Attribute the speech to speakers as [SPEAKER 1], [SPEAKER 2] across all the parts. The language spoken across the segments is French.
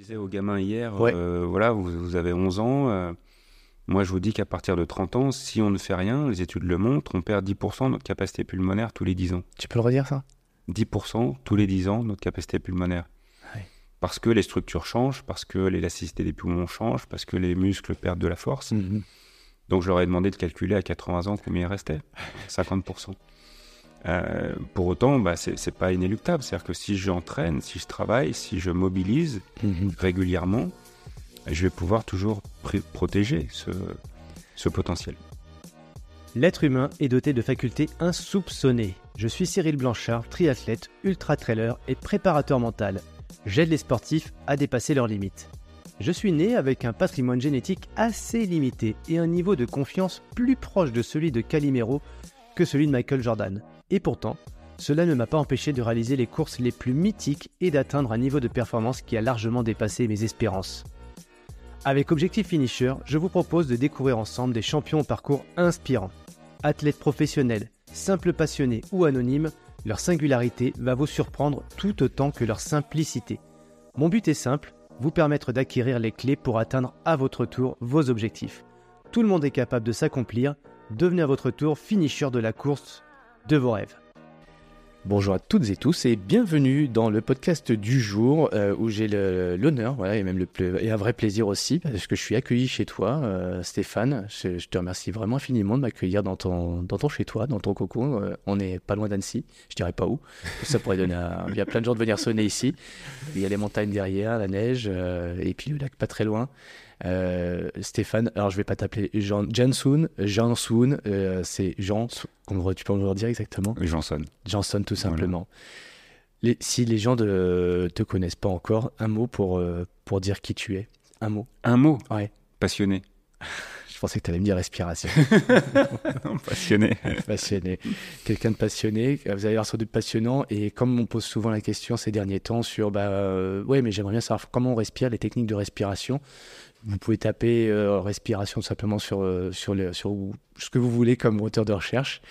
[SPEAKER 1] Je disais aux gamins hier,
[SPEAKER 2] Ouais.
[SPEAKER 1] euh, voilà, vous, vous avez 11 ans. euh, moi, je vous dis qu'à partir de 30 ans, si on ne fait rien, les études le montrent, on perd 10% de notre capacité pulmonaire tous les 10 ans.
[SPEAKER 2] Tu peux le redire ça?
[SPEAKER 1] 10% tous les 10 ans, notre capacité pulmonaire.
[SPEAKER 2] Ouais.
[SPEAKER 1] Parce que les structures changent, parce que l'élasticité des poumons change, parce que les muscles perdent de la force. Donc, je leur ai demandé de calculer à 80 ans combien il restait 50%. Euh, pour autant, bah, c'est c'est pas inéluctable. C'est-à-dire que si j'entraîne, si je travaille, si je mobilise
[SPEAKER 2] Mhm.
[SPEAKER 1] régulièrement, je vais pouvoir toujours protéger ce, ce potentiel.
[SPEAKER 2] L'être humain est doté de facultés insoupçonnées. Je suis Cyril Blanchard, triathlète, ultra-trailer et préparateur mental. J'aide les sportifs à dépasser leurs limites. Je suis né avec un patrimoine génétique assez limité et un niveau de confiance plus proche de celui de Calimero que celui de Michael Jordan. Et pourtant, cela ne m'a pas empêché de réaliser les courses les plus mythiques et d'atteindre un niveau de performance qui a largement dépassé mes espérances. Avec Objectif Finisher, je vous propose de découvrir ensemble des champions au parcours inspirants. Athlètes professionnels, simples passionnés ou anonymes, leur singularité va vous surprendre tout autant que leur simplicité. Mon but est simple, vous permettre d'acquérir les clés pour atteindre à votre tour vos objectifs. Tout le monde est capable de s'accomplir, devenez à votre tour finisher de la course de vos rêves. Bonjour à toutes et tous et bienvenue dans le podcast du jour euh, où j'ai l'honneur et même le et un vrai plaisir aussi parce que je suis accueilli chez toi euh, Stéphane. Je, te remercie vraiment infiniment de m'accueillir dans ton, dans ton chez toi, dans ton cocon. Euh, on est pas loin d'Annecy, je dirais pas où. Ça pourrait donner. Il y a plein de gens de venir sonner ici. Il y a les montagnes derrière, la neige et puis le lac pas très loin. Euh, Stéphane, alors je vais pas t'appeler Jean Jansoon, Jansoon, euh, c'est Jean, comment tu peux me le dire exactement
[SPEAKER 1] Johnson.
[SPEAKER 2] Johnson tout
[SPEAKER 1] Voilà.
[SPEAKER 2] simplement. Les- si les gens ne te connaissent pas encore, un mot pour, euh, pour dire qui tu es. Un mot.
[SPEAKER 1] Un mot?
[SPEAKER 2] Ouais.
[SPEAKER 1] Passionné.
[SPEAKER 2] Je pensais que tu allais me dire respiration.
[SPEAKER 1] Passionné.
[SPEAKER 2] passionné. Quelqu'un de passionné. Vous allez voir sans doute passionnant. Et comme on pose souvent la question ces derniers temps sur, bah, euh, ouais, mais j'aimerais bien savoir comment on respire, les techniques de respiration. Vous pouvez taper euh, respiration simplement sur, euh, sur, le, sur ce que vous voulez comme moteur de recherche.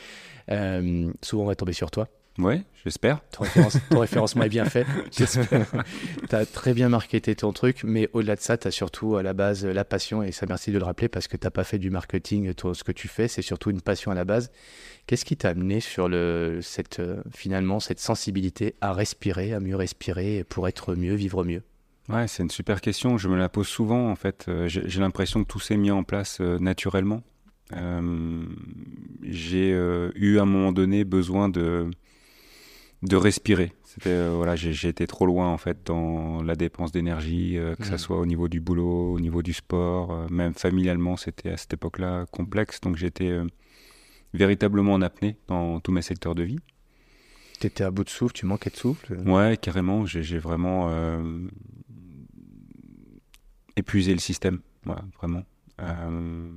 [SPEAKER 2] Euh, souvent, on va tomber sur toi.
[SPEAKER 1] Ouais, j'espère.
[SPEAKER 2] Ton, référence- ton référencement est bien fait. tu as très bien marketé ton truc, mais au-delà de ça, tu as surtout à la base la passion, et ça merci de le rappeler parce que tu pas fait du marketing, toi, ce que tu fais, c'est surtout une passion à la base. Qu'est-ce qui t'a amené sur le, cette, euh, finalement cette sensibilité à respirer, à mieux respirer pour être mieux, vivre mieux?
[SPEAKER 1] Ouais, c'est une super question. Je me la pose souvent, en fait. Euh, J'ai l'impression que tout s'est mis en place euh, naturellement. Euh, J'ai euh, eu à un moment donné besoin de, de respirer. C'était voilà, j'ai été trop loin en fait dans la dépense d'énergie, que
[SPEAKER 2] Mhm.
[SPEAKER 1] ça soit au niveau du boulot, au niveau du sport, même familialement, c'était à cette époque-là complexe. Donc j'étais véritablement en apnée dans tous mes secteurs de vie.
[SPEAKER 2] Tu étais à bout de souffle, tu manquais de souffle?
[SPEAKER 1] Ouais, carrément. J'ai j'ai vraiment euh, épuisé le système. Voilà, vraiment. Euh,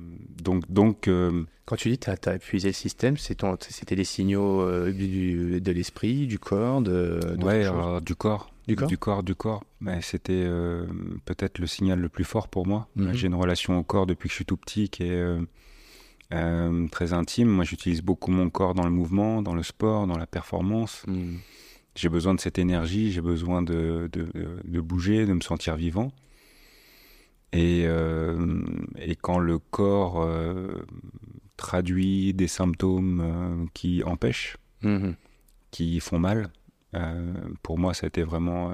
[SPEAKER 1] donc, donc euh,
[SPEAKER 2] Quand tu dis que tu as, épuisé le système, c'était des signaux euh, du- de l'esprit, du corps, de, d'autres
[SPEAKER 1] ouais, alors, du corps.
[SPEAKER 2] Du corps
[SPEAKER 1] Du corps, du corps. Mais c'était euh, peut-être le signal le plus fort pour moi.
[SPEAKER 2] Mhm.
[SPEAKER 1] J'ai une relation au corps depuis que je suis tout petit qui est euh, euh, très intime. Moi, j'utilise beaucoup mon corps dans le mouvement, dans le sport, dans la performance.
[SPEAKER 2] Hmm.
[SPEAKER 1] J'ai besoin de cette énergie, j'ai besoin de, de, de bouger, de me sentir vivant. Et, euh, et quand le corps euh, traduit des symptômes euh, qui empêchent,
[SPEAKER 2] Mhm.
[SPEAKER 1] qui font mal, pour moi, ça a été vraiment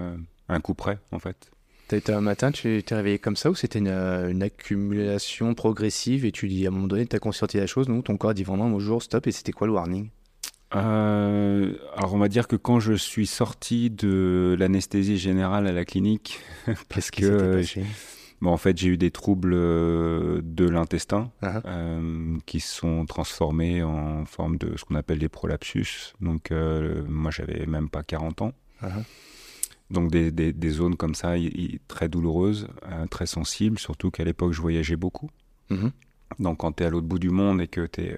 [SPEAKER 1] un coup près, en fait.
[SPEAKER 2] T'as été un matin, tu t'es réveillé comme ça ou c'était une, une accumulation progressive et tu dis à un moment donné, t'as conscientisé la chose, non Ton corps dit vraiment au jour, stop, et c'était quoi le warning?
[SPEAKER 1] Euh, alors, on va dire que quand je suis sorti de l'anesthésie générale à la clinique,
[SPEAKER 2] qui
[SPEAKER 1] que, bon, en fait, j'ai eu des troubles euh, de l'intestin.
[SPEAKER 2] Ah,
[SPEAKER 1] euh, qui se sont transformés en forme de ce qu'on appelle des prolapsus. Donc, euh, moi, j'avais même pas 40 ans.
[SPEAKER 2] ah, ah.
[SPEAKER 1] Donc, des, des, des zones comme ça, y- y- très douloureuses, euh, très sensibles, surtout qu'à l'époque, je voyageais beaucoup.
[SPEAKER 2] Mhm.
[SPEAKER 1] Donc, quand tu es à l'autre bout du monde et que tu es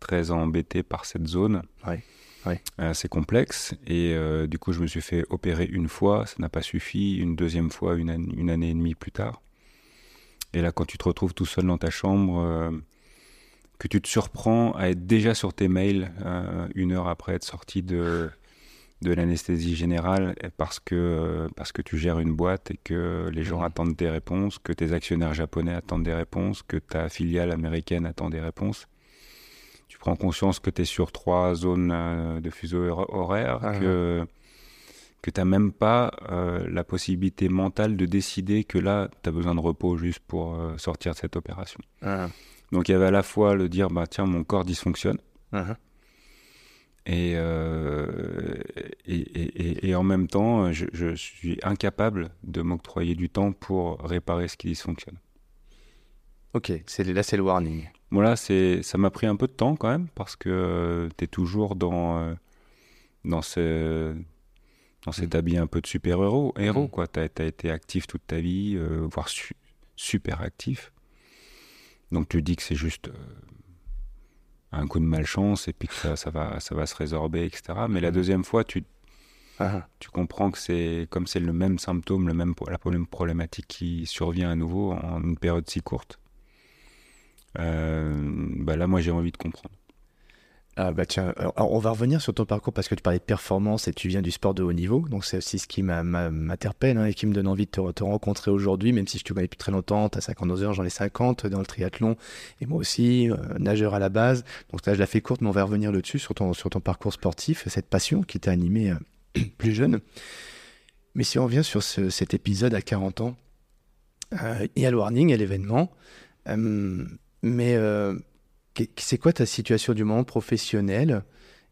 [SPEAKER 1] très embêté par cette zone,
[SPEAKER 2] Ouais, ouais.
[SPEAKER 1] euh, c'est complexe. Et euh, du coup, je me suis fait opérer une fois, ça n'a pas suffi. Une deuxième fois, une, an- une année et demie plus tard. Et là, quand tu te retrouves tout seul dans ta chambre, euh, que tu te surprends à être déjà sur tes mails une heure après être sorti de, de l'anesthésie générale parce que, parce que tu gères une boîte et que les gens attendent des réponses, que tes actionnaires japonais attendent des réponses, que ta filiale américaine attend des réponses. Prends conscience que tu es sur trois zones euh, de fuseau horaire, ah que, que tu n'as même pas euh, la possibilité mentale de décider que là, tu as besoin de repos juste pour euh, sortir de cette opération. Ah. Donc il y avait à la fois le dire, bah, tiens, mon corps dysfonctionne. Ah euh, et, et, et, en même temps, je, suis incapable de m'octroyer du temps pour réparer ce qui dysfonctionne.
[SPEAKER 2] Ok, là c'est le warning.
[SPEAKER 1] Voilà, ça m'a pris un peu de temps quand même, parce que euh, tu es toujours dans, euh, dans, ce, dans cet mm. habit un peu de super-héros. Héros, mm. quoi. Tu as, été actif toute ta vie, voire super actif. Donc tu dis que c'est juste un coup de malchance et puis que ça, ça, va, ça va se résorber, etc. Mais la deuxième fois, tu, ah. tu comprends que c'est comme c'est le même symptôme, le même, la même problématique qui survient à nouveau en une période si courte. Euh, bah là, moi, j'ai envie de comprendre.
[SPEAKER 2] Ah bah tiens, on va revenir sur ton parcours parce que tu parlais de performance et tu viens du sport de haut niveau, donc c'est aussi ce qui m'interpelle hein, et qui me donne envie de te, rencontrer aujourd'hui, même si je te connais depuis très longtemps, tu as 52 heures, j'en ai 50 dans le triathlon, et moi aussi, euh, nageur à la base, donc là je la fais courte, mais on va revenir là-dessus, sur ton, parcours sportif, cette passion qui t'a animé euh, plus jeune. Mais si on revient sur cet épisode à 40 ans, euh, il y a le warning, a l'événement, mais c'est quoi ta situation du moment professionnel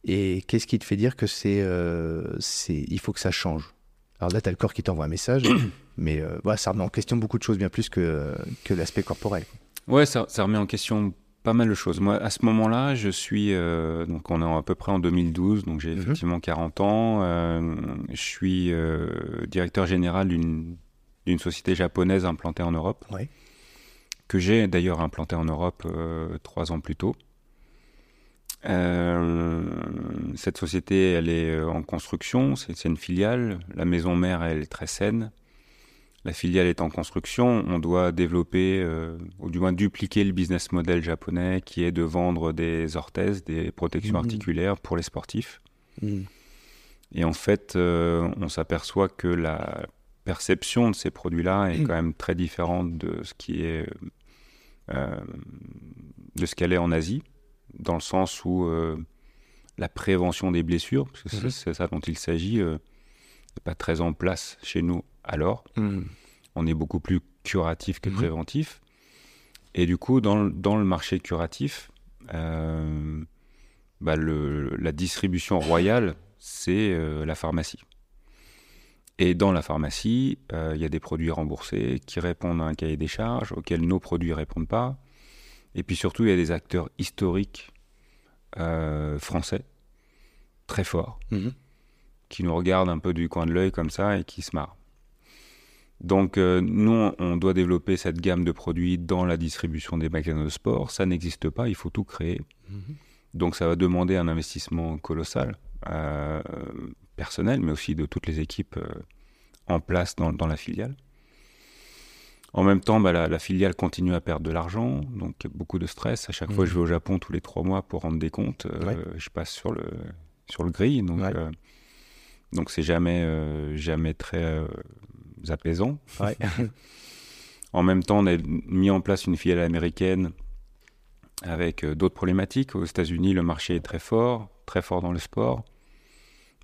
[SPEAKER 2] et qu'est-ce qui te fait dire que c'est, euh, c'est, il faut que ça change? Alors là, tu as le corps qui t'envoie un message, mais euh, voilà, ça remet en question beaucoup de choses, bien plus que, que l'aspect corporel.
[SPEAKER 1] Ouais, ça, ça, remet en question pas mal de choses. Moi, à ce moment-là, je suis, euh, donc on est à peu près en 2012, donc j'ai mhm. effectivement 40 ans. je suis directeur général d'une, d'une société japonaise implantée en Europe. Ouais que j'ai d'ailleurs implanté en Europe euh, trois ans plus tôt. Euh, cette société, elle est euh, en construction, c'est une filiale. La maison mère, elle est très saine. La filiale est en construction. On doit développer, ou du moins dupliquer le business model japonais qui est de vendre des orthèses, des protections mmh. articulaires pour les sportifs. Mmh. Et en fait, on s'aperçoit que la perception de ces produits-là est mmh. quand même très différente de ce qui est euh, de ce qu'elle est en Asie, dans le sens où euh, la prévention des blessures, parce que c'est mhm. ça dont il s'agit, n'est euh, pas très en place chez nous alors. Mhm. On est beaucoup plus curatif que mhm. préventif. Et du coup, dans, dans le marché curatif, bah le, la distribution royale, c'est la pharmacie. Et dans la pharmacie, euh, il y a des produits remboursés qui répondent à un cahier des charges auxquels nos produits ne répondent pas. Et puis surtout, il y a des acteurs historiques euh, français, très forts, mhm. qui nous regardent un peu du coin de l'œil comme ça et qui se marrent. Donc euh, nous, on doit développer cette gamme de produits dans la distribution des magasins de sport. Ça n'existe pas, il faut tout créer. Mhm. Donc ça va demander un investissement colossal personnel, mais aussi de toutes les équipes euh, en place dans, la filiale. En même temps, bah, la, filiale continue à perdre de l'argent, donc beaucoup de stress. À chaque fois, je vais au Japon tous les trois mois pour rendre des comptes. Euh, je passe sur le, sur le gris, donc euh, donc c'est jamais, jamais très apaisant. en même temps, on a mis en place une filiale américaine avec d'autres problématiques. Aux États-Unis, le marché est très fort, très fort dans le sport.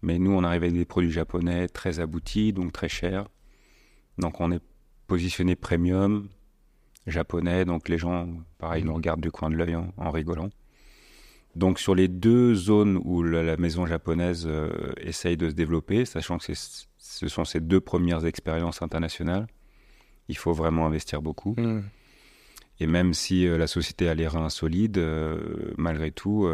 [SPEAKER 1] Mais nous, on arrive avec des produits japonais très aboutis, donc très chers. Donc on est positionné premium, japonais, donc les gens, pareil, nous regardent du coin de l'œil en, rigolant. Donc sur les deux zones où la, maison japonaise euh, essaye de se développer, sachant que ce sont ses deux premières expériences internationales, il faut vraiment investir beaucoup. Mmh. Et même si euh, la société a les reins solides, euh, malgré tout,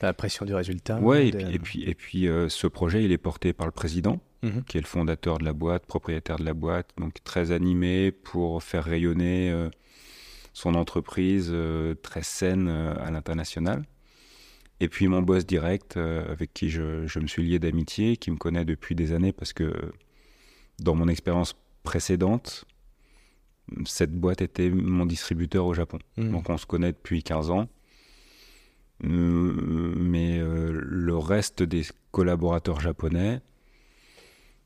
[SPEAKER 2] la pression du résultat.
[SPEAKER 1] Oui, et, puis, et puis, euh, ce projet, il est porté par le président, mhm. qui est le fondateur de la boîte, propriétaire de la boîte, donc très animé pour faire rayonner euh, son entreprise euh, très saine à l'international. Et puis mon boss direct, avec qui je, je, me suis lié d'amitié, qui me connaît depuis des années parce que dans mon expérience précédente, cette boîte était mon distributeur au Japon. Mhm. Donc on se connaît depuis 15 ans. Mais le reste des collaborateurs japonais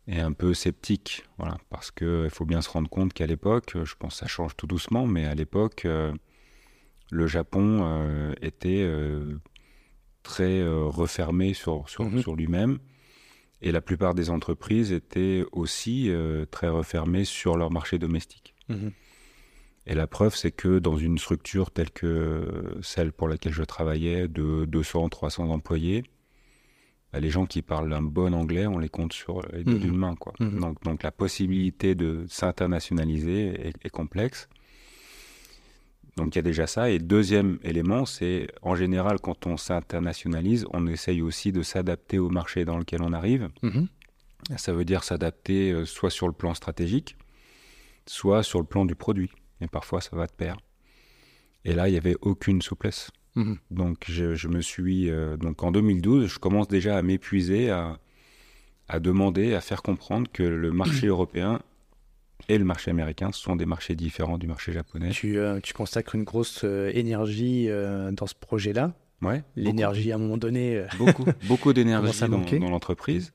[SPEAKER 1] est un peu sceptique, voilà, parce qu'il faut bien se rendre compte qu'à l'époque, je pense que ça change tout doucement, mais à l'époque, le Japon était très refermé sur, sur, mhm. sur lui-même. Et la plupart des entreprises étaient aussi très refermées sur leur marché domestique. Mhm. Et la preuve, c'est que dans une structure telle que celle pour laquelle je travaillais, de 200, 300 employés, bah, les gens qui parlent un bon anglais, on les compte sur les deux mhm. d'une main. Quoi. Mhm. donc, donc, la possibilité de s'internationaliser est, complexe. Donc il y a déjà ça. Et deuxième élément, c'est en général quand on s'internationalise, on essaye aussi de s'adapter au marché dans lequel on arrive. Mhm. Ça veut dire s'adapter euh, soit sur le plan stratégique, soit sur le plan du produit mais parfois ça va de pair. Et là, il n'y avait aucune souplesse. Mhm. Donc, je, me suis. Euh, donc, en 2012, je commence déjà à m'épuiser, à, à, demander, à faire comprendre que le marché européen et le marché américain sont des marchés différents du marché japonais.
[SPEAKER 2] Tu, euh, tu consacres une grosse euh, énergie dans ce projet-là
[SPEAKER 1] Ouais.
[SPEAKER 2] L'énergie, à un moment donné.
[SPEAKER 1] beaucoup, beaucoup d'énergie dans, dans l'entreprise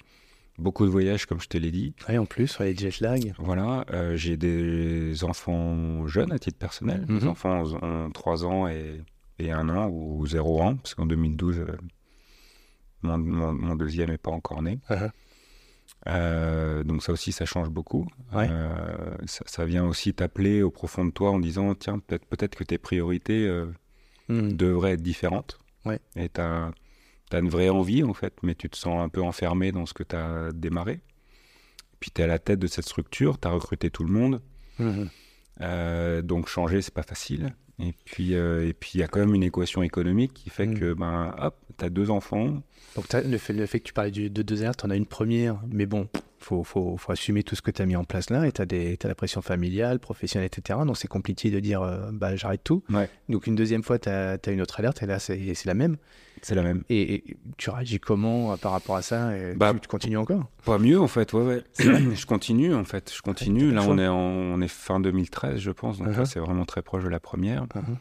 [SPEAKER 1] beaucoup de voyages, comme je te l'ai dit.
[SPEAKER 2] Oui, en plus, les jet lag.
[SPEAKER 1] Voilà, euh, j'ai des enfants jeunes à titre personnel. Mes mhm. enfants ont 3 ans et, et 1 an ou 0 ans, parce qu'en 2012, euh, mon, deuxième n'est pas encore né. Uh-huh. Euh, donc ça aussi, ça change beaucoup. Ça, vient aussi t'appeler au profond de toi en disant, tiens, peut-être peut que tes priorités hmm. devraient être différentes. Ouais. Et tu as tu as une vraie envie en fait, mais tu te sens un peu enfermé dans ce que tu as démarré. Puis tu es à la tête de cette structure, tu as recruté tout le monde. Mhm. Euh, donc changer, c'est pas facile. Et puis euh, et puis il y a quand même une équation économique qui fait mhm. que ben hop, tu as deux enfants.
[SPEAKER 2] Donc le fait, le fait que tu parlais de deux airs, tu en as une première, mais bon, faut, faut, faut, assumer tout ce que tu as mis en place là et tu as, as, la pression familiale, professionnelle, etc. Donc c'est compliqué de dire euh, bah, j'arrête tout. Donc une deuxième fois, tu as, as, une autre alerte et là c'est la même.
[SPEAKER 1] C'est la même.
[SPEAKER 2] Et, tu réagis comment euh, par rapport à ça bah, tu, continues encore?
[SPEAKER 1] Pas mieux en fait, ouais, ouais. je continue en fait, je continue. là on est, on est fin 2013 je pense, donc uh-huh. c'est vraiment très proche de la première. Uh-huh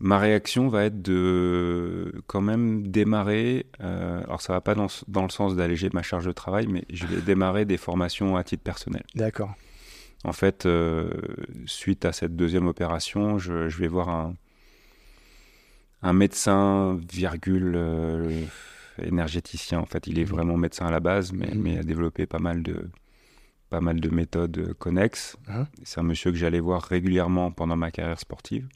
[SPEAKER 1] ma réaction va être de quand même démarrer, euh, alors ça va pas dans, dans le sens d'alléger ma charge de travail, mais je vais démarrer des formations à titre personnel.
[SPEAKER 2] D'accord.
[SPEAKER 1] En fait, euh, suite à cette deuxième opération, je, je vais voir un, un médecin, virgule, euh, énergéticien. En fait, il est mmh. vraiment médecin à la base, mais, mmh. mais a développé pas mal de, pas mal de méthodes connexes. Hein C'est un monsieur que j'allais voir régulièrement pendant ma carrière sportive.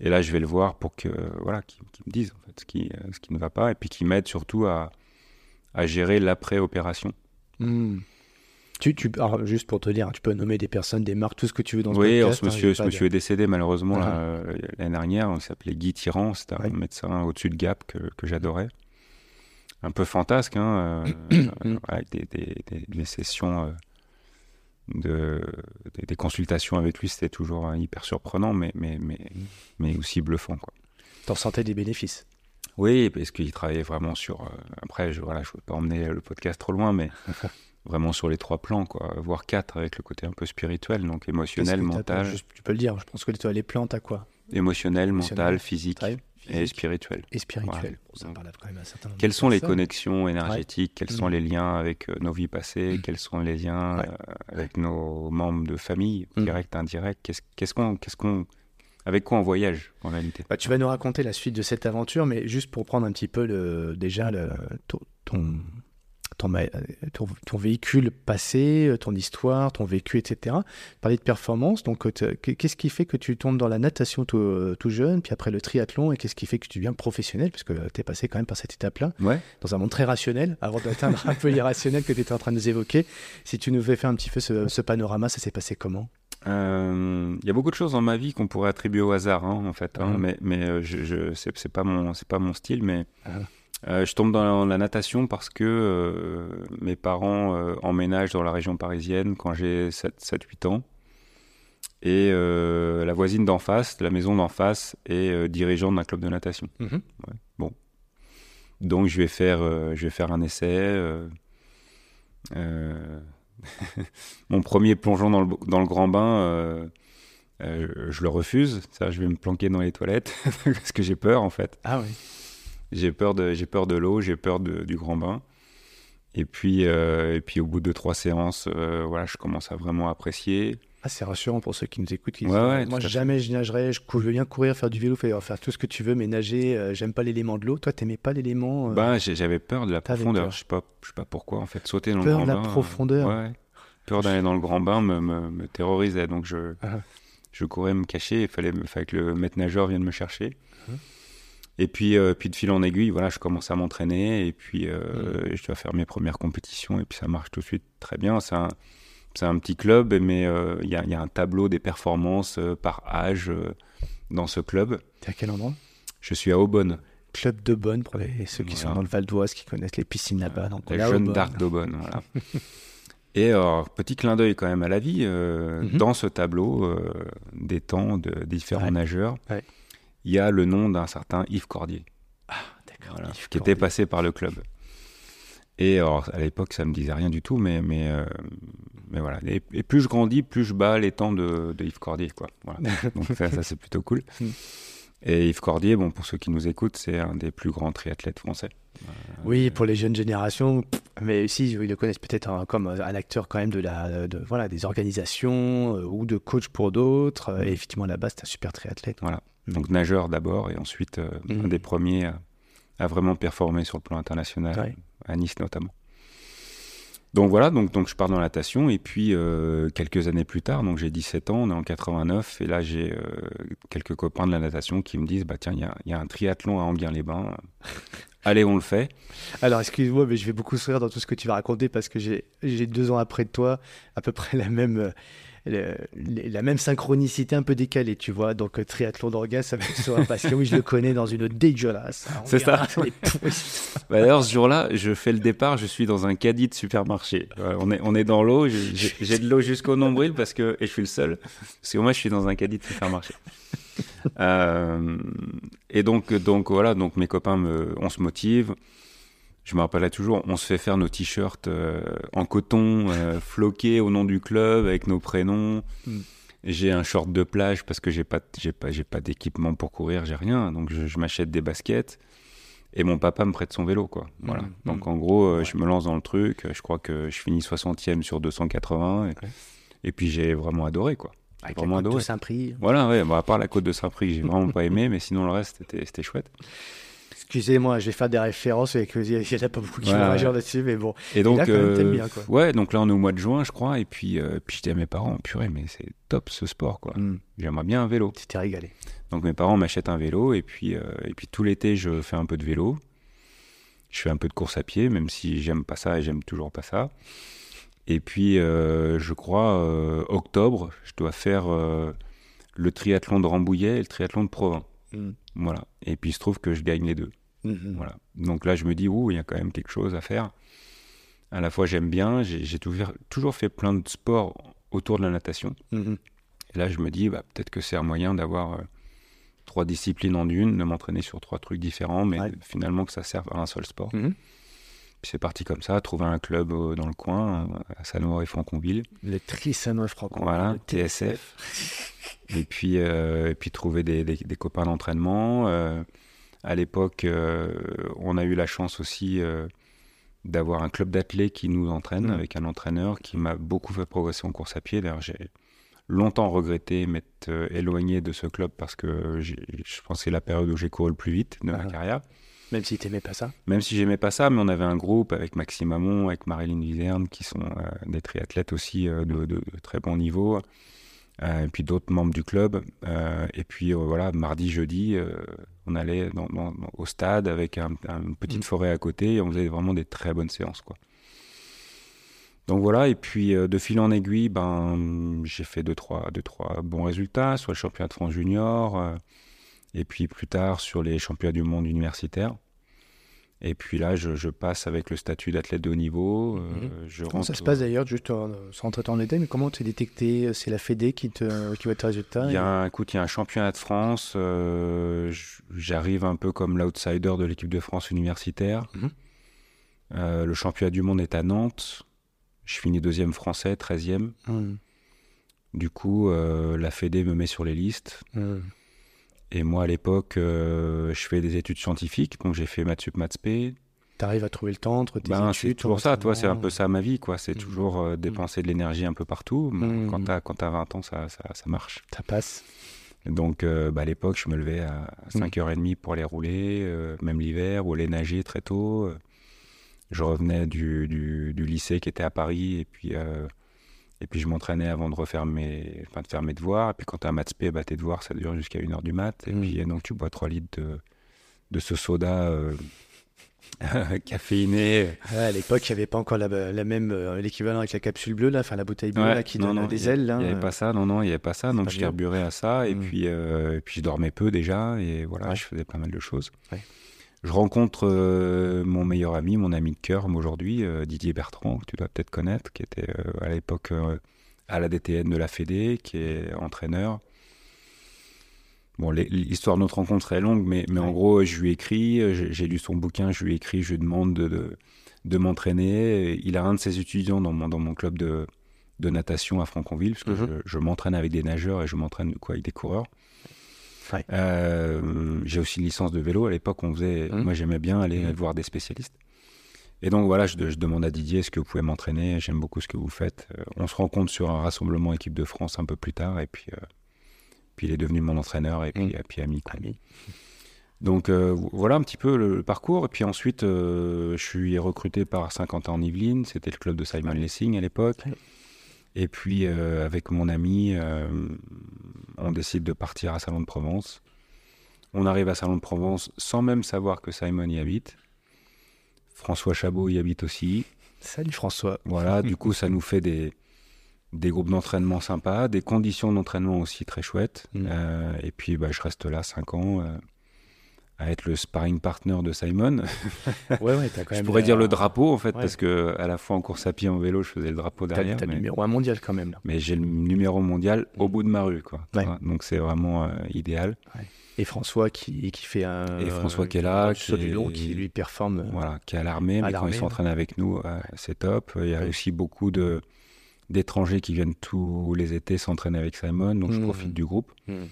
[SPEAKER 1] Et là, je vais le voir pour que voilà, qu'il me dise en fait ce qui, euh, ce qui ne va pas, et puis qu'il m'aide surtout à, à gérer l'après-opération.
[SPEAKER 2] Hmm. Tu, tu, alors, juste pour te dire, tu peux nommer des personnes, des marques, tout ce que tu veux dans ce
[SPEAKER 1] oui, podcast. Oui, ce monsieur, ce monsieur est décédé malheureusement uh-huh. euh, l'année dernière. Il s'appelait Guy Tyran, c'était un médecin au-dessus de Gap que, que j'adorais. Un peu fantasque, hein, euh, avec des, des, des, sessions de, des, consultations avec lui, c'était toujours hein, hyper surprenant, mais, mais, mais, mais aussi bluffant.
[SPEAKER 2] T'en sentais des bénéfices
[SPEAKER 1] Oui, parce qu'il travaillait vraiment sur. Euh, après, je ne voilà, je veux pas emmener le podcast trop loin, mais vraiment sur les trois plans, quoi, voire quatre, avec le côté un peu spirituel, donc émotionnel, mental.
[SPEAKER 2] tu peux le dire, je pense que les plans, t'as quoi
[SPEAKER 1] Émotionnel, mental, physique et spirituel.
[SPEAKER 2] Et spirituel.
[SPEAKER 1] Quelles sont les connexions énergétiques? Quels sont les liens avec euh, nos vies passées? Quels sont les liens euh, avec nos membres de famille, mm. direct, indirect? Qu'est-ce qu'on, qu'est-ce qu'on, avec quoi on voyage en réalité?
[SPEAKER 2] Bah, Tu vas nous raconter la suite de cette aventure, mais juste pour prendre un petit peu le, déjà le, ton ton, ton, véhicule passé, ton histoire, ton vécu, etc. Parler de performance, donc euh, qu'est-ce qui fait que tu tombes dans la natation tout, tout, jeune, puis après le triathlon, et qu'est-ce qui fait que tu deviens professionnel, puisque tu es passé quand même par cette étape-là,
[SPEAKER 1] ouais.
[SPEAKER 2] dans un monde très rationnel, avant d'atteindre un peu l'irrationnel que tu étais en train de nous évoquer. Si tu nous fais faire un petit peu ce, panorama, ça s'est passé comment?
[SPEAKER 1] Il euh, y a beaucoup de choses dans ma vie qu'on pourrait attribuer au hasard, hein, en fait. Hein, uh-huh. mais mais euh, je, je c'est pas mon c'est pas mon style, mais uh-huh. Euh, je tombe dans la natation parce que euh, mes parents euh, emménagent dans la région parisienne quand j'ai 7-8 ans. Et la voisine d'en face, la maison d'en face, est dirigeante d'un club de natation. Mhm. Bon. Donc je vais faire, je vais faire un essai. Mon premier plongeon dans le, dans le grand bain je le refuse. Ça, je vais me planquer dans les toilettes parce que j'ai peur en fait.
[SPEAKER 2] Ah oui.
[SPEAKER 1] J'ai peur de, j'ai peur de l'eau, j'ai peur du grand bain. Et puis, et puis au bout de trois séances, voilà, je commence à vraiment apprécier.
[SPEAKER 2] Ah, c'est rassurant pour ceux qui nous écoutent.
[SPEAKER 1] ouais,
[SPEAKER 2] moi, jamais je nagerai. Je, veux bien courir, faire du vélo, faire, faire tout ce que tu veux, mais nager, euh, j'aime pas l'élément de l'eau. Toi, t'aimais pas l'élément
[SPEAKER 1] euh, Bah, j'avais peur de la profondeur. Je sais pas, je sais pas pourquoi. En fait, sauter dans le grand
[SPEAKER 2] bain. Peur de la profondeur.
[SPEAKER 1] ouais. Peur d'aller dans le grand bain me, me, terrorisait. Donc, je, ah. je courais me cacher. Il fallait, fallait, que le maître nageur vienne me chercher. Ah. Et puis, euh, puis de fil en aiguille, voilà, je commence à m'entraîner et puis mm. je dois faire mes premières compétitions et puis ça marche tout de suite très bien. C'est un, petit club, mais euh, il y, a un tableau des performances euh, par âge euh, dans ce club.
[SPEAKER 2] T'es à quel endroit?
[SPEAKER 1] Je suis à Aubonne.
[SPEAKER 2] Club de Bonne, pour ceux qui sont dans le Val d'Oise, qui connaissent les piscines là-bas.
[SPEAKER 1] Donc les jeunes d'Arc d'Aubonne, voilà. Et alors, petit clin d'œil quand même à la vie, mhm. dans ce tableau des temps de différents nageurs, il y a le nom d'un certain Yves Cordier.
[SPEAKER 2] Ah, d'accord.
[SPEAKER 1] qui était passé par le club. Et alors, à l'époque, ça me disait rien du tout, mais, mais, euh, mais voilà. Et, plus je grandis, plus je bats les temps de, Yves Cordier, quoi. Voilà. Donc ça, c'est plutôt cool. Mm. Et Yves Cordier, bon, pour ceux qui nous écoutent, c'est un des plus grands triathlètes français.
[SPEAKER 2] oui, pour les jeunes générations, mais aussi ils le connaissent peut-être comme un acteur quand même de la, de, voilà, des organisations euh, ou de coach pour d'autres. Et effectivement, là-bas, c'est un super triathlète.
[SPEAKER 1] Voilà. Donc nageur d'abord, et ensuite euh, mm. un des premiers à, à, vraiment performer sur le plan international à Nice notamment. Donc voilà, donc, donc je pars dans la natation et puis euh, quelques années plus tard, donc j'ai 17 ans, on est en 89 et là j'ai euh, quelques copains de la natation qui me disent bah tiens il y, y a, un triathlon à Anguien-les-Bains, allez on le fait.
[SPEAKER 2] Alors excuse-moi mais je vais beaucoup sourire dans tout ce que tu vas raconter parce que j'ai deux ans après toi à peu près la même la même synchronicité un peu décalée, tu vois. Donc, euh, triathlon d'orgas ça va parce que oui, je le connais dans une dégueulasse.
[SPEAKER 1] C'est ça. bah, D'ailleurs, ce jour-là, je fais le départ, je suis dans un caddie de supermarché. on, est, on est dans l'eau, j'ai de l'eau jusqu'au nombril parce que, et je suis le seul, parce que moi, je suis dans un caddie de supermarché. euh, et donc, donc, voilà, donc mes copains, me, on se motive je me rappelle toujours, on se fait faire nos t-shirts euh, en coton, euh, floqués au nom du club avec nos prénoms. Hmm. J'ai un short de plage parce que j'ai pas, j'ai pas, j'ai pas d'équipement pour courir, j'ai rien. Donc je, m'achète des baskets et mon papa me prête son vélo, quoi. Voilà. Hmm. Donc en gros, euh, je me lance dans le truc. Je crois que je finis 60e sur 280 et, puis j'ai vraiment adoré, quoi.
[SPEAKER 2] Avec vraiment la côte adoré. de Saint-Prix.
[SPEAKER 1] Voilà, ouais. à part la côte de Saint-Prix, j'ai vraiment pas aimé, mais sinon le reste, c'était chouette.
[SPEAKER 2] Excusez-moi, je vais faire des références et il n'y a pas beaucoup qui vont réagir là-dessus, mais bon.
[SPEAKER 1] Et donc, euh, bien, quoi. ouais, donc là on est au mois de juin, je crois, et puis, euh, puis je dis à mes parents, purée, mais c'est top ce sport, quoi. Hmm. J'aimerais bien un vélo.
[SPEAKER 2] Tu t'es régalé.
[SPEAKER 1] Donc mes parents m'achètent un vélo, et puis, euh, et puis tout l'été je fais un peu de vélo. Je fais un peu de course à pied, même si j'aime pas ça et j'aime toujours pas ça. Et puis, je crois, octobre, je dois faire le triathlon de Rambouillet et le triathlon de Provins. Hmm. Voilà. Et puis il se trouve que je gagne les deux. Mhm. Voilà. Donc là, je me dis, ouh, il y a quand même quelque chose à faire. À la fois, j'aime bien, j'ai toujours fait plein de sports autour de la natation. Mhm. Et là, je me dis, bah, peut-être que c'est un moyen d'avoir euh, trois disciplines en une, de m'entraîner sur trois trucs différents, mais finalement que ça serve à un seul sport. Mhm. Puis c'est parti comme ça, trouver un club euh, dans le coin, à Sanoir et Franconville.
[SPEAKER 2] Le Tri Sanoir et Franconville.
[SPEAKER 1] Voilà, TSF. et puis, euh, et puis trouver des, des, des copains d'entraînement. À l'époque, euh, on a eu la chance aussi euh, d'avoir un club d'athlètes qui nous entraîne mmh. avec un entraîneur qui m'a beaucoup fait progresser en course à pied. D'ailleurs, j'ai longtemps regretté m'être euh, éloigné de ce club parce que je pense que c'est la période où j'ai couru le plus vite de ma ah. carrière.
[SPEAKER 2] Même si tu n'aimais pas ça
[SPEAKER 1] Même si j'aimais pas ça, mais on avait un groupe avec Maxime Amon, avec Marilyn Vizerne, qui sont des triathlètes aussi de, de, très bon niveau. Euh, et puis d'autres membres du club. Euh, et puis euh, voilà, mardi, jeudi, on allait au stade avec une petite mm. forêt à côté et on faisait vraiment des très bonnes séances. Quoi. Donc voilà, et puis de fil en aiguille, ben, j'ai fait deux trois, deux, trois bons résultats, soit le championnat de France junior, et puis plus tard sur les championnats du monde universitaires. Et puis là, je, passe avec le statut d'athlète de haut niveau. Euh,
[SPEAKER 2] mhm. comment ça se passe d'ailleurs, juste sans rentrer en détail, mais comment tu es détecté C'est la Fédé qui, te, qui voit tes résultats
[SPEAKER 1] Il y a un, écoute, il y a un championnat de France. Euh, j'arrive un peu comme l'outsider de l'équipe de France universitaire. Mhm. Euh, le championnat du monde est à Nantes. Je finis deuxième français, treizième. Mhm. Du coup, la Fédé me met sur les listes. Et moi, à l'époque, je fais des études scientifiques, donc j'ai fait maths sup, maths spé.
[SPEAKER 2] T'arrives à trouver le temps entre tes
[SPEAKER 1] ben,
[SPEAKER 2] études
[SPEAKER 1] C'est toujours ça, toi, c'est un peu ça ma vie, quoi. C'est
[SPEAKER 2] Mm.
[SPEAKER 1] toujours euh, dépenser de l'énergie un peu partout. Bon,
[SPEAKER 2] Mm.
[SPEAKER 1] Quand t'as quand t'as 20 ans, ça, ça, ça marche.
[SPEAKER 2] Ça passe.
[SPEAKER 1] Donc, euh, bah, à l'époque, je me levais à
[SPEAKER 2] Mm.
[SPEAKER 1] 5h30 pour aller rouler, euh, même l'hiver, ou aller nager très tôt. Euh, Je revenais du, du, du lycée qui était à Paris, et puis, euh, et puis je m'entraînais avant de refaire mes, enfin, de faire mes devoirs. Et puis quand un maths spé, bah, tes devoirs, ça dure jusqu'à 1h du mat. Et
[SPEAKER 2] Mm.
[SPEAKER 1] puis donc tu bois 3 litres de, de ce soda euh, caféiné.
[SPEAKER 2] Ouais, à l'époque, il n'y avait pas encore la, la même euh, l'équivalent avec la capsule bleue, là, enfin la bouteille bleue
[SPEAKER 1] Ouais,
[SPEAKER 2] là, qui
[SPEAKER 1] non,
[SPEAKER 2] donne
[SPEAKER 1] non,
[SPEAKER 2] des ailes.
[SPEAKER 1] Il n'y avait
[SPEAKER 2] euh.
[SPEAKER 1] pas ça, non, non, il n'y avait pas ça. Donc
[SPEAKER 2] pas
[SPEAKER 1] je
[SPEAKER 2] bien.
[SPEAKER 1] carburais à ça. Et,
[SPEAKER 2] Mm.
[SPEAKER 1] puis, euh, et puis je dormais peu déjà. Et voilà,
[SPEAKER 2] Ouais.
[SPEAKER 1] je faisais pas mal de choses.
[SPEAKER 2] Ouais.
[SPEAKER 1] Je rencontre euh, mon meilleur ami, mon ami de cœur aujourd'hui, euh, Didier Bertrand, que tu dois peut-être connaître, qui était euh, à l'époque à la DTN de la Fédé, qui est entraîneur. Bon, l'histoire de notre rencontre est longue, mais, mais en gros, je lui écris, j'ai lu son bouquin, je lui écris, je lui demande de, de, de m'entraîner. Il a un de ses étudiants dans mon, dans mon club de, de natation à Franconville, parce que
[SPEAKER 2] Mhm.
[SPEAKER 1] je, je m'entraîne avec des nageurs et je m'entraîne quoi, avec des coureurs.
[SPEAKER 2] Ouais.
[SPEAKER 1] Euh, j'ai aussi une licence de vélo. À l'époque, on faisait,
[SPEAKER 2] Mhm.
[SPEAKER 1] moi j'aimais bien aller
[SPEAKER 2] Mhm.
[SPEAKER 1] voir des spécialistes. Et donc voilà, je, je demande à Didier, est-ce que vous pouvez m'entraîner J'aime beaucoup ce que vous faites. Euh, on se rencontre sur un rassemblement équipe de France un peu plus tard, et puis, euh, puis il est devenu mon entraîneur et puis, et puis ami. quoi.
[SPEAKER 2] Ami.
[SPEAKER 1] Donc voilà un petit peu le, le parcours. Et puis ensuite, je suis recruté par Saint-Quentin en Yvelines. C'était le club de Simon Lessing à l'époque. Et puis euh, avec mon ami, euh, on décide de partir à Salon de Provence. On arrive à Salon de Provence sans même savoir que Simon y habite. François Chabot y habite aussi.
[SPEAKER 2] Salut François.
[SPEAKER 1] Voilà, du coup, ça nous fait des, des groupes d'entraînement sympas, des conditions d'entraînement aussi très chouettes.
[SPEAKER 2] Mm.
[SPEAKER 1] Euh, et puis, bah, je reste là 5 ans euh, à être le sparring partner de Simon.
[SPEAKER 2] Ouais, ouais, quand
[SPEAKER 1] je
[SPEAKER 2] même.
[SPEAKER 1] pourrais
[SPEAKER 2] la-
[SPEAKER 1] dire le drapeau, en fait,
[SPEAKER 2] Ouais.
[SPEAKER 1] parce que à la fois en course à pied, en vélo, je faisais le drapeau derrière.
[SPEAKER 2] t'as le
[SPEAKER 1] mais
[SPEAKER 2] numéro un mondial quand même là.
[SPEAKER 1] mais j'ai le numéro mondial au
[SPEAKER 2] Mm.
[SPEAKER 1] bout de ma rue. Quoi,
[SPEAKER 2] Ouais.
[SPEAKER 1] Donc, c'est vraiment euh, idéal.
[SPEAKER 2] Et François qui, qui fait un.
[SPEAKER 1] Et François
[SPEAKER 2] euh,
[SPEAKER 1] qui est là, qui
[SPEAKER 2] saut du
[SPEAKER 1] est-
[SPEAKER 2] long, qui lui performe. euh,
[SPEAKER 1] Voilà, qui est à l'armée, mais quand il s'entraîne avec nous, euh, c'est top. Il y a aussi beaucoup de d'étrangers qui viennent tous les étés s'entraîner avec Simon, donc je
[SPEAKER 2] Mhm.
[SPEAKER 1] profite du groupe.
[SPEAKER 2] Mm.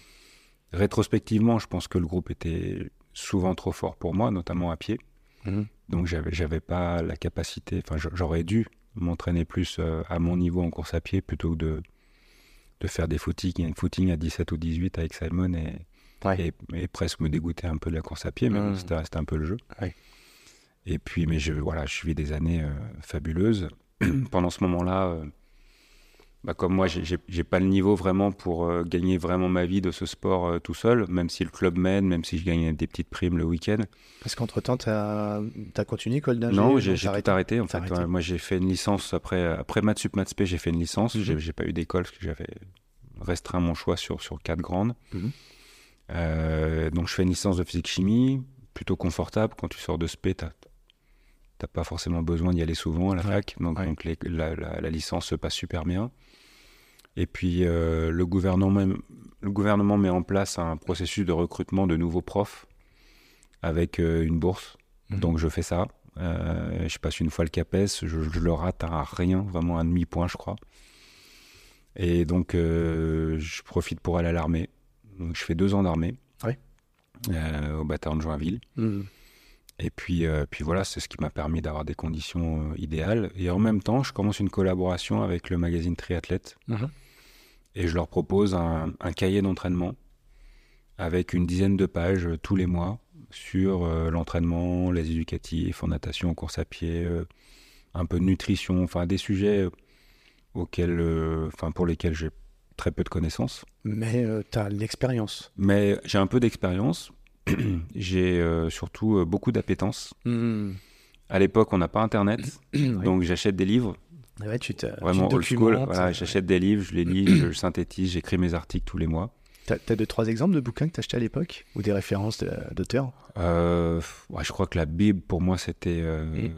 [SPEAKER 1] Rétrospectivement, je pense que le groupe était souvent trop fort pour moi, notamment à pied.
[SPEAKER 2] Mhm.
[SPEAKER 1] Donc j'avais j'avais pas la capacité, enfin j'aurais dû m'entraîner plus euh, à mon niveau en course à pied plutôt que de de faire des footings, footing à 17 ou 18 avec Simon et,
[SPEAKER 2] Ouais.
[SPEAKER 1] et, et presque me dégoûter un peu de la course à pied, mais bon,
[SPEAKER 2] Mhm.
[SPEAKER 1] c'était c'était un peu le jeu.
[SPEAKER 2] Ouais.
[SPEAKER 1] Et puis, mais je, voilà, je vis des années euh, fabuleuses. Pendant ce moment-là, euh, bah, comme moi, j'ai- pas le niveau vraiment pour euh, gagner vraiment ma vie de ce sport euh, tout seul, même si le club m'aide, même si je gagne des petites primes le week-end.
[SPEAKER 2] Parce qu'entre temps, t'as as continué école d'ingé
[SPEAKER 1] Non, j'ai tout arrêté. En
[SPEAKER 2] T'as
[SPEAKER 1] fait,
[SPEAKER 2] arrêté.
[SPEAKER 1] Ouais, moi, j'ai fait une licence après, après maths sup, maths j'ai fait une licence.
[SPEAKER 2] Mhm.
[SPEAKER 1] J'ai- J'ai pas eu d'école parce que j'avais restreint mon choix sur, sur quatre grandes.
[SPEAKER 2] Mhm.
[SPEAKER 1] Euh, donc, je fais une licence de physique-chimie, plutôt confortable. Quand tu sors de spé, t'as t'as pas forcément besoin d'y aller souvent à la
[SPEAKER 2] Ouais.
[SPEAKER 1] fac. Donc,
[SPEAKER 2] Ouais.
[SPEAKER 1] donc les- la, la- la licence se passe super bien. Et puis, euh, le, gouvernement, le gouvernement met en place un processus de recrutement de nouveaux profs avec euh, une bourse.
[SPEAKER 2] Mhm.
[SPEAKER 1] Donc je fais ça. Euh, je passe une fois le CAPES, je, je le rate à rien, vraiment un demi-point, je crois. Et donc je profite pour aller à l'armée. Donc je fais deux ans d'armée
[SPEAKER 2] Ouais.
[SPEAKER 1] au bataillon de Joinville.
[SPEAKER 2] Mm.
[SPEAKER 1] Et puis, euh, puis voilà, c'est ce qui m'a permis d'avoir des conditions euh, idéales. Et en même temps, je commence une collaboration avec le magazine Triathlète.
[SPEAKER 2] Mhm.
[SPEAKER 1] Et je leur propose un, un cahier d'entraînement avec une dizaine de pages euh, tous les mois sur euh, l'entraînement, les éducatifs, en natation, en course à pied, euh, un peu de nutrition, enfin des sujets auxquels, euh, pour lesquels j'ai très peu de connaissances.
[SPEAKER 2] Mais euh, t'as l'expérience.
[SPEAKER 1] Mais j'ai un peu d'expérience. j'ai surtout beaucoup d'appétence.
[SPEAKER 2] Mm.
[SPEAKER 1] À l'époque, on n'a pas Internet, donc j'achète des livres,
[SPEAKER 2] Ouais, tu te,
[SPEAKER 1] vraiment
[SPEAKER 2] tu
[SPEAKER 1] old school. Voilà, j'achète des livres, je les lis, je synthétise, j'écris mes articles tous les mois.
[SPEAKER 2] T'as t'as deux, trois exemples de bouquins que t'as achetés à l'époque Ou des références de- d'auteurs?
[SPEAKER 1] Euh, ouais, je crois que la Bible, pour moi, c'était. euh,
[SPEAKER 2] Mm.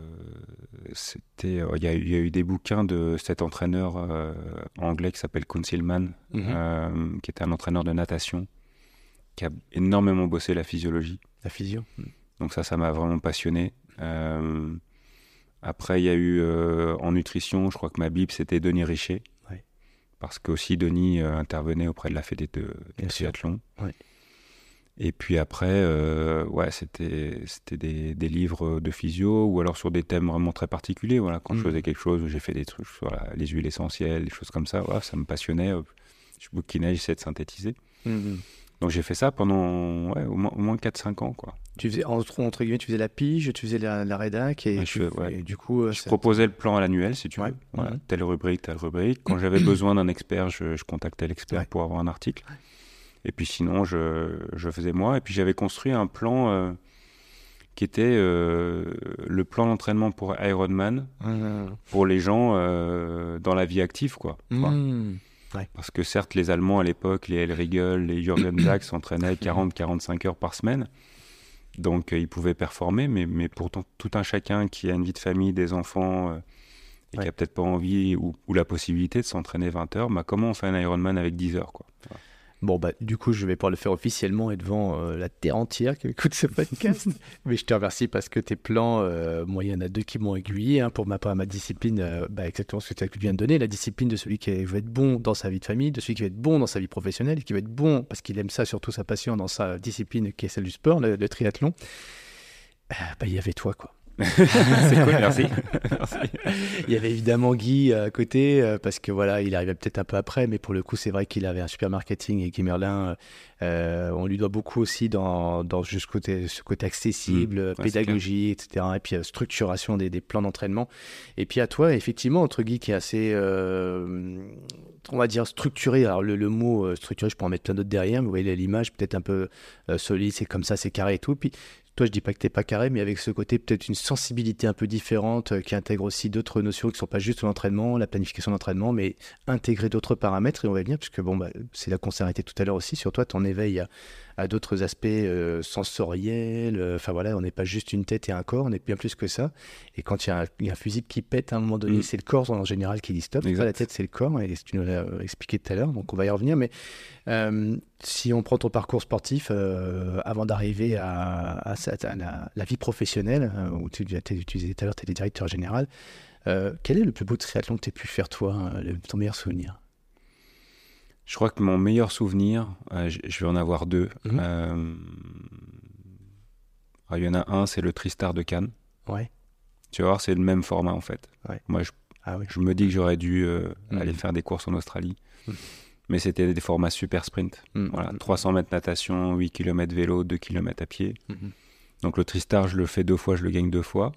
[SPEAKER 1] c'était euh, Il y, a eu- il y a eu des bouquins de cet entraîneur euh, anglais qui s'appelle Concealman,
[SPEAKER 2] Mhm.
[SPEAKER 1] euh, qui était un entraîneur de natation, qui a énormément bossé la physiologie.
[SPEAKER 2] La physio.
[SPEAKER 1] Donc, ça, ça m'a vraiment passionné. Euh, après, il y a eu euh, en nutrition, je crois que ma Bible, c'était Denis Richer.
[SPEAKER 2] Ouais.
[SPEAKER 1] parce qu'aussi Denis intervenait auprès de la Fédé de, triathlon. Et puis après, ouais, c'était c'était des, des, livres de physio ou alors sur des thèmes vraiment très particuliers. Voilà, quand je mm. faisais quelque chose, j'ai fait des trucs sur les huiles essentielles, des choses comme ça. Voilà, ça me passionnait. Je bouquinais, j'essayais de synthétiser. Mm-hmm. Donc j'ai fait ça pendant ouais, au moins, moins 4-5 ans. Quoi.
[SPEAKER 2] Tu faisais, entre, entre, guillemets, tu faisais la pige, tu faisais la, la rédac et, du coup...
[SPEAKER 1] Euh, je proposais le plan à l'annuel, si tu veux. Voilà, mhm. Telle rubrique, telle rubrique. Quand j'avais besoin d'un expert, je, je contactais l'expert pour avoir un article. Et puis sinon, je, je faisais moi. Et puis j'avais construit un plan euh, qui était euh, le plan d'entraînement pour Ironman, mhm. pour les gens dans la vie active, quoi. Parce que certes, les Allemands à l'époque, les Elriegel, les Jürgen Dax s'entraînaient 40-45 heures par semaine. Donc euh, ils pouvaient performer, mais, mais pour tout un chacun qui a une vie de famille, des enfants, euh, et qui a peut-être pas envie ou, la possibilité de s'entraîner 20 heures, bah, comment on fait un Ironman avec 10 heures quoi?
[SPEAKER 2] Bon, bah, du coup, je vais pouvoir le faire officiellement et devant euh, la terre entière qui écoute ce podcast. Mais je te remercie parce que tes plans, euh, moi, il y en a deux qui m'ont aiguillé. Hein, pour ma part, ma discipline, euh, bah, exactement ce que tu viens de donner, la discipline de celui qui veut être bon dans sa vie de famille, de celui qui veut être bon dans sa vie professionnelle, qui veut être bon parce qu'il aime ça, surtout sa passion dans sa discipline qui est celle du sport, le, le triathlon. bah, il y avait toi, quoi.
[SPEAKER 1] c'est cool, merci.
[SPEAKER 2] Il y avait évidemment Guy à côté, euh, parce que voilà, il arrivait peut-être un peu après, mais pour le coup, c'est vrai qu'il avait un super marketing et Guy Merlin, euh, on lui doit beaucoup aussi dans, dans côté, ce côté accessible, mmh. pédagogie, etc. Et puis euh, structuration des, des plans d'entraînement. Et puis à toi, effectivement, entre Guy qui est assez, on va dire, structuré. Alors le, le mot structuré, je peux en mettre plein d'autres derrière, mais vous voyez l'image peut-être un peu solide, c'est comme ça, c'est carré et tout. Puis toi, je dis pas que t'es pas carré, mais avec ce côté peut-être une sensibilité un peu différente euh, qui intègre aussi d'autres notions qui sont pas juste l'entraînement, la planification d'entraînement, mais intégrer d'autres paramètres. Et on va venir, puisque bon, bah, c'est là qu'on s'est arrêté tout à l'heure aussi. Sur toi, ton éveil à d'autres aspects euh, sensoriels. Euh, enfin voilà, on n'est pas juste une tête et un corps, on est bien plus que ça. Et quand il y, a un, fusible qui pète à un moment donné, mm. c'est le corps en général qui dit stop. Pas la tête, c'est le corps. Et tu nous l'as expliqué tout à l'heure, donc on va y revenir. Mais euh, si on prend ton parcours sportif avant d'arriver à, à, la, vie professionnelle, où tu, tu disais tout à l'heure, tu étais directeur général. quel est le plus beau triathlon que tu as pu faire, toi, ton meilleur souvenir?
[SPEAKER 1] Je crois que mon meilleur souvenir, euh, je, vais en avoir deux. Mhm. Euh, il y en a un, c'est le Tristar de Cannes.
[SPEAKER 2] Ouais.
[SPEAKER 1] Tu vas voir, c'est le même format en fait. Moi, je, ah je me dis que j'aurais dû euh, mhm. aller faire des courses en Australie. Mhm. Mais c'était des formats super sprint. Voilà, 300 mètres natation, 8 km vélo, 2 km à pied. Donc le Tristar, je le fais deux fois, je le gagne deux fois.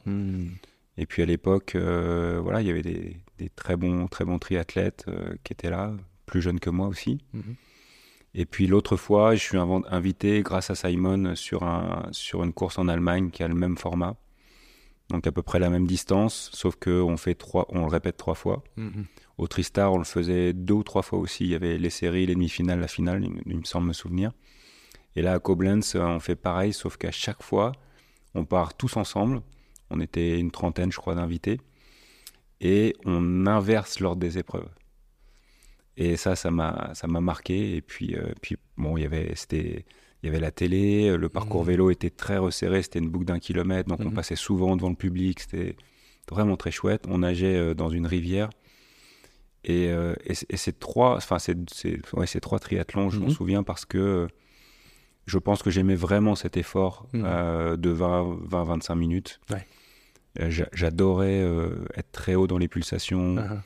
[SPEAKER 1] Et puis à l'époque, voilà, il y avait des, des, très bons, très bons triathlètes qui étaient là plus jeune que moi aussi. Mhm. Et puis l'autre fois, je suis invité grâce à Simon sur, un, sur une course en Allemagne qui a le même format. Donc à peu près la même distance, sauf qu'on fait trois, on le répète trois fois. Mhm. Au Tristar, on le faisait deux ou trois fois aussi. Il y avait les séries, les demi-finales, la finale, il, me semble me souvenir. Et là, à Koblenz, on fait pareil, sauf qu'à chaque fois, on part tous ensemble. On était une trentaine, je crois, d'invités. Et on inverse l'ordre des épreuves. Et ça, ça m'a, ça m'a marqué. Et puis, euh, puis bon, il y avait, c'était, il y avait la télé, le parcours mmh. vélo était très resserré, c'était une boucle d'un kilomètre, donc on mmh. passait souvent devant le public, c'était vraiment très chouette. On nageait euh, dans une rivière. Et, euh, et, ces trois, enfin, c'est, ouais, ces trois triathlons, je m'en mmh. souviens parce que je pense que j'aimais vraiment cet effort de 20-25 minutes. J'adorais être très haut dans les pulsations. Uh-huh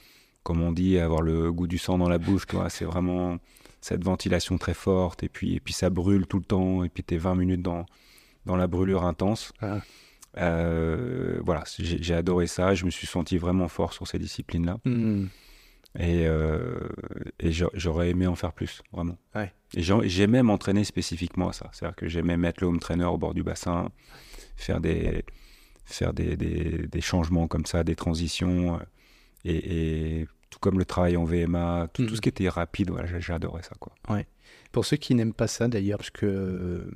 [SPEAKER 1] comme on dit, avoir le goût du sang dans la bouche. C'est vraiment cette ventilation très forte, et puis, et puis ça brûle tout le temps, et puis tu es 20 minutes dans, dans la brûlure intense. Ah. Euh, voilà, j'ai adoré ça, je me suis senti vraiment fort sur ces disciplines-là. Hmm. Et, euh, et j'aurais aimé en faire plus, vraiment.
[SPEAKER 2] Ouais.
[SPEAKER 1] Et j'aimais m'entraîner spécifiquement à ça. C'est-à-dire que j'aimais mettre le home trainer au bord du bassin, faire des, faire des, des, des changements comme ça, des transitions. Euh, et, et tout comme le travail en VMA, tout, ce mm. qui était rapide, voilà, j'adorais ça. Quoi.
[SPEAKER 2] Ouais. Pour ceux qui n'aiment pas ça d'ailleurs, parce que euh,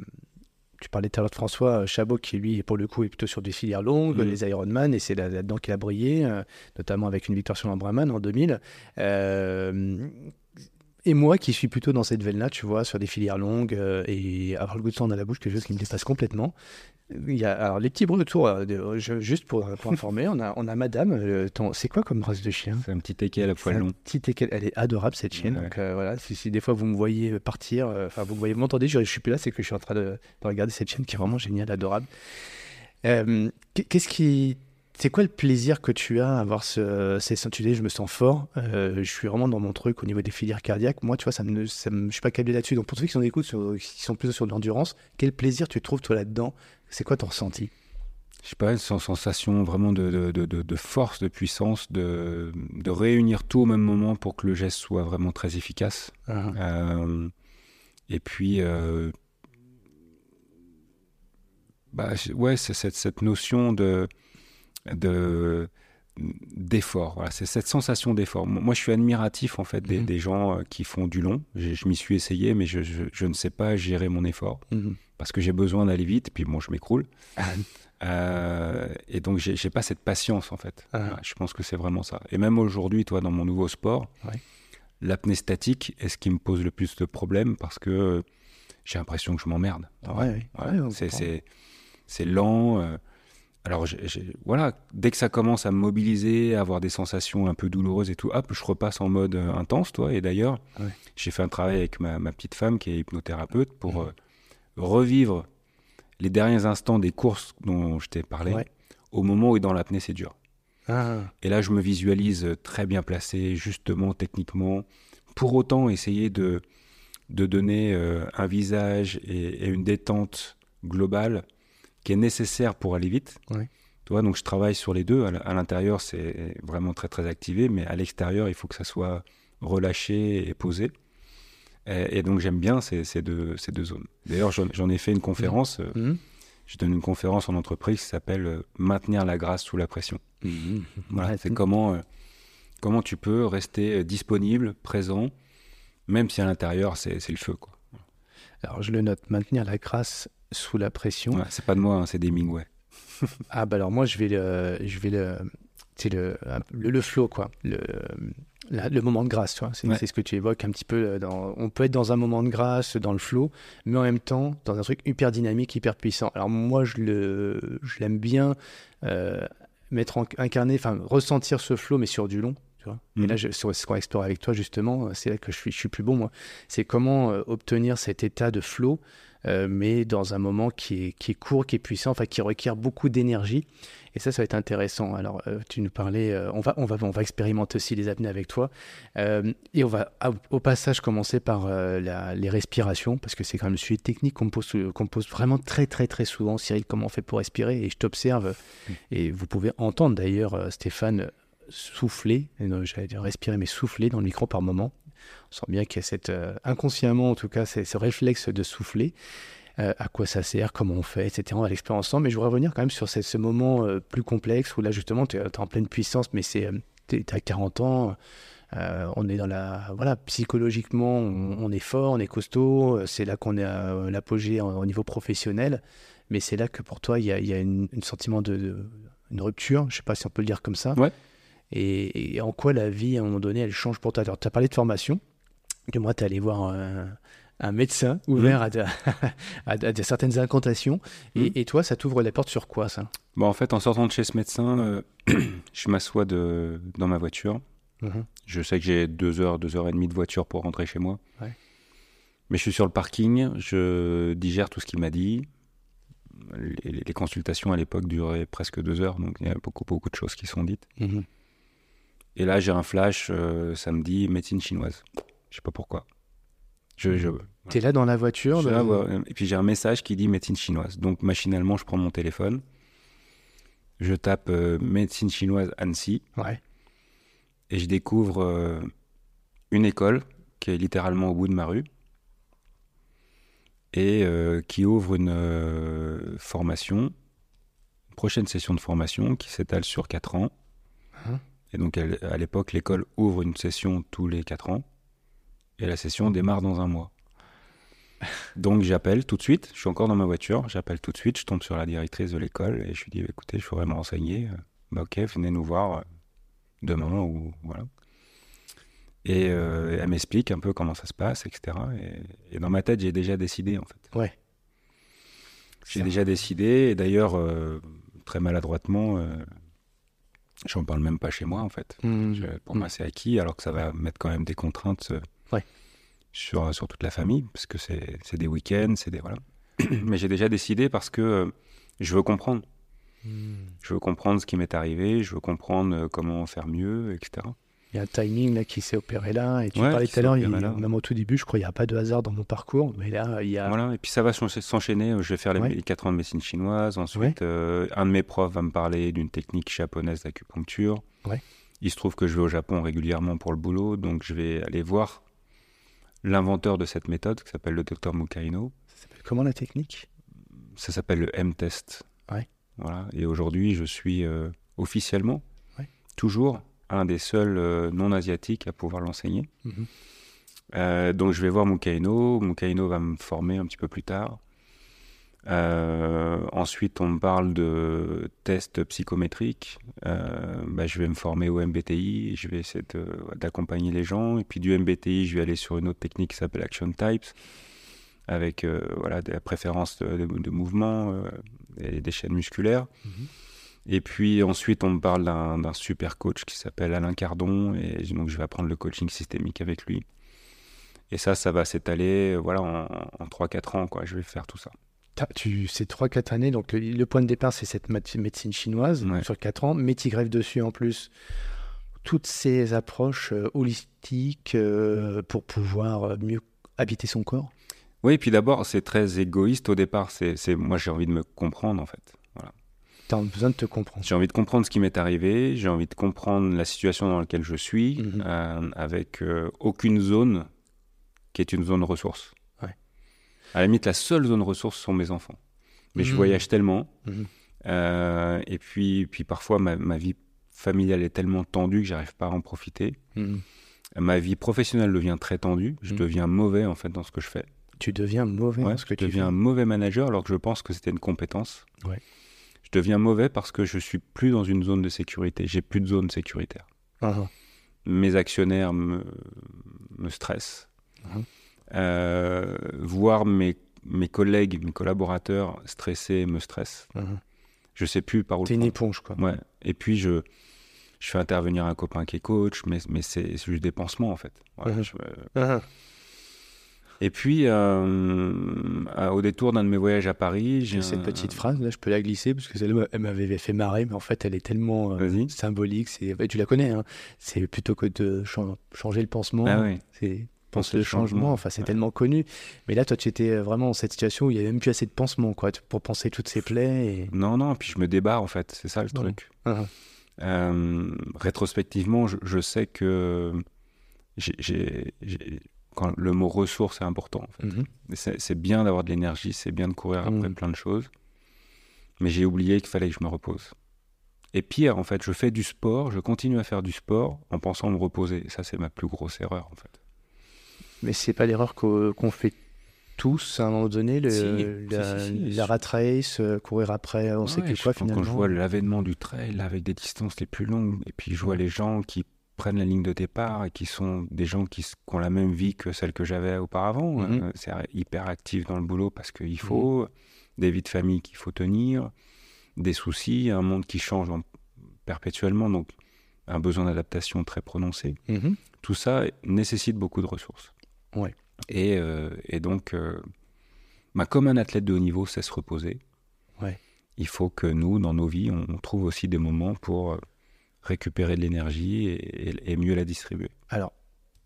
[SPEAKER 2] tu parlais tout à l'heure de François Chabot, qui lui, pour le coup, est plutôt sur des filières longues, mm. les Ironman, et c'est là-dedans qu'il a brillé, euh, notamment avec une victoire sur l'Embraman en 2000. Euh, et moi qui suis plutôt dans cette veine-là, tu vois, sur des filières longues euh, et avoir le goût de sang dans la bouche, quelque chose qui me dépasse complètement. Il y a alors les petits bruits autour, euh, juste pour, pour informer, on a, on a Madame. euh, c'est quoi comme race de chien?
[SPEAKER 1] C'est un petit teckel à poil
[SPEAKER 2] C'est un
[SPEAKER 1] long.
[SPEAKER 2] petit teckel. Elle est adorable cette chienne.
[SPEAKER 1] Ouais.
[SPEAKER 2] Donc euh, voilà, si, si des fois vous me voyez partir, euh, enfin vous me voyez, m'entendez, je, je suis plus là, c'est que je suis en train de, de regarder cette chienne qui est vraiment géniale, adorable. Euh, qu'est- Qu'est-ce qui, c'est quoi le plaisir que tu as à avoir ce, ces tu dis, je me sens fort, euh, je suis vraiment dans mon truc au niveau des filières cardiaques. Moi, tu vois, ça me, ça me- je suis pas câblé là-dessus. Donc pour ceux qui sont écoute, sur, qui sont plutôt sur de l'endurance, quel plaisir tu trouves toi là-dedans? C'est quoi ton ressenti?
[SPEAKER 1] Je sais pas, une sen- sensation vraiment de, de, de- force, de puissance, de, de réunir tout au même moment pour que le geste soit vraiment très efficace.
[SPEAKER 2] Ah,
[SPEAKER 1] Euh, et puis, euh, bah, ouais, c'est cette, cette notion de de- d'effort. Voilà, c'est cette sensation d'effort. Moi, je suis admiratif en fait des,
[SPEAKER 2] Mhm.
[SPEAKER 1] des gens euh, qui font du long. Je m'y suis essayé, mais je, je- je ne sais pas gérer mon effort
[SPEAKER 2] mhm.
[SPEAKER 1] Parce que j'ai besoin d'aller vite. Puis bon, je m'écroule.
[SPEAKER 2] Ah.
[SPEAKER 1] Euh, et donc, j'ai pas cette patience en fait.
[SPEAKER 2] Ah.
[SPEAKER 1] Je pense que c'est vraiment ça. Et même aujourd'hui, toi, dans mon nouveau sport,
[SPEAKER 2] Ouais.
[SPEAKER 1] l'apnée statique est ce qui me pose le plus de problèmes parce que euh, j'ai l'impression que je m'emmerde.
[SPEAKER 2] Ah ouais, ouais.
[SPEAKER 1] Ouais,
[SPEAKER 2] Ouais, on
[SPEAKER 1] c'est- lent. euh, alors, voilà, dès que ça commence à me mobiliser, à avoir des sensations un peu douloureuses et tout, hop, je repasse en mode intense, toi. Et d'ailleurs, j'ai fait un travail avec ma, ma petite femme qui est hypnothérapeute pour euh, revivre les derniers instants des courses dont je t'ai parlé
[SPEAKER 2] Ouais.
[SPEAKER 1] au moment où dans l'apnée c'est dur.
[SPEAKER 2] Ah,
[SPEAKER 1] Et là, je me visualise euh, très bien placé, justement, techniquement. Pour autant, essayer de, de donner euh, un visage et, et une détente globale qui est nécessaire pour aller vite.
[SPEAKER 2] Ouais.
[SPEAKER 1] Tu vois, donc je travaille sur les deux. À l'intérieur, c'est vraiment très, très activé, mais à l'extérieur, il faut que ça soit relâché et posé. Et, et donc, j'aime bien ces, ces deux, ces deux zones. D'ailleurs, j'en ai fait une conférence. euh,
[SPEAKER 2] mhm.
[SPEAKER 1] Je donne une conférence en entreprise qui s'appelle euh, Maintenir la grâce sous la pression. Voilà,
[SPEAKER 2] Ouais,
[SPEAKER 1] c'est comment, euh, comment tu peux rester disponible, présent, même si à l'intérieur c'est le feu. Quoi.
[SPEAKER 2] Alors je le note, maintenir la grâce sous la pression.
[SPEAKER 1] Ouais, c'est pas de moi, hein, c'est des Mingway.
[SPEAKER 2] Ah bah alors moi je vais le, je vais le, c'est le, le, le flow quoi, le, la- le moment de grâce, tu vois. C'est
[SPEAKER 1] Ouais.
[SPEAKER 2] c'est ce que tu évoques un petit peu. euh, Dans, on peut être dans un moment de grâce, dans le flow, mais en même temps dans un truc hyper dynamique, hyper puissant. Alors moi je le, je l'aime bien euh, mettre en, incarner, enfin ressentir ce flow mais sur du long. Tu vois. Et
[SPEAKER 1] Mhm.
[SPEAKER 2] là, je- sur ce qu'on explore avec toi justement, c'est là que je suis, je suis plus bon moi. C'est comment euh, obtenir cet état de flow, euh, mais dans un moment qui est, qui est court, qui est puissant, enfin qui requiert beaucoup d'énergie. Et ça, ça va être intéressant. Alors, euh, tu nous parlais, euh, on, va, on, va, on va expérimenter aussi les apnées avec toi. Euh, et on va à- au passage commencer par la- les respirations, parce que c'est quand même le sujet technique qu'on me pose, qu'on me pose vraiment très, très, très souvent. Cyril, comment on fait pour respirer? Et je t'observe, et vous pouvez entendre d'ailleurs Stéphane souffler, j'allais dire respirer, mais souffler dans le micro par moment. On sent bien qu'il y a cette, euh, inconsciemment en tout cas, ce réflexe de souffler. Euh, à quoi ça sert, comment on fait, etc. On va l'explorer ensemble. Mais je voudrais revenir quand même sur ce, moment euh, plus complexe où là, justement, tu es, en pleine puissance, mais c'est, tu as 40 ans. on est dans la. Voilà, psychologiquement, on, est fort, on est costaud. C'est là qu'on est à l'apogée au niveau professionnel. Mais c'est là que pour toi, il y a, y une sentiment de, une rupture. Je sais pas si on peut le dire comme ça.
[SPEAKER 1] Ouais.
[SPEAKER 2] Et, et en quoi la vie, à un moment donné, elle change pour toi? Alors, tu as parlé de formation. Que moi, tu es allé voir un, un médecin ouvert à, de- à, de- à de certaines incantations. Et,
[SPEAKER 1] Mhm.
[SPEAKER 2] et toi, ça t'ouvre les portes sur quoi, ça?
[SPEAKER 1] Bon, en fait, en sortant de chez ce médecin, euh, je m'assois dans ma voiture.
[SPEAKER 2] Mhm.
[SPEAKER 1] Je sais que j'ai deux heures, deux heures et demie de voiture pour rentrer chez moi.
[SPEAKER 2] Ouais.
[SPEAKER 1] Mais je suis sur le parking, je digère tout ce qu'il m'a dit. Les, les- les consultations à l'époque duraient presque deux heures, donc il y a beaucoup, beaucoup de choses qui sont dites. Et là, j'ai un flash euh, samedi, médecine chinoise. Je sais pas pourquoi. Je, je,
[SPEAKER 2] T'es là dans la voiture
[SPEAKER 1] je suis
[SPEAKER 2] de-
[SPEAKER 1] là, ouais, et puis j'ai un message qui dit médecine chinoise. Donc machinalement, je prends mon téléphone, je tape euh, médecine chinoise Annecy,
[SPEAKER 2] Ouais.
[SPEAKER 1] et je découvre euh, une école qui est littéralement au bout de ma rue et euh, qui ouvre une formation, une prochaine session de formation qui s'étale sur 4 ans.
[SPEAKER 2] Hein?
[SPEAKER 1] Et donc à l'époque, l'école ouvre une session tous les 4 ans et la session démarre dans un mois. Donc j'appelle tout de suite, je suis encore dans ma voiture, j'appelle tout de suite, je tombe sur la directrice de l'école et je lui dis écoutez, je voudrais me renseigner. Euh, Bah ok, venez nous voir euh, demain ou voilà. Et elle m'explique un peu comment ça se passe, etc. Et, et dans ma tête, j'ai déjà décidé, en fait.
[SPEAKER 2] Ouais.
[SPEAKER 1] J'ai déjà décidé, et d'ailleurs, très maladroitement, j'en parle même pas chez moi, en fait.
[SPEAKER 2] Mmh.
[SPEAKER 1] pour
[SPEAKER 2] Mmh.
[SPEAKER 1] moi, c'est acquis, alors que ça va mettre quand même des contraintes
[SPEAKER 2] Ouais.
[SPEAKER 1] sur, sur toute la famille, parce que c'est c'est des week-ends, c'est des. Voilà. Mais j'ai déjà décidé parce que euh, je veux comprendre.
[SPEAKER 2] Mmh.
[SPEAKER 1] Je veux comprendre ce qui m'est arrivé, je veux comprendre euh, comment faire mieux, etc.
[SPEAKER 2] Il y a un timing là qui s'est opéré là, et tu
[SPEAKER 1] Ouais,
[SPEAKER 2] parlais tout à l'heure, même au tout début, je crois qu'il n'y a pas de hasard dans mon parcours, mais là, il y a.
[SPEAKER 1] Voilà, et puis ça va s'en- s'enchaîner. Je vais faire les,
[SPEAKER 2] Ouais.
[SPEAKER 1] les 4 ans de médecine chinoise. Ensuite, euh, un de mes profs va me parler d'une technique japonaise d'acupuncture. Il se trouve que je vais au Japon régulièrement pour le boulot, donc je vais aller voir l'inventeur de cette méthode qui s'appelle le docteur Mukaino.
[SPEAKER 2] Ça s'appelle comment la technique?
[SPEAKER 1] Ça s'appelle le M-test. Voilà. Et aujourd'hui, je suis euh, officiellement, toujours, un des seuls euh, non-asiatiques à pouvoir l'enseigner.
[SPEAKER 2] Mhm.
[SPEAKER 1] Euh, donc je vais voir Mukaino. Mukaino va me former un petit peu plus tard. Euh, ensuite, on me parle de tests psychométriques. Euh, bah, je vais me former au MBTI. Je vais essayer d'accompagner les gens. Et puis du MBTI, je vais aller sur une autre technique qui s'appelle Action Types, avec voilà, des préférences de, de- de mouvement et des chaînes musculaires.
[SPEAKER 2] Mhm.
[SPEAKER 1] Et puis ensuite, on me parle d'un super coach qui s'appelle Alain Cardon. Et donc, je vais apprendre le coaching systémique avec lui. Et ça, ça va s'étaler euh, voilà, en, en 3-4 ans. Quoi. Je vais faire tout ça.
[SPEAKER 2] Tu, c'est 3-4 années, donc le, le point de départ, c'est cette médecine chinoise
[SPEAKER 1] Ouais.
[SPEAKER 2] sur 4 ans, mais tu greffes dessus en plus toutes ces approches euh, holistiques euh, pour pouvoir euh, mieux habiter son corps.
[SPEAKER 1] Oui, et puis d'abord, c'est très égoïste au départ. C'est- moi, j'ai envie de me comprendre, en fait.
[SPEAKER 2] Tu as besoin de te comprendre.
[SPEAKER 1] J'ai envie de comprendre ce qui m'est arrivé. J'ai envie de comprendre la situation dans laquelle je suis,
[SPEAKER 2] Mhm.
[SPEAKER 1] euh, avec euh, aucune zone qui est une zone ressource.
[SPEAKER 2] Ouais.
[SPEAKER 1] À la limite, la seule zone ressource sont mes enfants. Mais je
[SPEAKER 2] Mhm.
[SPEAKER 1] voyage tellement.
[SPEAKER 2] Mhm.
[SPEAKER 1] euh, et puis, puis parfois, ma, ma vie familiale est tellement tendue que j'arrive pas à en profiter. Ma vie professionnelle devient très tendue. Je deviens mauvais, en fait, dans ce que je fais.
[SPEAKER 2] Tu deviens mauvais
[SPEAKER 1] Ouais,
[SPEAKER 2] dans ce que
[SPEAKER 1] je
[SPEAKER 2] tu
[SPEAKER 1] deviens un
[SPEAKER 2] fais.
[SPEAKER 1] mauvais manager alors que je pense que c'était une compétence.
[SPEAKER 2] Ouais.
[SPEAKER 1] Je deviens mauvais parce que je suis plus dans une zone de sécurité. J'ai plus de zone sécuritaire.
[SPEAKER 2] Ah.
[SPEAKER 1] Mes actionnaires me, me stressent. Euh, voir mes, mes collègues, mes collaborateurs stressés me stressent.
[SPEAKER 2] Ah, ah.
[SPEAKER 1] Je sais plus par où
[SPEAKER 2] T'es une éponge, quoi.
[SPEAKER 1] Ouais. Et puis je, je fais intervenir un copain qui est coach, mais, mais c'est juste des pansements en fait. Voilà, je-
[SPEAKER 2] Ah, ah.
[SPEAKER 1] Et puis, euh, à- au détour d'un de mes voyages à Paris, j'ai
[SPEAKER 2] cette petite phrase, là, je peux la glisser parce que elle m'avait fait marrer, mais en fait, elle est tellement euh, symbolique. C'est, tu la connais, hein. C'est plutôt que de chan- changer le pansement,
[SPEAKER 1] Ah oui.
[SPEAKER 2] c'est
[SPEAKER 1] Penser
[SPEAKER 2] penser le changement.
[SPEAKER 1] changement.
[SPEAKER 2] Enfin, c'est
[SPEAKER 1] Ouais.
[SPEAKER 2] tellement connu. Mais là, toi, tu étais vraiment dans cette situation où il y avait même plus assez de pansement, quoi, pour penser toutes ces plaies. Et...
[SPEAKER 1] Non, non, puis je me débarre en fait, c'est ça le
[SPEAKER 2] Ouais.
[SPEAKER 1] truc.
[SPEAKER 2] Ah,
[SPEAKER 1] Euh, rétrospectivement, je, je sais que j'ai- quand le mot ressource est important. en fait.
[SPEAKER 2] mhm.
[SPEAKER 1] C'est bien d'avoir de l'énergie, c'est bien de courir après
[SPEAKER 2] Mhm.
[SPEAKER 1] plein de choses, mais j'ai oublié qu'il fallait que je me repose. Et pire, en fait, je fais du sport, je continue à faire du sport en pensant me reposer. Ça, c'est ma plus grosse erreur, en fait.
[SPEAKER 2] Mais c'est pas l'erreur qu'o- qu'on fait tous à un moment donné, le,
[SPEAKER 1] Si,
[SPEAKER 2] la,
[SPEAKER 1] si, si, si.
[SPEAKER 2] la rat race, euh, courir après, on sait que quoi finalement.
[SPEAKER 1] quand je vois l'avènement du trail avec des distances les plus longues, et puis je vois les gens qui prennent la ligne de départ et qui sont des gens qui, ont la même vie que celle que j'avais auparavant.
[SPEAKER 2] Mhm.
[SPEAKER 1] Euh, c'est hyper actif dans le boulot parce qu'il faut, des vies de famille qu'il faut tenir, des soucis, un monde qui change en- perpétuellement, donc un besoin d'adaptation très prononcé.
[SPEAKER 2] Mhm.
[SPEAKER 1] Tout ça nécessite beaucoup de ressources.
[SPEAKER 2] Ouais.
[SPEAKER 1] Et, euh, et donc, euh, bah, comme un athlète de haut niveau sait se reposer,
[SPEAKER 2] Ouais.
[SPEAKER 1] il faut que nous, dans nos vies, on, on trouve aussi des moments pour euh, récupérer de l'énergie et, mieux la distribuer.
[SPEAKER 2] Alors,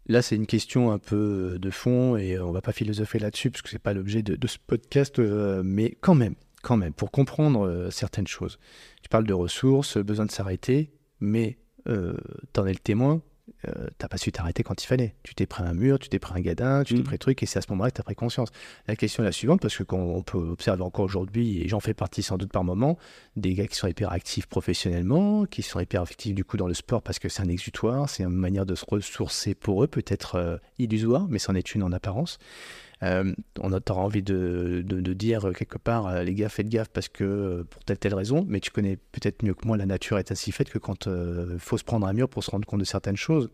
[SPEAKER 2] là, c'est une question un peu euh, de fond et euh, on va pas philosopher là-dessus parce que c'est pas l'objet de, ce podcast, euh, mais quand même, quand même, pour comprendre certaines choses. Tu parles de ressources, besoin de s'arrêter, mais euh, t'en es le témoin. Euh, t'as pas su t'arrêter quand il fallait. Tu t'es pris un mur, tu t'es pris un gadin, tu t'es
[SPEAKER 1] Mhm.
[SPEAKER 2] pris un truc, et c'est à ce moment-là que tu as pris conscience. La question est la suivante, parce que quand on peut observer encore aujourd'hui, et j'en fais partie sans doute par moment, des gars qui sont hyper actifs professionnellement, qui sont hyper actifs du coup dans le sport parce que c'est un exutoire, c'est une manière de se ressourcer pour eux, peut-être euh, illusoire, mais c'en est une en apparence. Euh, on a t'auras envie de, de, dire euh, quelque part, euh, les gars, faites gaffe parce que pour telle telle raison, mais tu connais peut-être mieux que moi la nature est ainsi faite que quand il faut se prendre un mur pour se rendre compte de certaines choses.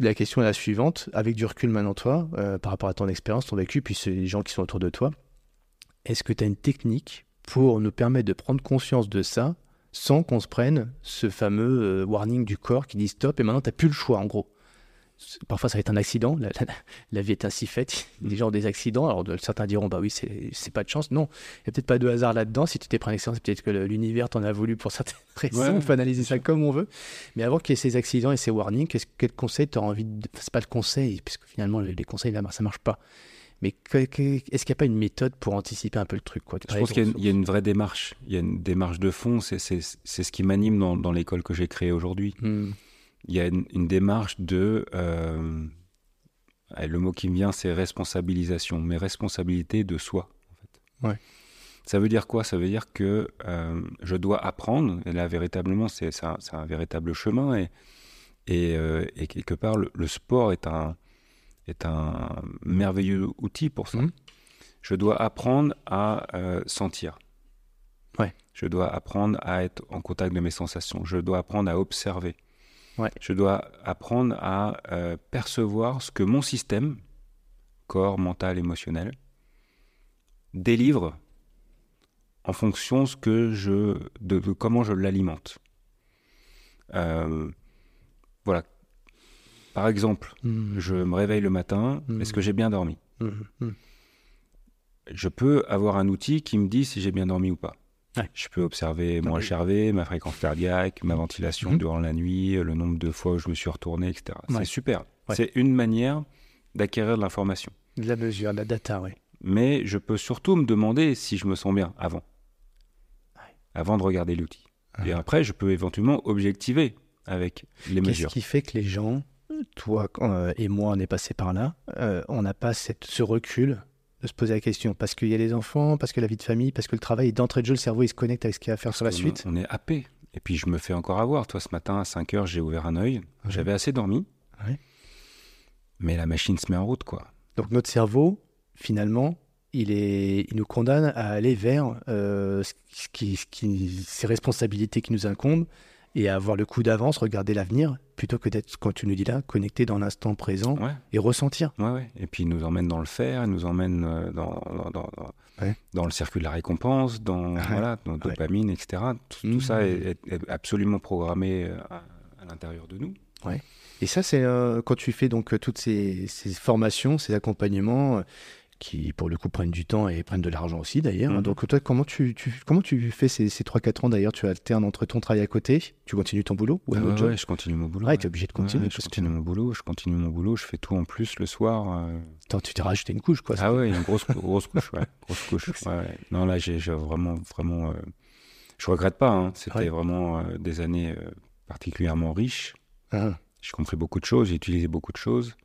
[SPEAKER 2] la question est la suivante. Avec du recul maintenant, toi, par rapport à ton expérience, ton vécu, puis les gens qui sont autour de toi, est-ce que tu as une technique pour nous permettre de prendre conscience de ça sans qu'on se prenne ce fameux warning du corps qui dit stop et maintenant tu n'as plus le choix en gros? Parfois, ça va être un accident. La, vie est ainsi faite. Les gens ont des accidents. Alors, certains diront, bah oui, c'est pas de chance. Non, il n'y a peut-être pas de hasard là-dedans. Si tu t'es pris un accident, c'est peut-être que l'univers t'en a voulu pour certaines raisons. On peut analyser ça comme on veut. Mais avant qu'il y ait ces accidents et ces warnings, quel conseil tu envie de. C'est pas le conseil, puisque finalement, les conseils, là, ça marche pas. Mais est-ce qu'il n'y a pas une méthode pour anticiper un peu le truc quoi,
[SPEAKER 1] Je pense qu'il y, a une vraie démarche. Il y a une démarche de fond. C'est ce qui m'anime dans, dans l'école que j'ai créée aujourd'hui. Hmm il y a une, démarche de... Euh, le mot qui me vient, c'est responsabilisation, mais responsabilité de soi. En fait.
[SPEAKER 2] ouais.
[SPEAKER 1] Ça veut dire quoi? Ça veut dire que euh, je dois apprendre, et là véritablement c'est un, un, véritable chemin, et, et, euh, et quelque part le, sport est un, est un merveilleux outil pour ça. Mmh. Je dois apprendre à sentir.
[SPEAKER 2] Ouais.
[SPEAKER 1] Je dois apprendre à être en contact de mes sensations. Je dois apprendre à observer. Je dois apprendre à euh, percevoir ce que mon système, corps, mental, émotionnel, délivre en fonction ce que je, de, comment je l'alimente. Euh, voilà. Par exemple, mmh. je me réveille le matin, mmh. est-ce que j'ai bien dormi? Mmh. Je peux avoir un outil qui me dit si j'ai bien dormi ou pas. Je peux observer mon HRV, ma fréquence cardiaque, ma ventilation mhm. durant la nuit, le nombre de fois où je me suis retourné, etc. C'est super. C'est une manière d'acquérir de l'information.
[SPEAKER 2] De la mesure, de la data, oui.
[SPEAKER 1] Mais je peux surtout me demander si je me sens bien avant. Avant de regarder l'outil. Et après, je peux éventuellement objectiver avec les mesures.
[SPEAKER 2] Qu'est-ce qui fait que les gens, toi euh, et moi, on est passé par là, euh, on n'a pas cette, ce recul de se poser la question Parce qu'il y a les enfants, parce que la vie de famille, parce que le travail, d'entrée de jeu, le cerveau, il se connecte avec ce qu'il y a à faire sur la suite.
[SPEAKER 1] On est happé. Et puis je me fais encore avoir. Toi, ce matin, à 5 heures, j'ai ouvert un œil. J'avais assez dormi. Mais la machine se met en route, quoi.
[SPEAKER 2] Donc notre cerveau, finalement, il, est, il nous condamne à aller vers euh, ce qui, ce qui, ces responsabilités qui nous incombent et avoir le coup d'avance, regarder l'avenir, plutôt que d'être, quand tu nous dis là, connecté dans l'instant présent et ressentir.
[SPEAKER 1] Ouais, ouais. Et puis il nous emmène dans le faire, il nous emmène euh, dans, dans, dans, le circuit de la récompense, dans, voilà, dans dopamine, etc. Tout, ça mmh. est, absolument programmé euh, à, l'intérieur de nous.
[SPEAKER 2] Ouais. Et ça, c'est euh, quand tu fais donc toutes ces, ces formations, ces accompagnements, qui pour le coup prennent du temps et prennent de l'argent aussi d'ailleurs. Mhm. Donc toi, comment tu, comment tu fais ces, ces 3-4 ans d'ailleurs? Tu alternes entre ton travail à côté, tu continues ton boulot
[SPEAKER 1] ou un je continue mon boulot.
[SPEAKER 2] Ouais, tu es obligé de continuer.
[SPEAKER 1] je continue mon boulot, je continue mon boulot, je fais tout en plus le soir. Euh.
[SPEAKER 2] Attends, tu t'es rajouté une couche quoi.
[SPEAKER 1] Ah ouais, une grosse, grosse couche, ouais. Grosse couche. Non, là j'ai vraiment, vraiment... Euh... Je regrette pas, hein. c'était vraiment euh, des années euh, particulièrement riches. Ah. J'ai compris beaucoup de choses, j'ai utilisé beaucoup de choses.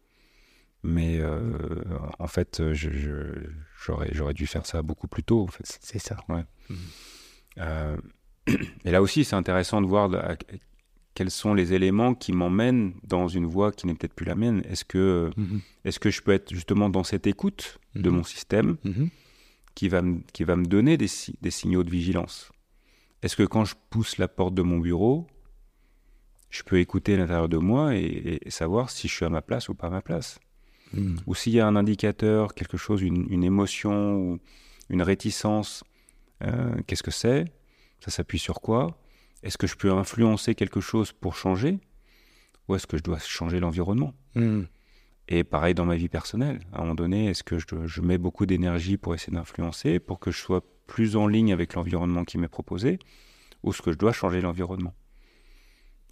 [SPEAKER 1] Mais euh, en fait, j'aurais, j'aurais dû faire ça beaucoup plus tôt. En fait.
[SPEAKER 2] C'est ça.
[SPEAKER 1] Ouais. Mmh. Euh, et là aussi, c'est intéressant de voir quels sont les éléments qui m'emmènent dans une voie qui n'est peut-être plus la mienne. Est-ce que, mmh. est-ce que je peux être justement dans cette écoute de mmh. mon système qui, va me, qui va me donner des, des signaux de vigilance? Est-ce que quand je pousse la porte de mon bureau, je peux écouter l'intérieur de moi et, et, savoir si je suis à ma place ou pas à ma place? Hmm. Ou s'il y a un indicateur, quelque chose, une, émotion ou une réticence, euh, qu'est-ce que c'est? Ça s'appuie sur quoi? Est-ce que je peux influencer quelque chose pour changer? Ou est-ce que je dois changer l'environnement? Hmm. Et pareil dans ma vie personnelle. À un moment donné, est-ce que je, je, mets beaucoup d'énergie pour essayer d'influencer, pour que je sois plus en ligne avec l'environnement qui m'est proposé? Ou est-ce que je dois changer l'environnement?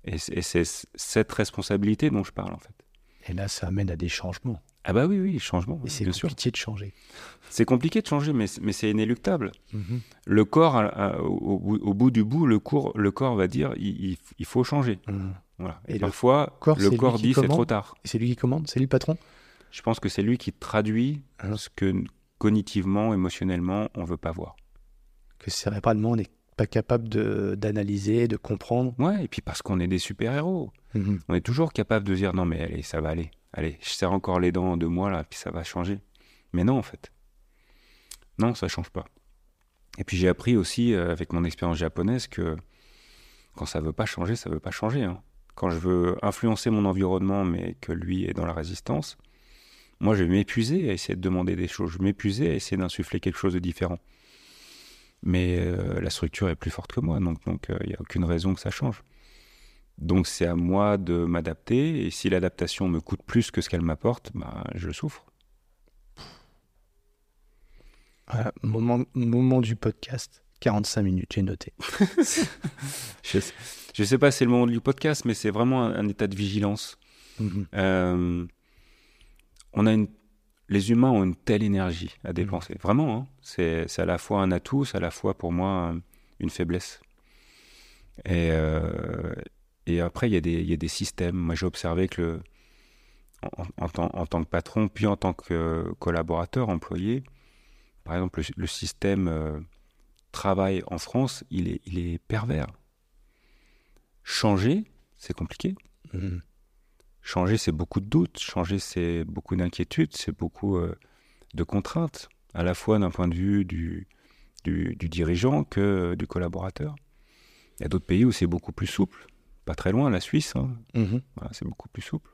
[SPEAKER 1] Et c'est cette responsabilité dont je parle en fait.
[SPEAKER 2] Et là, ça amène à des changements.
[SPEAKER 1] Ah bah oui, oui, changement.
[SPEAKER 2] Et c'est compliqué de changer.
[SPEAKER 1] C'est compliqué de changer, mais, mais c'est inéluctable. Mhm. Le corps, au, bout du bout, le, cours, le corps va dire il, il, faut changer. Mhm. Voilà. Et, parfois, le corps dit c'est trop tard.
[SPEAKER 2] C'est lui qui commande C'est lui le patron?
[SPEAKER 1] Je pense que c'est lui qui traduit hein ce que cognitivement, émotionnellement, on veut pas voir.
[SPEAKER 2] Que cérébralement, on n'est pas capable d'analyser, de, comprendre.
[SPEAKER 1] Ouais, et puis parce qu'on est des super-héros. Mhm. On est toujours capable de dire non, mais allez, ça va aller. Allez, je serre encore les dents en deux mois, là, puis ça va changer. Mais non, en fait. Non, ça change pas. Et puis j'ai appris aussi, euh, avec mon expérience japonaise, que quand ça veut pas changer, ça veut pas changer. Hein. quand je veux influencer mon environnement, mais que lui est dans la résistance, moi, je vais m'épuiser à essayer de demander des choses. Je vais m'épuiser à essayer d'insuffler quelque chose de différent. Mais euh, la structure est plus forte que moi, donc il donc, n'y a aucune raison que ça change. Donc c'est à moi de m'adapter, et si l'adaptation me coûte plus que ce qu'elle m'apporte, bah, je souffre.
[SPEAKER 2] moment, moment du podcast, 45 minutes, j'ai noté.
[SPEAKER 1] je, ne sais pas si c'est le moment du podcast, mais c'est vraiment un, état de vigilance. Mhm. Euh, on a une, les humains ont une telle énergie à dépenser. Mhm. Vraiment, hein. c'est à la fois un atout, c'est à la fois pour moi une faiblesse. Et, euh, et après, il y, a des, y a des systèmes. Moi, j'ai observé que le, en, tant que patron, puis en tant que collaborateur, employé, par exemple, le, système euh, travail en France, il est, il est pervers. Changer, c'est compliqué. Mhm. Changer, c'est beaucoup de doutes. Changer, c'est beaucoup d'inquiétudes. C'est beaucoup euh, de contraintes, à la fois d'un point de vue du, du, dirigeant que du collaborateur. Il y a d'autres pays où c'est beaucoup plus souple. Pas très loin, la Suisse. Hein. Mhm. c'est beaucoup plus souple.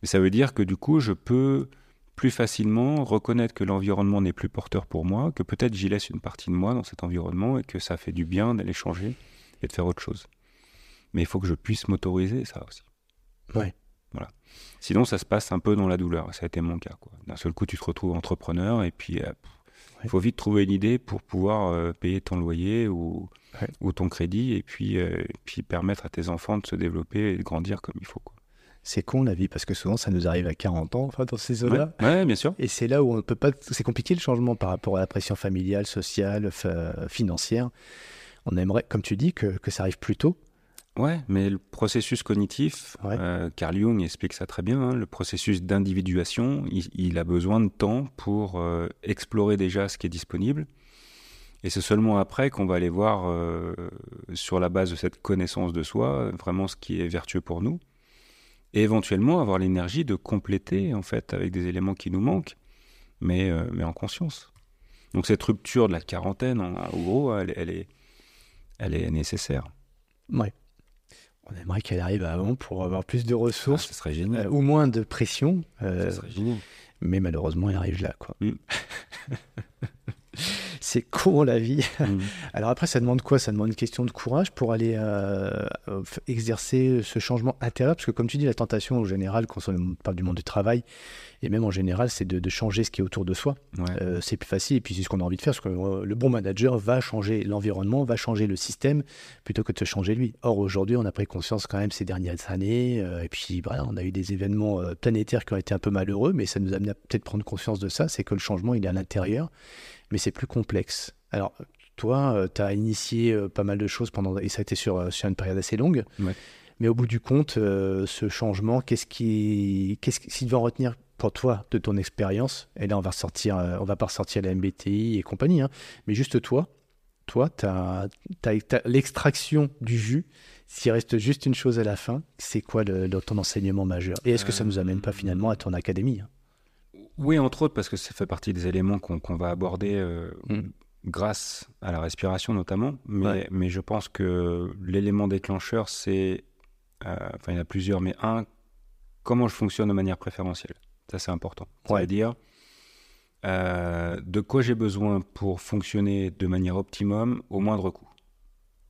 [SPEAKER 1] Mais ça veut dire que du coup, je peux plus facilement reconnaître que l'environnement n'est plus porteur pour moi, que peut-être j'y laisse une partie de moi dans cet environnement et que ça fait du bien d'aller changer et de faire autre chose. Mais il faut que je puisse m'autoriser ça aussi.
[SPEAKER 2] Ouais.
[SPEAKER 1] Voilà. Sinon, ça se passe un peu dans la douleur. Ça a été mon cas. D'un seul coup, tu te retrouves entrepreneur et puis euh, il faut vite trouver une idée pour pouvoir euh, payer ton loyer ou, ou ton crédit et puis, euh, puis permettre à tes enfants de se développer et de grandir comme il faut. Quoi
[SPEAKER 2] c'est con la vie parce que souvent ça nous arrive à 40 ans enfin, dans ces zones-là.
[SPEAKER 1] Ouais, bien sûr.
[SPEAKER 2] Et c'est là où on ne peut pas. C'est compliqué le changement par rapport à la pression familiale, sociale, financière. On aimerait, comme tu dis, que, que ça arrive plus tôt.
[SPEAKER 1] Ouais, mais le processus cognitif, euh, Carl Jung explique ça très bien, hein, le processus d'individuation, il, a besoin de temps pour euh, explorer déjà ce qui est disponible. Et c'est seulement après qu'on va aller voir, euh, sur la base de cette connaissance de soi, vraiment ce qui est vertueux pour nous et éventuellement avoir l'énergie de compléter en fait avec des éléments qui nous manquent, mais, mais en conscience. Donc cette rupture de la quarantaine, en, gros, elle, est, elle est nécessaire.
[SPEAKER 2] Oui. On aimerait qu'elle arrive avant pour avoir plus de ressources.
[SPEAKER 1] Ah, serait génial.
[SPEAKER 2] Euh, ou moins de pression.
[SPEAKER 1] Euh, serait génial.
[SPEAKER 2] Mais malheureusement, elle arrive là. Quoi. Mm. c'est con la vie. Mm. Alors après, ça demande quoi? Ça demande une question de courage pour aller euh, exercer ce changement intérieur, parce que comme tu dis, la tentation en général, quand on parle du monde du travail, et même en général, c'est de, changer ce qui est autour de soi. Euh, c'est plus facile, et puis c'est ce qu'on a envie de faire, parce que euh, le bon manager va changer l'environnement, va changer le système, plutôt que de se changer lui. Or, aujourd'hui, on a pris conscience quand même ces dernières années, et puis voilà, on a eu des événements planétaires qui ont été un peu malheureux, mais ça nous a amené à peut-être prendre conscience de ça, c'est que le changement, il est à l'intérieur mais c'est plus complexe. Alors, toi, euh, tu as initié euh, pas mal de choses pendant, et ça a été sur, euh, sur une période assez longue. Mais au bout du compte, ce changement, qu'est-ce qui, qu'est-ce qui va en retenir pour toi de ton expérience Et là, on va ressortir, on va pas ressortir la MBTI et compagnie, hein, mais juste toi, toi, tu as, l'extraction du jus. S'il reste juste une chose à la fin, c'est quoi le, ton enseignement majeur? Et est-ce que ça nous amène pas finalement à ton académie hein?
[SPEAKER 1] Oui, entre autres, parce que ça fait partie des éléments qu'on va aborder euh, mm. grâce à la respiration notamment. Mais, mais je pense que l'élément déclencheur, c'est. Euh, enfin, il y en a plusieurs, mais un, comment je fonctionne de manière préférentielle. Ça, c'est important. C'est-à-dire. Euh, de quoi j'ai besoin pour fonctionner de manière optimum au moindre coût.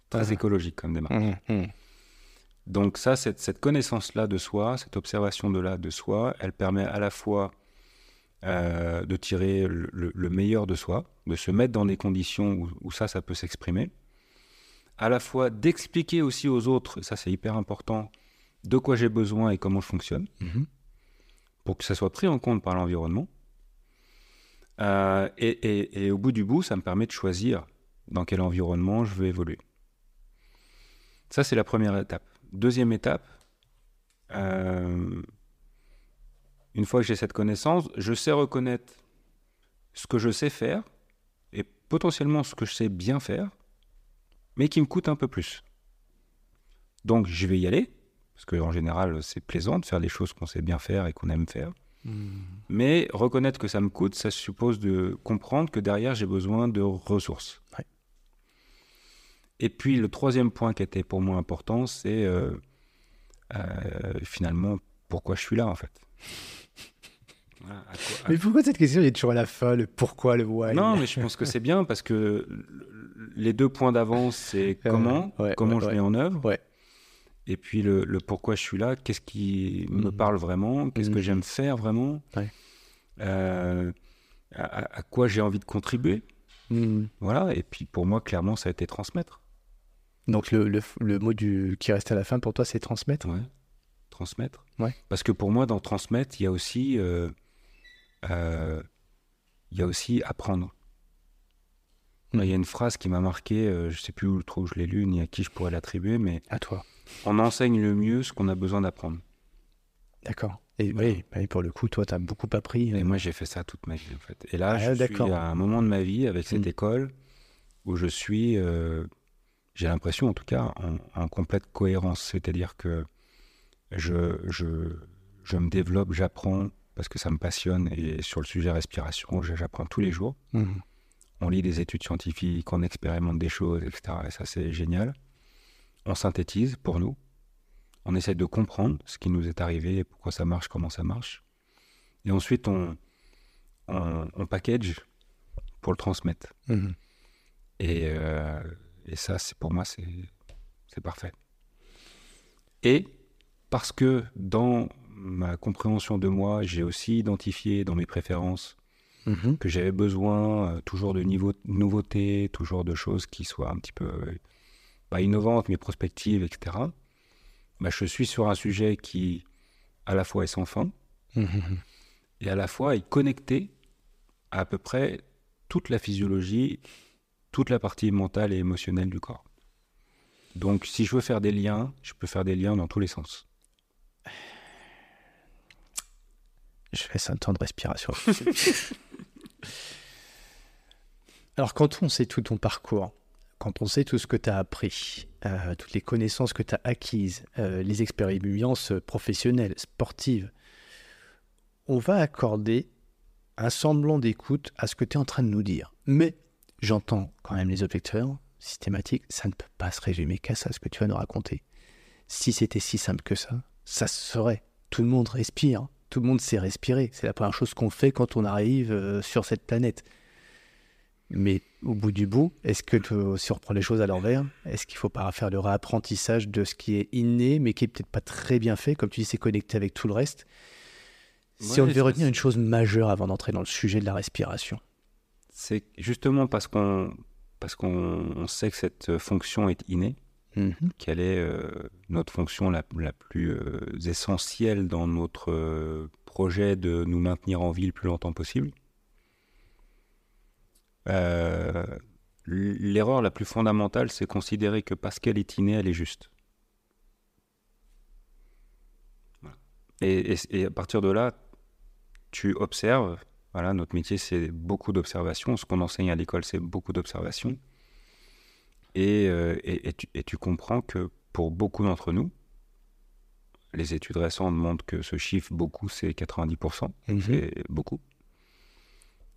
[SPEAKER 1] Très écologique comme démarche. Mm, mm. Donc ça, cette, cette connaissance-là de soi, cette observation de là de soi, elle permet à la fois euh, de tirer le, meilleur de soi, de se mettre dans des conditions où, ça, ça peut s'exprimer. À la fois d'expliquer aussi aux autres, ça c'est hyper important, de quoi j'ai besoin et comment je fonctionne, mhm. pour que ça soit pris en compte par l'environnement. Euh, et, au bout du bout, ça me permet de choisir dans quel environnement je veux évoluer. Ça, c'est la première étape. Deuxième étape, euh, une fois que j'ai cette connaissance, je sais reconnaître ce que je sais faire et potentiellement ce que je sais bien faire, mais qui me coûte un peu plus. Donc je vais y aller, parce qu'en général c'est plaisant de faire des choses qu'on sait bien faire et qu'on aime faire. Hmm. Mais reconnaître que ça me coûte, ça suppose de comprendre que derrière j'ai besoin de ressources. Et puis le troisième point qui était pour moi important, c'est euh, finalement, pourquoi je suis là en fait.
[SPEAKER 2] Mais pourquoi cette question est toujours à la fin, le pourquoi, le why?
[SPEAKER 1] Non, mais je pense que c'est bien parce que les deux points d'avance, c'est comment, comment je mets en œuvre. Et puis le, pourquoi je suis là, qu'est-ce qui me mhm. parle vraiment, qu'est-ce que mhm. j'aime faire vraiment, euh, à, quoi j'ai envie de contribuer. Mhm. Voilà, et puis pour moi, clairement, ça a été transmettre.
[SPEAKER 2] Donc le, le, mot du, qui reste à la fin pour toi, c'est transmettre?
[SPEAKER 1] Ouais, transmettre. Ouais. Parce que pour moi, dans transmettre, il y a aussi euh, euh, il y a aussi apprendre. Il y a une phrase qui m'a marqué, euh, je sais plus où trop je l'ai lu, ni à qui je pourrais l'attribuer, mais
[SPEAKER 2] à toi.
[SPEAKER 1] On enseigne le mieux ce qu'on a besoin d'apprendre.
[SPEAKER 2] D'accord. Et oui, pour le coup, toi, tu as beaucoup appris.
[SPEAKER 1] Et moi, j'ai fait ça toute ma vie, en fait. Et là, ah, je suis à un moment de ma vie avec cette mm. école où je suis, euh, j'ai l'impression, en tout cas, en, en complète cohérence. C'est-à-dire que je, je, je me développe, j'apprends, parce que ça me passionne. Et sur le sujet respiration, j'apprends tous les jours. Mhm. On lit des études scientifiques, on expérimente des choses, etc. Et ça, c'est génial. On synthétise pour nous. On essaie de comprendre ce qui nous est arrivé, pourquoi ça marche, comment ça marche. Et ensuite, on, on, package pour le transmettre. Mhm. Et, euh, et, ça, c'est pour moi, c'est parfait. Et parce que dans ma compréhension de moi, j'ai aussi identifié dans mes préférences mhm. que j'avais besoin euh, toujours de niveau, nouveautés, toujours de choses qui soient un petit peu, euh, pas innovantes, mais prospectives, etc. Bah, je suis sur un sujet qui, à la fois, est sans fin, mhm. et à la fois est connecté à à peu près toute la physiologie, toute la partie mentale et émotionnelle du corps. Donc, si je veux faire des liens, je peux faire des liens dans tous les sens.
[SPEAKER 2] Je fais un temps de respiration. Alors, quand on sait tout ton parcours, quand on sait tout ce que tu as appris, euh, toutes les connaissances que tu as acquises, euh, les expériences professionnelles, sportives, on va accorder un semblant d'écoute à ce que tu es en train de nous dire. Mais j'entends quand même les objecteurs systématiques, ça ne peut pas se résumer qu'à ça, ce que tu vas nous raconter. Si c'était si simple que ça, ça serait. Tout le monde respire tout le monde sait respirer. C'est la première chose qu'on fait quand on arrive euh, sur cette planète. Mais au bout du bout, est-ce que si on reprend les choses à l'envers, est-ce qu'il ne faut pas faire le réapprentissage de ce qui est inné, mais qui est peut-être pas très bien fait, comme tu dis, c'est connecté avec tout le reste. Si on devait retenir une chose majeure avant d'entrer dans le sujet de la respiration,
[SPEAKER 1] c'est justement parce qu'on parce qu'on sait que cette fonction est innée, Mhm. Quelle est euh, notre fonction la, plus euh, essentielle dans notre euh, projet de nous maintenir en vie le plus longtemps possible? L'erreur la plus fondamentale, c'est considérer que parce qu'elle est innée, elle est juste. Et, à partir de là, tu observes. Voilà, notre métier, c'est beaucoup d'observation. Ce qu'on enseigne à l'école, c'est beaucoup d'observation. Euh, et, tu, comprends que pour beaucoup d'entre nous, les études récentes montrent que ce chiffre, beaucoup, c'est 90%, mhm. c'est beaucoup.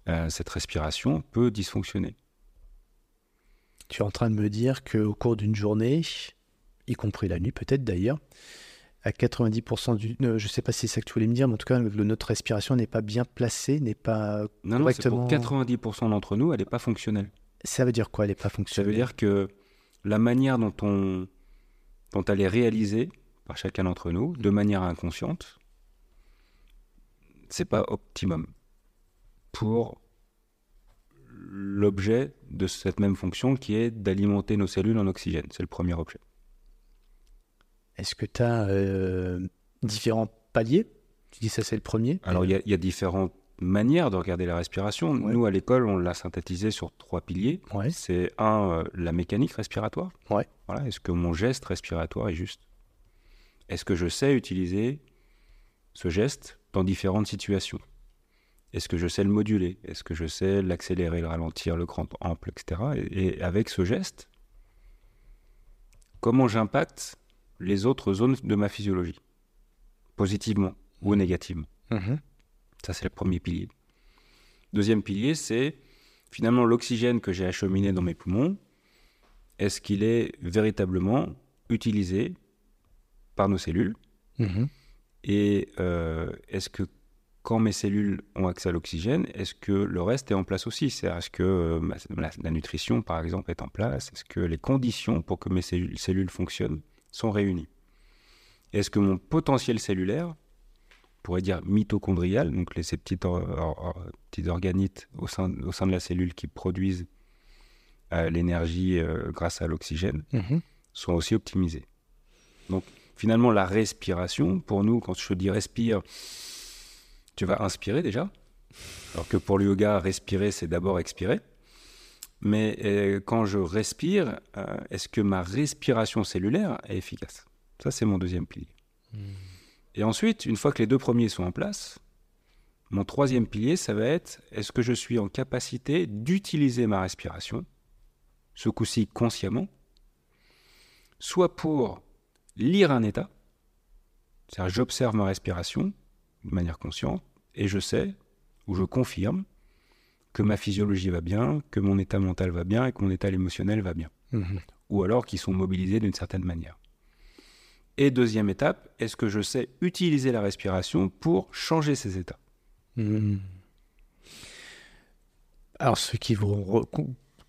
[SPEAKER 1] Euh, cette respiration peut dysfonctionner.
[SPEAKER 2] Tu es en train de me dire qu'au cours d'une journée, y compris la nuit peut-être d'ailleurs, à 90% du... je ne sais pas si c'est ça que tu voulais me dire, mais en tout cas, notre respiration n'est pas bien placée, n'est pas
[SPEAKER 1] non, correctement... Non, pour 90% d'entre nous, elle n'est pas fonctionnelle.
[SPEAKER 2] Ça veut dire quoi, elle n'est pas fonctionnelle?
[SPEAKER 1] Ça veut dire que la manière dont, on, dont elle est réalisée par chacun d'entre nous, de manière inconsciente, c'est pas optimum pour l'objet de cette même fonction qui est d'alimenter nos cellules en oxygène. C'est le premier objet.
[SPEAKER 2] Est-ce que tu as euh, différents paliers? Tu dis ça c'est le premier
[SPEAKER 1] Alors il y, y, a différents manière de regarder la respiration. Nous, à l'école, on l'a synthétisé sur trois piliers. C'est un, euh, la mécanique respiratoire. Voilà. Est-ce que mon geste respiratoire est juste? Est-ce que je sais utiliser ce geste dans différentes situations? Est-ce que je sais le moduler? Est-ce que je sais l'accélérer, le ralentir, le grand ample, etc. Et, avec ce geste, comment j'impacte les autres zones de ma physiologie? Positivement ou négativement? Mhm. Ça, c'est le premier pilier. Deuxième pilier, c'est finalement l'oxygène que j'ai acheminé dans mes poumons. Est-ce qu'il est véritablement utilisé par nos cellules.
[SPEAKER 2] Mhm.
[SPEAKER 1] Et euh, est-ce que quand mes cellules ont accès à l'oxygène, est-ce que le reste est en place aussi? C'est-à-dire, est-ce que euh, la, la nutrition, par exemple, est en place? Est-ce que les conditions pour que mes cellules, cellules fonctionnent sont réunies? Est-ce que mon potentiel cellulaire, pourrait dire mitochondrial, donc les, ces petites, or- or- or- petites organites au sein, au sein de la cellule qui produisent euh, l'énergie euh, grâce à l'oxygène,
[SPEAKER 2] Mhm.
[SPEAKER 1] sont aussi optimisés. Donc finalement, la respiration, pour nous, quand je dis respire, tu vas inspirer déjà. Alors que pour le yoga, respirer, c'est d'abord expirer. Mais euh, quand je respire, est-ce que ma respiration cellulaire est efficace? Ça, c'est mon deuxième pilier. Et ensuite, une fois que les deux premiers sont en place, mon troisième pilier, ça va être est-ce que je suis en capacité d'utiliser ma respiration, ce coup-ci consciemment, soit pour lire un état, c'est-à-dire j'observe ma respiration de manière consciente et je sais ou je confirme que ma physiologie va bien, que mon état mental va bien et que mon état émotionnel va bien,
[SPEAKER 2] Mhm.
[SPEAKER 1] ou alors qu'ils sont mobilisés d'une certaine manière. Et deuxième étape, est-ce que je sais utiliser la respiration pour changer ces états?
[SPEAKER 2] Mhm. Alors, ceux qui vont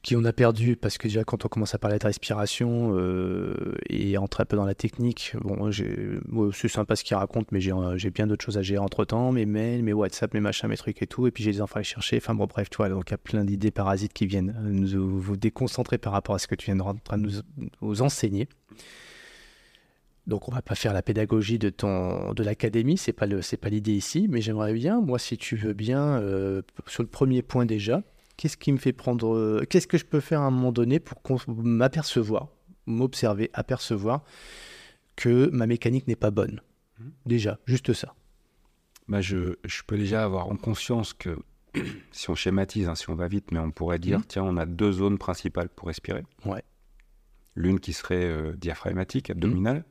[SPEAKER 2] qui on a perdu, parce que déjà quand on commence à parler de respiration euh, et entrer un peu dans la technique, bon, c'est sympa ce qu'il raconte, mais j'ai bien d'autres choses à gérer entre temps, mes mails, mes WhatsApp, mes machins, mes trucs et tout, et puis j'ai des enfants à aller chercher, enfin bon, bref, tu vois, donc il y a plein d'idées parasites qui viennent vous déconcentrer par rapport à ce que tu viens de nous enseigner. Donc on va pas faire la pédagogie de ton de l'académie, c'est pas le c'est pas l'idée ici, mais j'aimerais bien, moi si tu veux bien, euh, sur le premier point déjà, qu'est-ce qui me fait prendre, euh, qu'est-ce que je peux faire à un moment donné pour m'apercevoir, m'observer, apercevoir que ma mécanique n'est pas bonne?
[SPEAKER 1] Mhm.
[SPEAKER 2] Déjà, juste ça.
[SPEAKER 1] bah je, je peux déjà avoir en conscience que, si on schématise, hein, si on va vite, mais on pourrait dire,
[SPEAKER 2] Mhm.
[SPEAKER 1] tiens, on a deux zones principales pour respirer.
[SPEAKER 2] Ouais.
[SPEAKER 1] L'une qui serait euh, diaphragmatique, abdominale,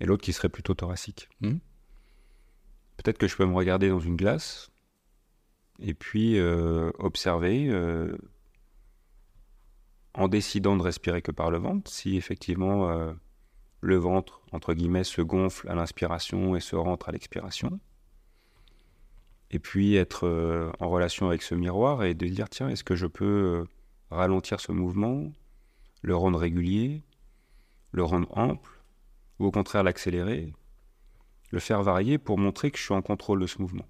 [SPEAKER 1] et l'autre qui serait plutôt thoracique.
[SPEAKER 2] Mhm.
[SPEAKER 1] Peut-être que je peux me regarder dans une glace et puis euh, observer, euh, en décidant de respirer que par le ventre, si effectivement euh, le ventre, entre guillemets, se gonfle à l'inspiration et se rentre à l'expiration. Et puis être en relation avec ce miroir et de dire, tiens, est-ce que je peux ralentir ce mouvement, le rendre régulier, le rendre ample, ou au contraire l'accélérer, le faire varier pour montrer que je suis en contrôle de ce mouvement.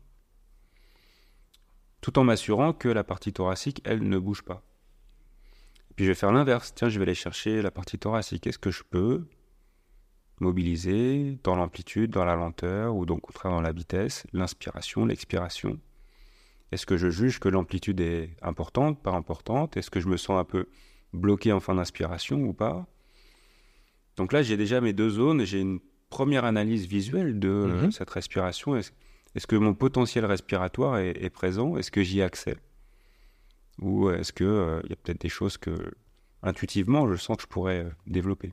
[SPEAKER 1] Tout en m'assurant que la partie thoracique, elle, ne bouge pas. Puis je vais faire l'inverse. Tiens, je vais aller chercher la partie thoracique. Est-ce que je peux mobiliser dans l'amplitude, dans la lenteur, ou donc au contraire dans la vitesse, l'inspiration, l'expiration? Est-ce que je juge que l'amplitude est importante, pas importante? Est-ce que je me sens un peu bloqué en fin d'inspiration ou pas? Donc là, j'ai déjà mes deux zones. J'ai une première analyse visuelle de euh,
[SPEAKER 2] Mhm.
[SPEAKER 1] cette respiration. Est-ce que mon potentiel respiratoire est, est présent? Est-ce que j'y ai accès Ou est-ce qu'il il y a peut-être des choses que, intuitivement, je sens que je pourrais euh, développer?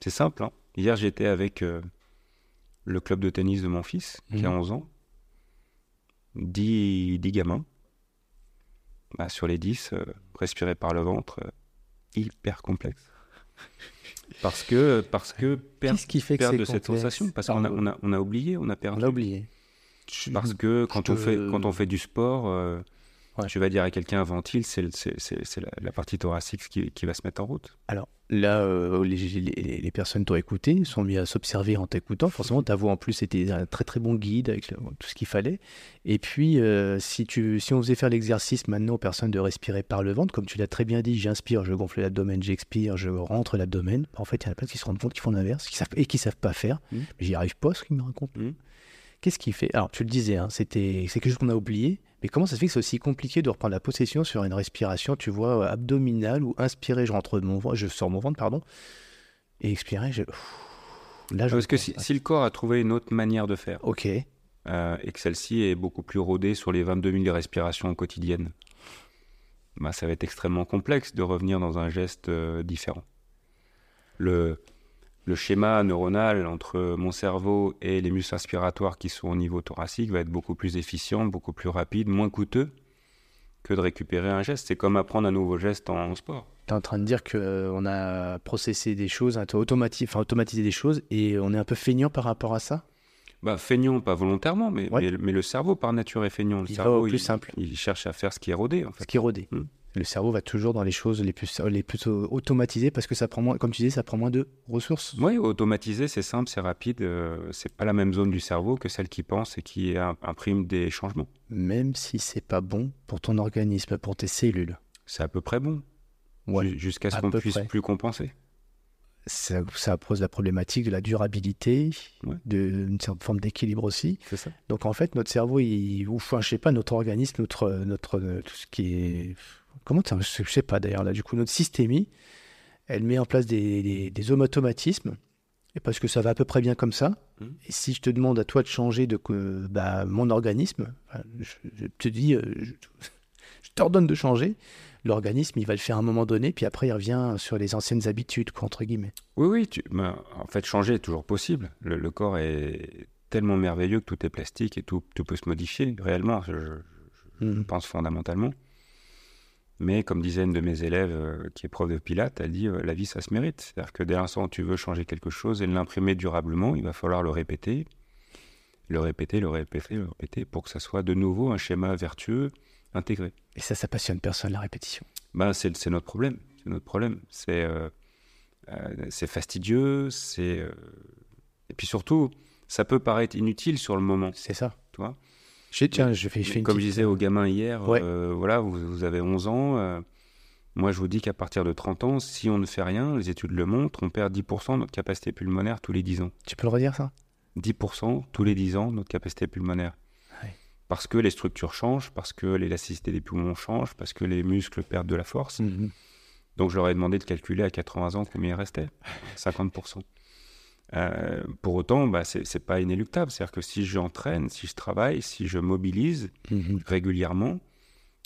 [SPEAKER 1] C'est simple. hein. Hier, j'étais avec euh, le club de tennis de mon fils, qui a
[SPEAKER 2] Mhm.
[SPEAKER 1] 11 ans. 10, 10 gamins. Bah, sur les 10, euh, respirer par le ventre, euh, hyper complexe. Parce que, parce que perdre
[SPEAKER 2] fait c'est
[SPEAKER 1] de cette sensation, parce qu'on a, on a, on a oublié, on a
[SPEAKER 2] On
[SPEAKER 1] perdu.
[SPEAKER 2] oublié.
[SPEAKER 1] Parce que quand, on fait, quand on fait du sport, euh,
[SPEAKER 2] Ouais.
[SPEAKER 1] tu vas dire à quelqu'un ventile, c'est le- c'est- c'est- c'est la, la partie thoracique qui, qui va se mettre en route.
[SPEAKER 2] Alors là, euh, les, les- les personnes t'ont écouté, sont mis à s'observer en t'écoutant. Forcément, ta voix en plus était un très très bon guide avec le- tout ce qu'il fallait. Et puis, euh, si, tu, si on faisait faire l'exercice maintenant aux personnes de respirer par le ventre, comme tu l'as très bien dit, j'inspire, je gonfle l'abdomen, j'expire, je rentre l'abdomen. En fait, il y en a plein qui se rendent compte qu'ils font l'inverse et qui savent pas faire. Mais j'y arrive pas, ce qu'ils me racontent.
[SPEAKER 1] Mhm.
[SPEAKER 2] Qu'est-ce qui fait Alors, tu le disais, hein, c'était, c'est quelque chose qu'on a oublié. Mais comment ça se fait que c'est aussi compliqué de reprendre la possession sur une respiration, tu vois, abdominale ou inspirer, je rentre mon ventre, je sors mon ventre, pardon, et expirer, je... Là, je
[SPEAKER 1] Parce que si le corps a trouvé une autre manière de faire,
[SPEAKER 2] Ok,
[SPEAKER 1] euh, et que celle-ci est beaucoup plus rodée sur les 22 000 respirations quotidiennes, bah, ça va être extrêmement complexe de revenir dans un geste euh, différent. Le, le schéma neuronal entre mon cerveau et les muscles respiratoires qui sont au niveau thoracique va être beaucoup plus efficient, beaucoup plus rapide, moins coûteux que de récupérer un geste. C'est comme apprendre un nouveau geste en sport.
[SPEAKER 2] Tu es en train de dire qu'on a processé des choses, automatisé, enfin, automatisé des choses, et on est un peu feignant par rapport à ça?
[SPEAKER 1] Bah, feignant, pas volontairement, mais, mais, le cerveau par nature est feignant. Le
[SPEAKER 2] il
[SPEAKER 1] cerveau,
[SPEAKER 2] plus simple.
[SPEAKER 1] Il cherche à faire ce qui est rodé. En fait.
[SPEAKER 2] Ce qui est rodé. Hmm. Le cerveau va toujours dans les choses les plus, les plus automatisées parce que ça prend moins, comme tu disais, ça prend moins de ressources.
[SPEAKER 1] Oui, automatisé, c'est simple, c'est rapide. Euh, c'est pas la même zone du cerveau que celle qui pense et qui imprime des changements.
[SPEAKER 2] Même si c'est pas bon pour ton organisme, pour tes cellules.
[SPEAKER 1] C'est à peu près bon. Ouais, Jusqu'à ce qu'on puisse plus compenser
[SPEAKER 2] ça, pose la problématique de la durabilité, d'une certaine forme d'équilibre aussi.
[SPEAKER 1] Ça.
[SPEAKER 2] Donc en fait, notre cerveau, il, ou enfin, je sais pas, notre organisme, notre, notre, tout ce qui est, comment je sais pas d'ailleurs là, du coup, notre systémie, elle met en place des, des, automatismes, et parce que ça va à peu près bien comme ça. Mmh. Et si je te demande à toi de changer de bah, mon organisme, je, te dis, euh, je, je t'ordonne de changer l'organisme, il va le faire à un moment donné, puis après, il revient sur les anciennes habitudes, quoi, entre guillemets.
[SPEAKER 1] Oui, oui, tu, en fait, changer est toujours possible. Le, corps est tellement merveilleux que tout est plastique et tout, tout peut se modifier, réellement, je, mhm. pense fondamentalement. Mais comme disait une de mes élèves euh, qui est prof de Pilates, elle dit euh, la vie ça se mérite. C'est-à-dire que dès l'instant où tu veux changer quelque chose et l'imprimer durablement, il va falloir le répéter, le répéter, le répéter, le répéter pour que ça soit de nouveau un schéma vertueux intégré.
[SPEAKER 2] Et ça, ça passionne personne, la répétition.
[SPEAKER 1] Ben, c'est, notre problème. C'est notre problème. C'est, euh, c'est fastidieux, c'est... Et puis surtout, ça peut paraître inutile sur le moment.
[SPEAKER 2] C'est ça.
[SPEAKER 1] Toi
[SPEAKER 2] tiens, je fais,
[SPEAKER 1] Comme je disais aux gamins hier, voilà, vous, avez 11 ans. moi, je vous dis qu'à partir de 30 ans, si on ne fait rien, les études le montrent, on perd 10% de notre capacité pulmonaire tous les 10 ans.
[SPEAKER 2] Tu peux le redire, ça?
[SPEAKER 1] 10% tous les 10 ans, notre capacité pulmonaire parce que les structures changent, parce que l'élasticité des poumons change, parce que les muscles perdent de la force. Mhm. Donc je leur ai demandé de calculer à 80 ans combien il restait, 50%. Euh, pour autant, bah, ce n'est pas inéluctable. C'est-à-dire que si j'entraîne, si je travaille, si je mobilise mhm. régulièrement,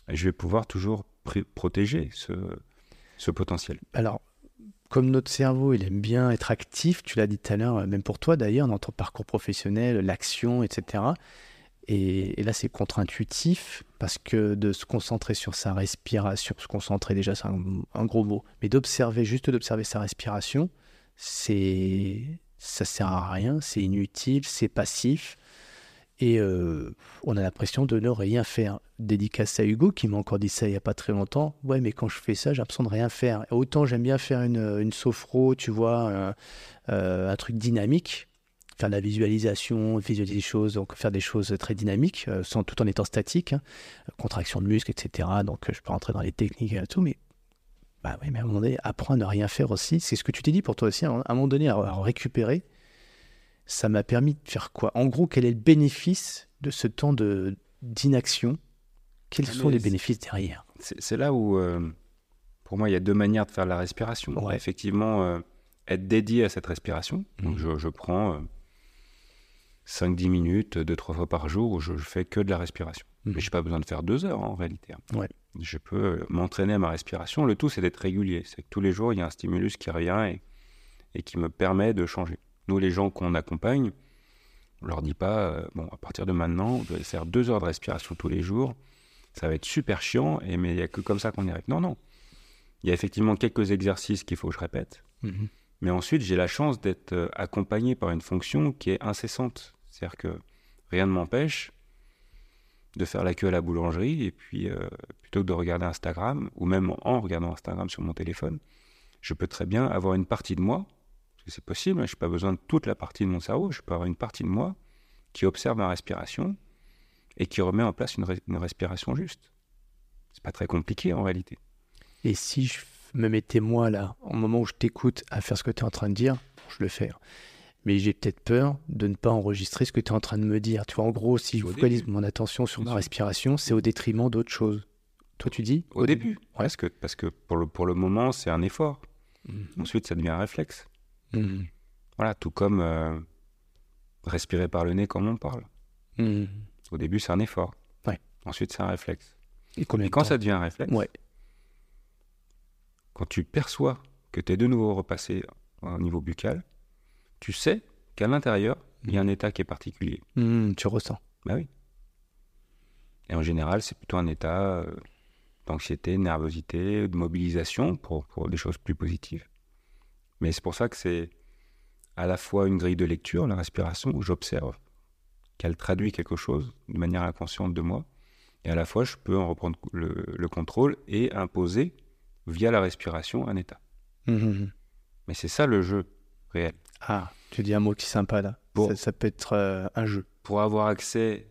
[SPEAKER 1] je vais pouvoir toujours protéger ce, ce potentiel.
[SPEAKER 2] Alors, comme notre cerveau, il aime bien être actif, tu l'as dit tout à l'heure, même pour toi d'ailleurs, dans ton parcours professionnel, l'action, etc. Et, là, c'est contre-intuitif parce que de se concentrer sur sa respiration, se concentrer déjà, c'est un, gros mot, mais d'observer, juste d'observer sa respiration, c'est ça sert à rien, c'est inutile, c'est passif. Et euh, on a l'impression de ne rien faire. Dédicace à Hugo qui m'a encore dit ça il n'y a pas très longtemps. Ouais, mais quand je fais ça, j'ai l'impression de rien faire. Autant j'aime bien faire une, une sophro, tu vois, euh, un truc dynamique faire de la visualisation, visualiser des choses, donc faire des choses très dynamiques, euh, sans tout en étant statique, hein. contraction de muscles, etc. Donc je peux rentrer dans les techniques et tout, mais bah oui, mais à un moment donné, apprendre à rien faire aussi, c'est ce que tu t'es dit pour toi aussi, à un moment donné, à, récupérer, ça m'a permis de faire quoi? En gros, quel est le bénéfice de ce temps de d'inaction? Quels ah, sont les bénéfices derrière?
[SPEAKER 1] C'est là où, euh, pour moi, il y a deux manières de faire la respiration. Effectivement, euh, être dédié à cette respiration. Donc mmh. je, prends 5-10 minutes, 2-3 fois par jour, où je, fais que de la respiration. Mhm. Mais je n'ai pas besoin de faire deux heures en réalité.
[SPEAKER 2] Ouais.
[SPEAKER 1] Je peux euh, m'entraîner à ma respiration. Le tout, c'est d'être régulier. C'est que tous les jours, il y a un stimulus qui revient et, et qui me permet de changer. Nous, les gens qu'on accompagne, on leur dit pas, euh, bon, à partir de maintenant, vous devez faire deux heures de respiration tous les jours. Ça va être super chiant, et, mais il n'y a que comme ça qu'on y arrive. Non, non. Il y a effectivement quelques exercices qu'il faut que je répète. Mhm. Mais ensuite, j'ai la chance d'être euh, accompagné par une fonction qui est incessante. C'est-à-dire que rien ne m'empêche de faire la queue à la boulangerie et puis euh, plutôt que de regarder Instagram ou même en regardant Instagram sur mon téléphone, je peux très bien avoir une partie de moi, parce que c'est possible, hein, je n'ai pas besoin de toute la partie de mon cerveau, je peux avoir une partie de moi qui observe ma respiration et qui remet en place une, une respiration juste. C'est pas très compliqué en réalité.
[SPEAKER 2] Et si je me mettais moi là, au moment où je t'écoute, à faire ce que tu es en train de dire, je le fais. Mais j'ai peut-être peur de ne pas enregistrer ce que tu es en train de me dire. Tu vois, en gros, si je focalise mon attention sur ma respiration, c'est au détriment d'autres choses. Toi, tu dis
[SPEAKER 1] Au, début. Parce que, parce que pour, le, pour le moment, c'est un effort. Mhm. Ensuite, ça devient un réflexe. Mhm. Voilà, tout comme euh, respirer par le nez comme on parle. Mhm. Au début, c'est un effort.
[SPEAKER 2] Ouais.
[SPEAKER 1] Ensuite, c'est un réflexe.
[SPEAKER 2] Et, Et
[SPEAKER 1] quand ça devient un réflexe,
[SPEAKER 2] ouais
[SPEAKER 1] quand tu perçois que tu es de nouveau repassé au niveau buccal, tu sais qu'à l'intérieur, il y a un état qui est particulier.
[SPEAKER 2] Mmh, tu ressens.
[SPEAKER 1] Bah oui. Et en général, c'est plutôt un état euh, d'anxiété, de nervosité, de mobilisation pour, pour des choses plus positives. Mais c'est pour ça que c'est à la fois une grille de lecture, la respiration, où j'observe qu'elle traduit quelque chose de manière inconsciente de moi, et à la fois je peux en reprendre le, contrôle et imposer via la respiration un état. Mmh. Mais c'est ça le jeu réel.
[SPEAKER 2] Ah, tu dis un mot qui est sympa là. ça, peut être euh, un jeu.
[SPEAKER 1] Pour avoir accès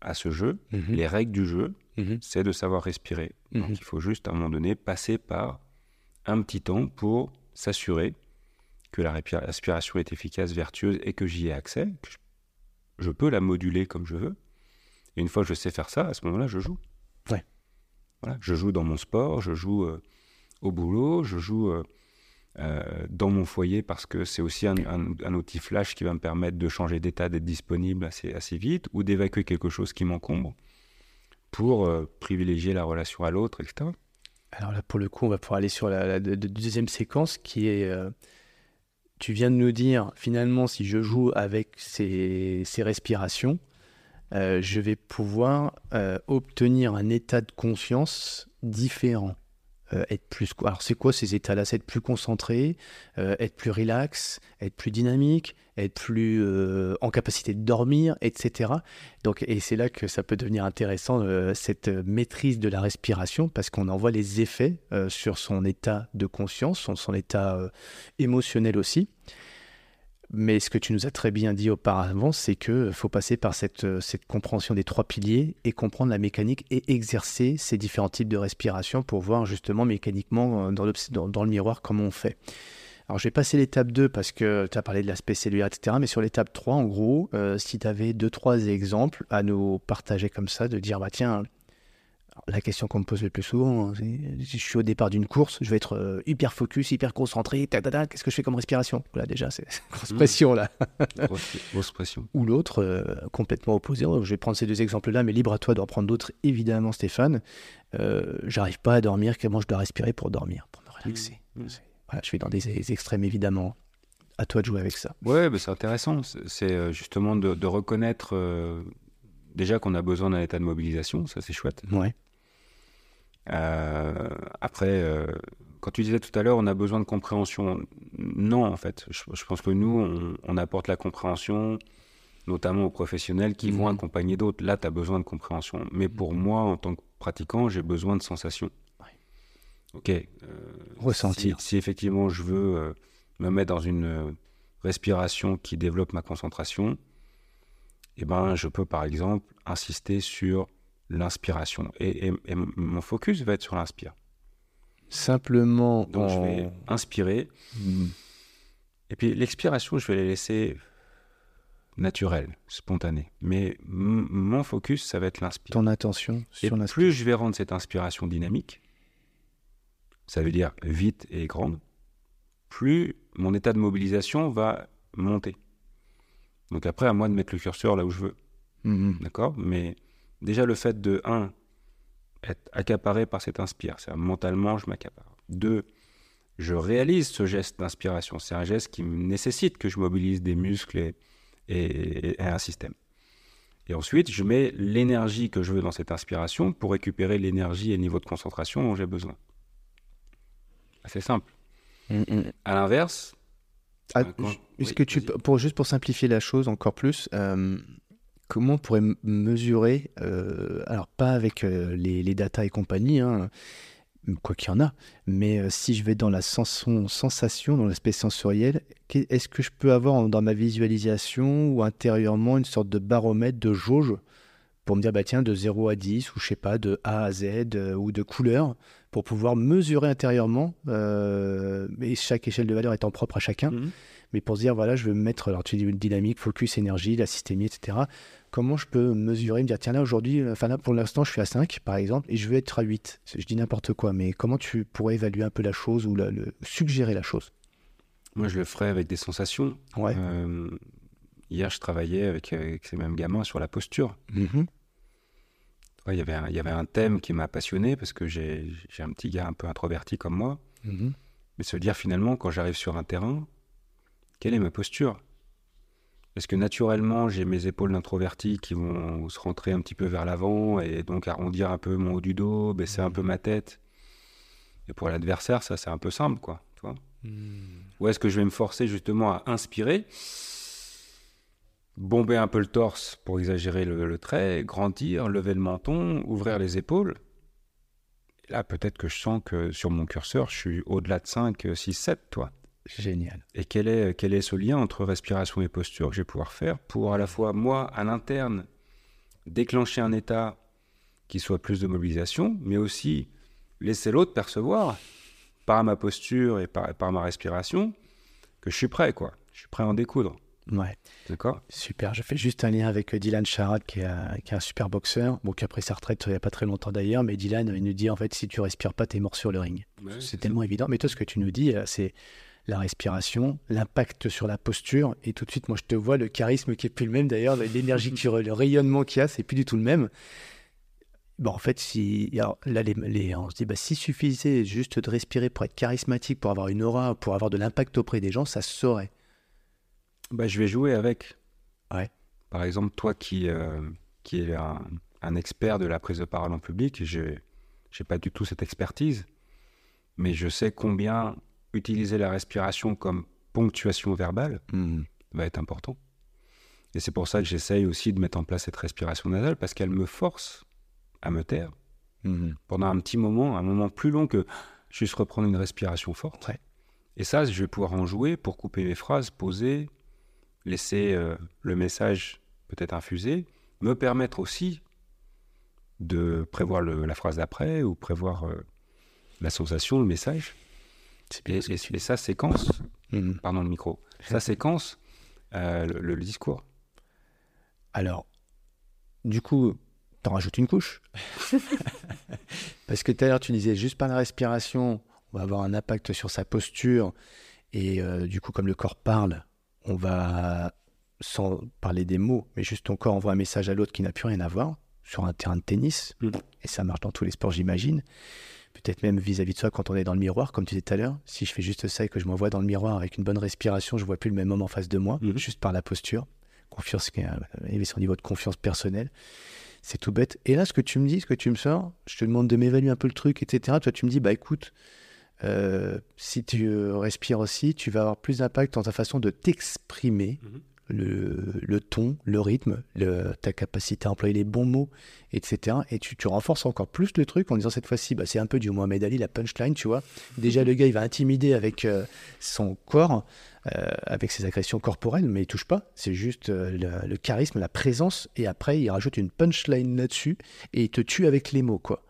[SPEAKER 1] à ce jeu, les règles du jeu, c'est de savoir respirer. Donc il faut juste à un moment donné passer par un petit temps pour s'assurer que la respiration est efficace, vertueuse et que j'y ai accès, que je peux la moduler comme je veux. Et une fois que je sais faire ça, à ce moment-là, je joue.
[SPEAKER 2] Ouais.
[SPEAKER 1] Voilà, je joue dans mon sport, je joue euh, au boulot, je joue euh, dans mon foyer parce que c'est aussi un, outil flash qui va me permettre de changer d'état, d'être disponible assez, vite ou d'évacuer quelque chose qui m'encombre pour privilégier la relation à l'autre, etc.
[SPEAKER 2] Alors là, pour le coup, on va pouvoir aller sur la deuxième séquence qui est tu viens de nous dire, finalement, si je joue avec ces, respirations, euh, je vais pouvoir euh, obtenir un état de conscience différent. Euh, être plus alors c'est quoi ces états-là? C'est être plus concentré, être plus relax, être plus dynamique, être plus en capacité de dormir, etc. Donc et c'est là que ça peut devenir intéressant cette maîtrise de la respiration parce qu'on en voit les effets sur son état de conscience, son état émotionnel aussi. Mais ce que tu nous as très bien dit auparavant, c'est qu'il faut passer par cette, cette compréhension des trois piliers et comprendre la mécanique et exercer ces différents types de respiration pour voir justement mécaniquement euh, dans le, miroir comment on fait. Alors je vais passer l'étape 2 parce que tu as parlé de l'aspect cellulaire, etc. Mais sur l'étape 3, en gros, euh, si tu avais deux, trois exemples à nous partager comme ça, de dire, bah tiens, la question qu'on me pose le plus souvent, c'est si je suis au départ d'une course, je vais être euh, hyper focus, hyper concentré, qu'est-ce que je fais comme respiration? Voilà, déjà, c'est grosse mmh. pression là.
[SPEAKER 1] grosse, pression.
[SPEAKER 2] Ou l'autre, euh, complètement opposé. Je vais prendre ces deux exemples-là, mais libre à toi d'en prendre d'autres, évidemment, Stéphane. Euh, j'arrive pas à dormir, comment je dois respirer pour dormir, pour me relaxer mmh. Mmh. Voilà, je vais dans des, extrêmes, évidemment. À toi de jouer avec ça.
[SPEAKER 1] Ouais, c'est intéressant. C'est justement de, de reconnaître déjà qu'on a besoin d'un état de mobilisation, ça c'est chouette.
[SPEAKER 2] Ouais.
[SPEAKER 1] Euh, après, euh, quand tu disais tout à l'heure, on a besoin de compréhension. Non, en fait, je, pense que nous, on, apporte la compréhension, notamment aux professionnels qui vont mhm. accompagner d'autres. Là, tu as besoin de compréhension. Mais pour mhm. moi, en tant que pratiquant, j'ai besoin de sensations. Ok. Euh,
[SPEAKER 2] Ressentir.
[SPEAKER 1] Si, effectivement je veux me mettre dans une respiration qui développe ma concentration, eh ben, je peux par exemple insister sur l'inspiration. Et, mon focus va être sur l'inspire.
[SPEAKER 2] Simplement.
[SPEAKER 1] Donc je vais inspirer. Hmm. Et puis l'expiration, je vais la laisser naturelle, spontanée. Mais mon focus, ça va être l'inspire.
[SPEAKER 2] Ton attention
[SPEAKER 1] sur l'inspiration. Plus je vais rendre cette inspiration dynamique, ça veut dire vite et grande, plus mon état de mobilisation va monter. Donc après, à moi de mettre le curseur là où je veux. Hmm. D'accord? Mais Déjà, le fait de, un, être accaparé par cet inspire, c'est mentalement, je m'accapare. Deux, je réalise ce geste d'inspiration. C'est un geste qui nécessite que je mobilise des muscles et, un système. Et ensuite, je mets l'énergie que je veux dans cette inspiration pour récupérer l'énergie et le niveau de concentration dont j'ai besoin. C'est simple. Mm, mm. À l'inverse.
[SPEAKER 2] Ah, est-ce que tu, pour, juste pour simplifier la chose encore plus, euh, comment on pourrait mesurer, euh, alors pas avec euh, les, les data et compagnie, hein, quoi qu'il y en a, mais euh, si je vais dans la sensation, dans l'aspect sensoriel, est-ce que je peux avoir dans ma visualisation ou intérieurement une sorte de baromètre, de jauge pour me dire, bah tiens, de 0 à 10, ou je sais pas, de A à Z, ou de couleur, pour pouvoir mesurer intérieurement, et chaque échelle de valeur étant propre à chacun, mmh. mais pour se dire, voilà, je veux me mettre, alors tu dis dynamique, focus, énergie, la systémie, etc comment je peux mesurer, me dire, tiens là aujourd'hui, enfin là pour l'instant je suis à 5 par exemple, et je veux être à 8. Je dis n'importe quoi, mais comment tu pourrais évaluer un peu la chose ou le, suggérer la chose?
[SPEAKER 1] Moi je le ferais avec des sensations.
[SPEAKER 2] Ouais.
[SPEAKER 1] Euh, hier je travaillais avec, ces mêmes gamins sur la posture. Mm-hmm. il, y avait un, il y avait un thème qui m'a passionné parce que j'ai un petit gars un peu introverti comme moi. Mm-hmm. Mais se dire finalement, quand j'arrive sur un terrain, quelle est ma posture? Est-ce que naturellement, j'ai mes épaules d'introverti qui vont se rentrer un petit peu vers l'avant et donc arrondir un peu mon haut du dos, baisser un peu ma tête Et pour l'adversaire, ça, c'est un peu simple, quoi. Tu vois Ou est-ce que je vais me forcer justement à inspirer, bomber un peu le torse pour exagérer le, le trait, grandir, lever le menton, ouvrir les épaules Là, peut-être que je sens que sur mon curseur, je suis au-delà de 5, 6, 7, toi.
[SPEAKER 2] Génial.
[SPEAKER 1] Et quel est, quel est ce lien entre respiration et posture que je vais pouvoir faire pour à la fois moi, à l'interne, déclencher un état qui soit plus de mobilisation, mais aussi laisser l'autre percevoir par ma posture et par, par ma respiration que je suis prêt, quoi. Je suis prêt à en découdre.
[SPEAKER 2] Ouais.
[SPEAKER 1] D'accord?
[SPEAKER 2] Super. Je fais juste un lien avec euh, Dylan Charad, qui est, un- qui est un super boxeur. Bon, qui a pris sa retraite il n'y a pas très longtemps d'ailleurs. Mais Dylan, il nous dit en fait, si tu respires pas, t'es mort sur le ring. c'est tellement évident. Mais toi, ce que tu nous dis, euh, c'est la respiration, l'impact sur la posture. Et tout de suite, moi, je te vois le charisme qui est plus le même d'ailleurs, l'énergie re- le rayonnement qu'il y a, c'est plus du tout le même. Bon, en fait, si alors, là, les, les- on se dit, bah, s'il suffisait juste de respirer pour être charismatique, pour avoir une aura, pour avoir de l'impact auprès des gens, ça se saurait.
[SPEAKER 1] Bah, je vais jouer avec.
[SPEAKER 2] Ouais.
[SPEAKER 1] Par exemple, toi qui, euh, qui es un, un expert de la prise de parole en public, je n'ai pas du tout cette expertise, mais je sais combien utiliser la respiration comme ponctuation verbale va être important. Et c'est pour ça que j'essaye aussi de mettre en place cette respiration nasale, parce qu'elle me force à me taire pendant un petit moment, un moment plus long que juste reprendre une respiration forte.
[SPEAKER 2] Ouais.
[SPEAKER 1] Et ça, je vais pouvoir en jouer pour couper mes phrases, poser, laisser euh, le message peut-être infuser, me permettre aussi de prévoir le- la phrase d'après ou prévoir euh, la sensation, le message. Et, et- et ça séquence,
[SPEAKER 2] Mhm.
[SPEAKER 1] pardon le micro, ça séquence euh, le, le discours.
[SPEAKER 2] Alors, du coup, t'en rajoutes une couche. Parce que tout à l'heure, tu disais juste par la respiration, on va avoir un impact sur sa posture. Et euh, du coup, comme le corps parle, on va, sans parler des mots, mais juste ton corps envoie un message à l'autre qui n'a plus rien à voir sur un terrain de tennis.
[SPEAKER 1] Mhm.
[SPEAKER 2] Et ça marche dans tous les sports, j'imagine. Peut-être même vis-à-vis de soi quand on est dans le miroir, comme tu disais tout à l'heure. Si je fais juste ça et que je m'envoie dans le miroir avec une bonne respiration, je vois plus le même homme en face de moi,
[SPEAKER 1] Mhm.
[SPEAKER 2] juste par la posture. Confiance, élever son niveau de confiance personnelle. C'est tout bête. Et là, ce que tu me dis, ce que tu me sors, je te demande de m'évaluer un peu le truc, etc. Toi, tu me dis, bah écoute, euh, si tu respires aussi, tu vas avoir plus d'impact dans ta façon de t'exprimer,
[SPEAKER 1] Mhm.
[SPEAKER 2] Le, ton, le rythme, ta capacité à employer les bons mots, etc. Et tu, tu renforces encore plus le truc en disant cette fois-ci, bah, c'est un peu du Mohamed Ali, la punchline, tu vois. Déjà, le gars, il va intimider avec euh, son corps, euh, avec ses agressions corporelles, mais il touche pas. C'est juste euh, le, le charisme, la présence, et après, il rajoute une punchline là-dessus, et il te tue avec les mots, quoi.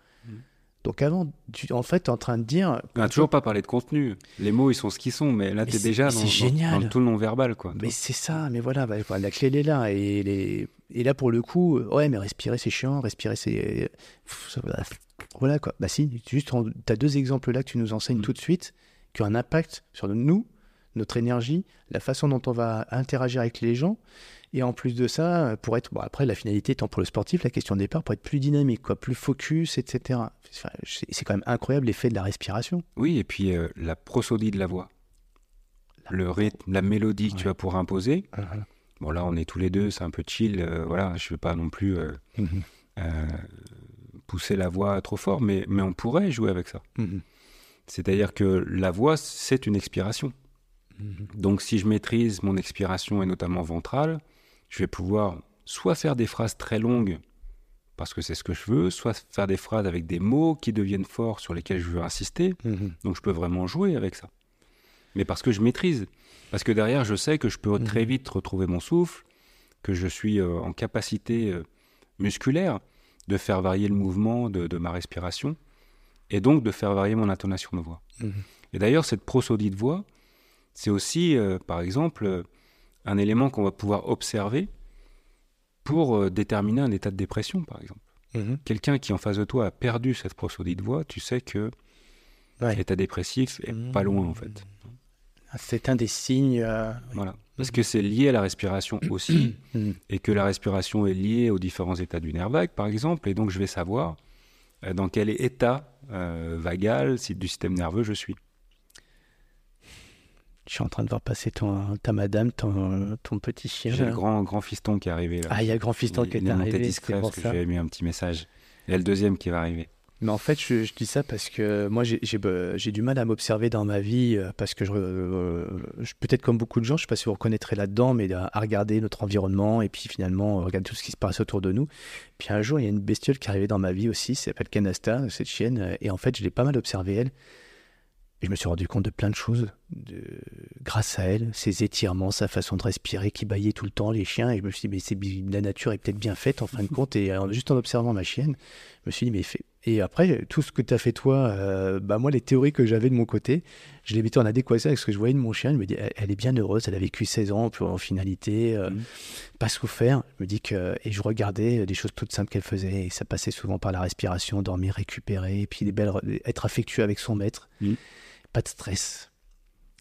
[SPEAKER 2] Donc avant, tu, en fait, tu es en train de dire...
[SPEAKER 1] On n'a toujours pas parlé de contenu. Les mots, ils sont ce qu'ils sont, mais là, tu es déjà dans,
[SPEAKER 2] génial.
[SPEAKER 1] dans tout le non-verbal. Quoi.
[SPEAKER 2] Mais c'est ça, mais voilà, bah, voilà, la clé elle est là. Et, les... et là, pour le coup, ouais, mais respirer c'est chiant, respirer c'est. Voilà quoi. Bah si, juste, tu as deux exemples là que tu nous enseignes
[SPEAKER 1] Mm.
[SPEAKER 2] tout de suite, qui ont un impact sur nous, notre énergie, la façon dont on va interagir avec les gens. Et en plus de ça, pour être. Bon, après, la finalité étant pour le sportif, la question de départ, pour être plus dynamique, quoi, plus focus, etc. Enfin, c'est quand même incroyable l'effet de la respiration.
[SPEAKER 1] Oui, et puis euh, la prosodie de la voix. Le rythme, la mélodie que tu vas pouvoir imposer.
[SPEAKER 2] Mhm.
[SPEAKER 1] Bon, là, on est tous les deux, c'est un peu chill. euh, voilà, je ne veux pas non plus euh,
[SPEAKER 2] Mhm.
[SPEAKER 1] euh, pousser la voix trop fort, mais, mais on pourrait jouer avec ça.
[SPEAKER 2] Mhm.
[SPEAKER 1] C'est-à-dire que la voix, c'est une expiration.
[SPEAKER 2] Mhm.
[SPEAKER 1] Donc, si je maîtrise mon expiration et notamment ventrale, je vais pouvoir soit faire des phrases très longues parce que c'est ce que je veux, soit faire des phrases avec des mots qui deviennent forts sur lesquels je veux insister.
[SPEAKER 2] Mhm.
[SPEAKER 1] Donc, je peux vraiment jouer avec ça. Mais parce que je maîtrise. Parce que derrière, je sais que je peux
[SPEAKER 2] Mhm.
[SPEAKER 1] très vite retrouver mon souffle, que je suis euh, en capacité euh, musculaire de faire varier le mouvement de, de ma respiration et donc de faire varier mon intonation de voix.
[SPEAKER 2] Mhm.
[SPEAKER 1] Et d'ailleurs, cette prosodie de voix, c'est aussi, euh, par exemple, euh, un élément qu'on va pouvoir observer pour euh, déterminer un état de dépression, par exemple.
[SPEAKER 2] Mhm.
[SPEAKER 1] Quelqu'un qui en face de toi a perdu cette prosodie de voix, tu sais que
[SPEAKER 2] Ouais.
[SPEAKER 1] l'état dépressif est pas loin, en fait.
[SPEAKER 2] C'est un des signes. euh,
[SPEAKER 1] Voilà. Parce que c'est lié à la respiration aussi,
[SPEAKER 2] Mhm.
[SPEAKER 1] et que la respiration est liée aux différents états du nerf vague, par exemple, et donc je vais savoir dans quel état euh, vagal si- du système nerveux je suis.
[SPEAKER 2] Je suis en train de voir passer ton, ta madame, ton, ton petit chien.
[SPEAKER 1] J'ai le grand, grand fiston qui est arrivé là.
[SPEAKER 2] Ah, il y a le grand fiston qui est arrivé.
[SPEAKER 1] discret parce que j'ai mis un petit message. Il y a le deuxième qui va arriver.
[SPEAKER 2] Mais en fait, je, dis ça parce que moi, bah, j'ai du mal à m'observer dans ma vie, euh, parce que euh, je, peut-être comme beaucoup de gens, je ne sais pas si vous reconnaîtrez là-dedans, mais à, regarder notre environnement et puis finalement regarder tout ce qui se passe autour de nous. Puis un jour, il y a une bestiole qui est arrivée dans ma vie aussi, s'appelle Canasta, cette chienne, et en fait, je l'ai pas mal observée, elle. Et je me suis rendu compte de plein de choses de... grâce à elle, ses étirements, sa façon de respirer qui baillait tout le temps les chiens. Et je me suis dit, mais c'est... la nature est peut-être bien faite en fin de compte. Et juste en observant ma chienne, je me suis dit, mais fait... Et après, tout ce que tu as fait toi, euh, bah moi, les théories que j'avais de mon côté, je les mettais en adéquation avec ce que je voyais de mon chien. Je me dis, elle, est bien heureuse, elle a vécu 16 ans, en finalité, euh, mmh. pas souffert. Je me dis que, et je regardais des choses toutes simples qu'elle faisait, et ça passait souvent par la respiration, dormir, récupérer, et puis des belles, être affectueux avec son maître. Mmh pas de stress.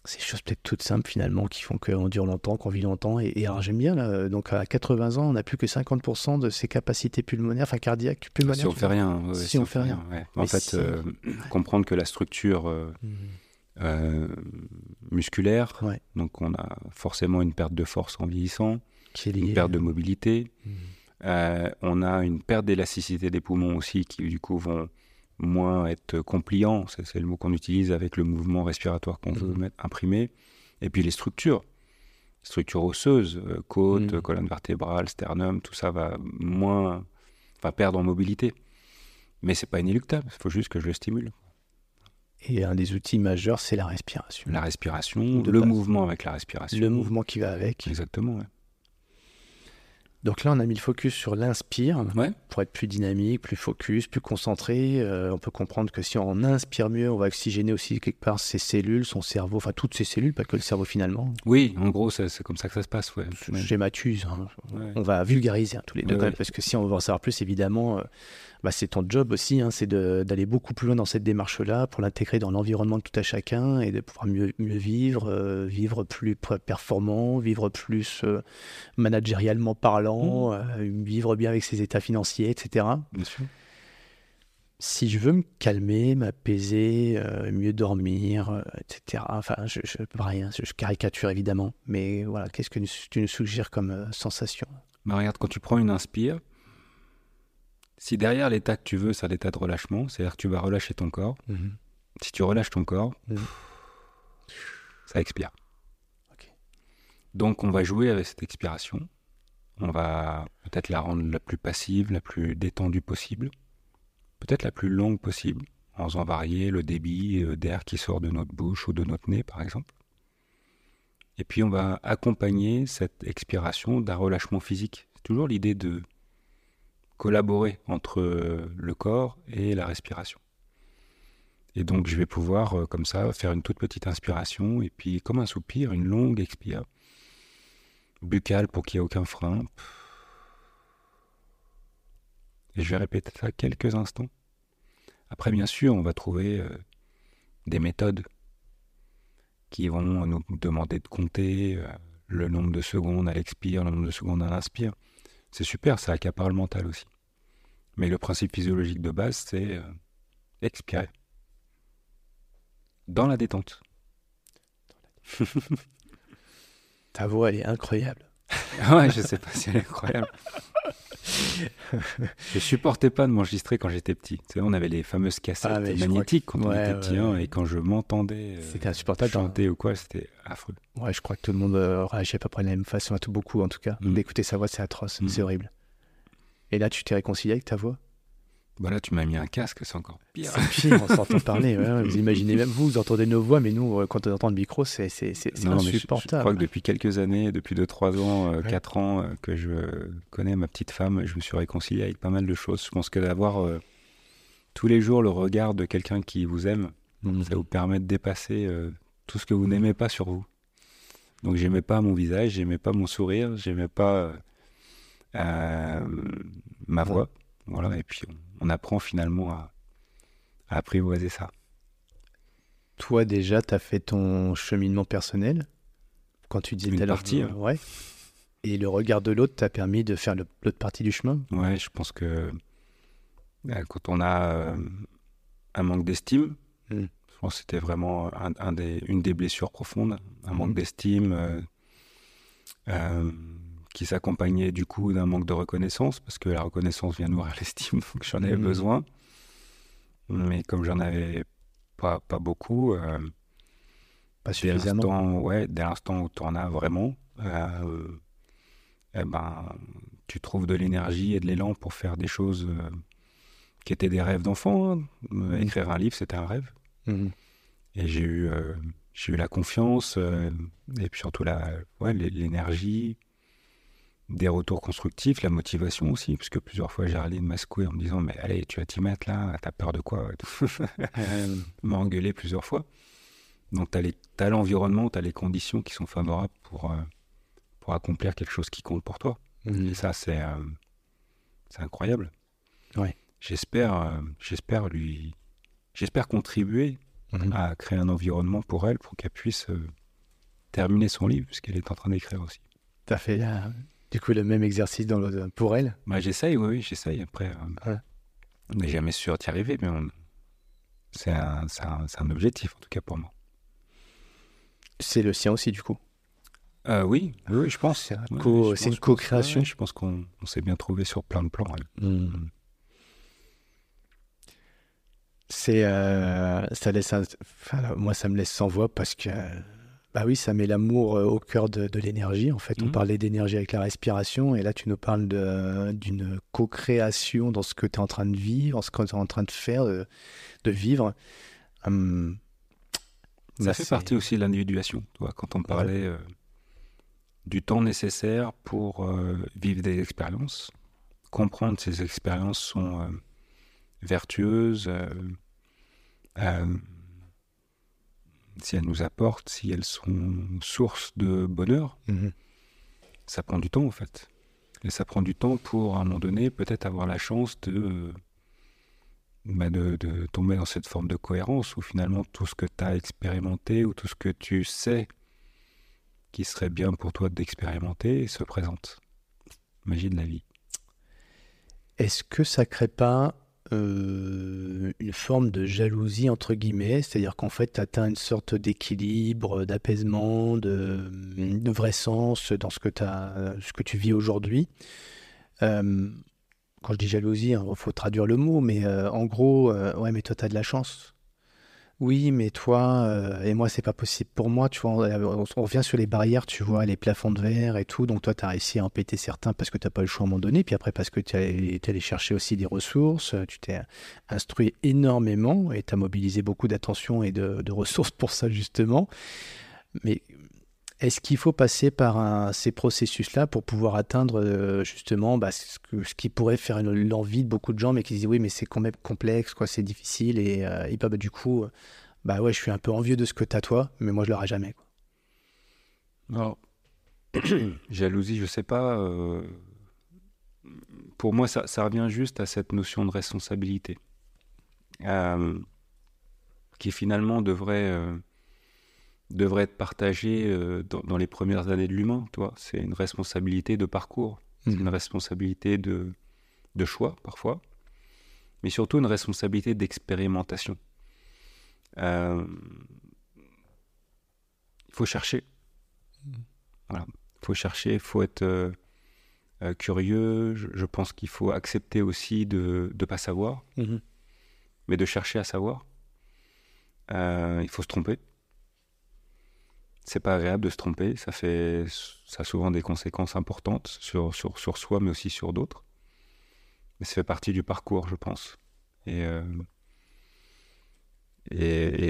[SPEAKER 2] C'est des choses peut-être toutes simples finalement qui font qu'on dure longtemps, qu'on vit longtemps. Et, alors j'aime bien, là, donc à 80 ans, on n'a plus que 50% de ses capacités pulmonaires, enfin cardiaques, pulmonaires.
[SPEAKER 1] Si on fait rien.
[SPEAKER 2] si, on, fait rien.
[SPEAKER 1] En fait, euh, comprendre que la structure euh, mhm. euh, musculaire, donc on a forcément une perte de force en vieillissant, une perte de mobilité. Mhm. on a une perte d'élasticité des poumons aussi qui du coup vont moins être compliant, c'est le mot qu'on utilise avec le mouvement respiratoire qu'on veut mhm. mettre, imprimer. Et puis les structures, structures osseuses, euh, côte, mhm. colonne vertébrale, sternum, tout ça va moins, va perdre en mobilité. Mais c'est pas inéluctable, il faut juste que je le stimule.
[SPEAKER 2] Et un des outils majeurs, c'est la respiration.
[SPEAKER 1] La respiration, le mouvement avec la respiration.
[SPEAKER 2] Le mouvement qui va avec.
[SPEAKER 1] Exactement, ouais.
[SPEAKER 2] Donc là, on a mis le focus sur l'inspire pour être plus dynamique, plus focus, plus concentré. Euh, on peut comprendre que si on inspire mieux, on va oxygéner aussi quelque part ses cellules, son cerveau, enfin toutes ses cellules, pas que le cerveau finalement.
[SPEAKER 1] Oui, en gros, c'est comme ça que ça se passe. Ouais.
[SPEAKER 2] Schématuse. Hein. On va vulgariser hein, tous les deux, parce que si on veut en savoir plus, évidemment, euh, bah, c'est ton job aussi, hein, c'est d'aller beaucoup plus loin dans cette démarche-là pour l'intégrer dans l'environnement de tout à chacun et de pouvoir mieux, mieux vivre, euh, vivre plus performant, vivre plus euh, managérialement parlant, mmh. euh, vivre bien avec ses états financiers, etc.
[SPEAKER 1] Bien sûr.
[SPEAKER 2] Si je veux me calmer, m'apaiser, mieux dormir, etc. Enfin, je, je, rien, je caricature évidemment, mais voilà, qu'est-ce que tu nous suggères comme sensation?
[SPEAKER 1] Bah, Regarde, quand tu prends une inspire, si derrière l'état que tu veux, c'est l'état de relâchement, c'est-à-dire que tu vas relâcher ton corps, mhm. si tu relâches ton corps, mhm. ça expire. Donc on va jouer avec cette expiration. On va peut-être la rendre la plus passive, la plus détendue possible, peut-être la plus longue possible, en faisant varier le débit euh, d'air qui sort de notre bouche ou de notre nez, par exemple. Et puis on va accompagner cette expiration d'un relâchement physique. C'est toujours l'idée de collaborer entre euh, le corps et la respiration. Et donc je vais pouvoir euh, comme ça faire une toute petite inspiration et puis comme un soupir, une longue expire. Buccale pour qu'il n'y ait aucun frein. Et je vais répéter ça quelques instants. Après bien sûr on va trouver euh, des méthodes qui vont nous demander de compter le nombre de secondes à l'expire, le nombre de secondes à l'inspire. C'est super, ça accapare le mental aussi. Mais le principe physiologique de base, c'est euh, expirer. Dans la détente.
[SPEAKER 2] Ta voix, elle est incroyable.
[SPEAKER 1] ouais, je sais pas si elle est incroyable. je supportais pas de m'enregistrer quand j'étais petit. Tu sais, on avait les fameuses cassettes ah, magnétiques quand on était petit, hein, et quand je m'entendais
[SPEAKER 2] euh, insupportable,
[SPEAKER 1] chanter ou quoi, c'était affreux.
[SPEAKER 2] Ouais, je crois que tout le monde réagit à peu près de la même façon, à tout beaucoup en tout cas. Mm. D'écouter sa voix, c'est atroce, mm. c'est horrible. Et là, tu t'es réconcilié avec ta voix?
[SPEAKER 1] Bah là, tu m'as mis un casque, c'est encore pire.
[SPEAKER 2] C'est pire, on s'entend parler. vous imaginez même vous, vous entendez nos voix, mais nous, euh, quand on entend le micro, c'est insupportable.
[SPEAKER 1] Je, crois que depuis quelques années, depuis 2-3 ans, 4 euh, ans euh, que je connais ma petite femme, je me suis réconcilié avec pas mal de choses. Je pense que d'avoir tous les jours le regard de quelqu'un qui vous aime, mhm. ça vous permet de dépasser tout ce que vous n'aimez pas sur vous. Donc j'aimais pas mon visage, j'aimais pas mon sourire, j'aimais pas ma voix. Voilà, et puis on, apprend finalement à, apprivoiser ça.
[SPEAKER 2] Toi, déjà, tu as fait ton cheminement personnel quand tu disais
[SPEAKER 1] Une partie,
[SPEAKER 2] hein. ouais. Et le regard de l'autre t'a permis de faire l'autre partie du chemin?
[SPEAKER 1] Ouais, je pense que bah, quand on a euh, un manque d'estime, hmm. pense que c'était vraiment un, des, une des blessures profondes, un manque
[SPEAKER 2] Mhm.
[SPEAKER 1] d'estime euh, euh, qui s'accompagnait du coup d'un manque de reconnaissance, parce que la reconnaissance vient nourrir l'estime, donc j'en avais
[SPEAKER 2] Mhm.
[SPEAKER 1] besoin. Mais comme j'en avais pas, pas beaucoup, euh,
[SPEAKER 2] Pas
[SPEAKER 1] dès
[SPEAKER 2] suffisamment.
[SPEAKER 1] l'instant ouais, dès l'instant où tu en as vraiment, euh, eh ben, tu trouves de l'énergie et de l'élan pour faire des choses euh, qui étaient des rêves d'enfant. hein. Euh,
[SPEAKER 2] Mhm.
[SPEAKER 1] Écrire un livre, c'était un rêve.
[SPEAKER 2] Mhm.
[SPEAKER 1] Et j'ai eu, euh, j'ai eu la confiance euh, et puis surtout la, ouais, l'énergie, des retours constructifs, la motivation aussi, parce que plusieurs fois Géraldine m'a secoué en me disant Mais allez, tu vas t'y mettre là, t'as peur de quoi m'a engueulé plusieurs fois. Donc, tu as l'environnement, tu as les conditions qui sont favorables pour, euh, pour accomplir quelque chose qui compte pour toi.
[SPEAKER 2] mhm.
[SPEAKER 1] Et ça, c'est euh, c'est incroyable.
[SPEAKER 2] Ouais.
[SPEAKER 1] J'espère euh, j'espère lui. J'espère contribuer
[SPEAKER 2] Mhm.
[SPEAKER 1] à créer un environnement pour elle, pour qu'elle puisse terminer son livre, puisqu'elle est en train d'écrire aussi.
[SPEAKER 2] T'as fait là, du coup le même exercice dans le- pour elle?
[SPEAKER 1] Bah, j'essaye, oui, oui, j'essaye. Après, euh,
[SPEAKER 2] Ouais.
[SPEAKER 1] on n'est jamais sûr d'y arriver, mais on- c'est un, objectif, en tout cas pour moi.
[SPEAKER 2] C'est le sien aussi du coup?
[SPEAKER 1] Euh, oui, oui, je pense.
[SPEAKER 2] C'est un co- une co-création.
[SPEAKER 1] je pense qu'on on s'est bien trouvé sur plein de plans. ouais.
[SPEAKER 2] C'est euh, ça laisse un- enfin, là, moi ça me laisse sans voix parce que bah oui ça met l'amour euh, au cœur de, de l'énergie en fait on
[SPEAKER 1] Mhm.
[SPEAKER 2] parlait d'énergie avec la respiration et là tu nous parles d'une co-création dans ce que tu es en train de vivre en ce que tu es en train de faire de, de vivre Hum,
[SPEAKER 1] Ça
[SPEAKER 2] bah,
[SPEAKER 1] fait partie aussi de l'individuation. Quand on parlait euh, du temps nécessaire pour euh, vivre des expériences, comprendre ces expériences sont euh, vertueuses, euh, si elles nous apportent, si elles sont source de bonheur,
[SPEAKER 2] Mhm.
[SPEAKER 1] ça prend du temps en fait. Et ça prend du temps pour, à un moment donné, peut-être avoir la chance de, bah, de, de tomber dans cette forme de cohérence où finalement tout ce que tu as expérimenté ou tout ce que tu sais qui serait bien pour toi d'expérimenter se présente. Magie de la vie.
[SPEAKER 2] Est-ce que ça crée pas euh, une forme de jalousie entre guillemets, c'est-à-dire qu'en fait tu atteins une sorte d'équilibre, d'apaisement, de, de vrai sens dans ce que, t'as- ce que tu vis aujourd'hui Euh, Quand je dis jalousie, il faut traduire le mot, mais euh, en gros, euh, ouais, mais toi tu as de la chance. Oui, mais toi euh, et moi, c'est pas possible pour moi. Tu vois, on, on revient sur les barrières, tu vois, les plafonds de verre et tout. Donc, toi, tu as réussi à en péter certains parce que tu n'as pas le choix à un moment donné. Puis après, parce que tu es allé chercher aussi des ressources. Tu t'es instruit énormément et tu as mobilisé beaucoup d'attention et de, de ressources pour ça, justement. Mais est-ce qu'il faut passer par ces processus-là pour pouvoir atteindre euh, justement bah, ce, qui pourrait faire l'envie de beaucoup de gens, mais qui disent oui, mais c'est quand même complexe, quoi, c'est difficile et, euh, et bah, bah, du coup, euh, bah ouais, je suis un peu envieux de ce que t'as toi, mais moi je l'aurai jamais. Quoi.
[SPEAKER 1] Alors, jalousie, je sais pas. pour moi, ça, revient juste à cette notion de responsabilité. Qui finalement devrait, devrait être partagée euh, dans, dans les premières années de l'humain. C'est une responsabilité de parcours, c'est une responsabilité de, de choix parfois, mais surtout une responsabilité d'expérimentation. Euh, Il faut chercher. Voilà. Il faut chercher, il faut être euh, euh, curieux. Je, je pense qu'il faut accepter aussi de ne pas savoir,
[SPEAKER 2] Mhm.
[SPEAKER 1] mais de chercher à savoir. Euh, il faut se tromper. C'est pas agréable de se tromper. Ça fait, ça a souvent des conséquences importantes sur, sur, sur soi, mais aussi sur d'autres. Mais ça fait partie du parcours, je pense. Et, euh, et,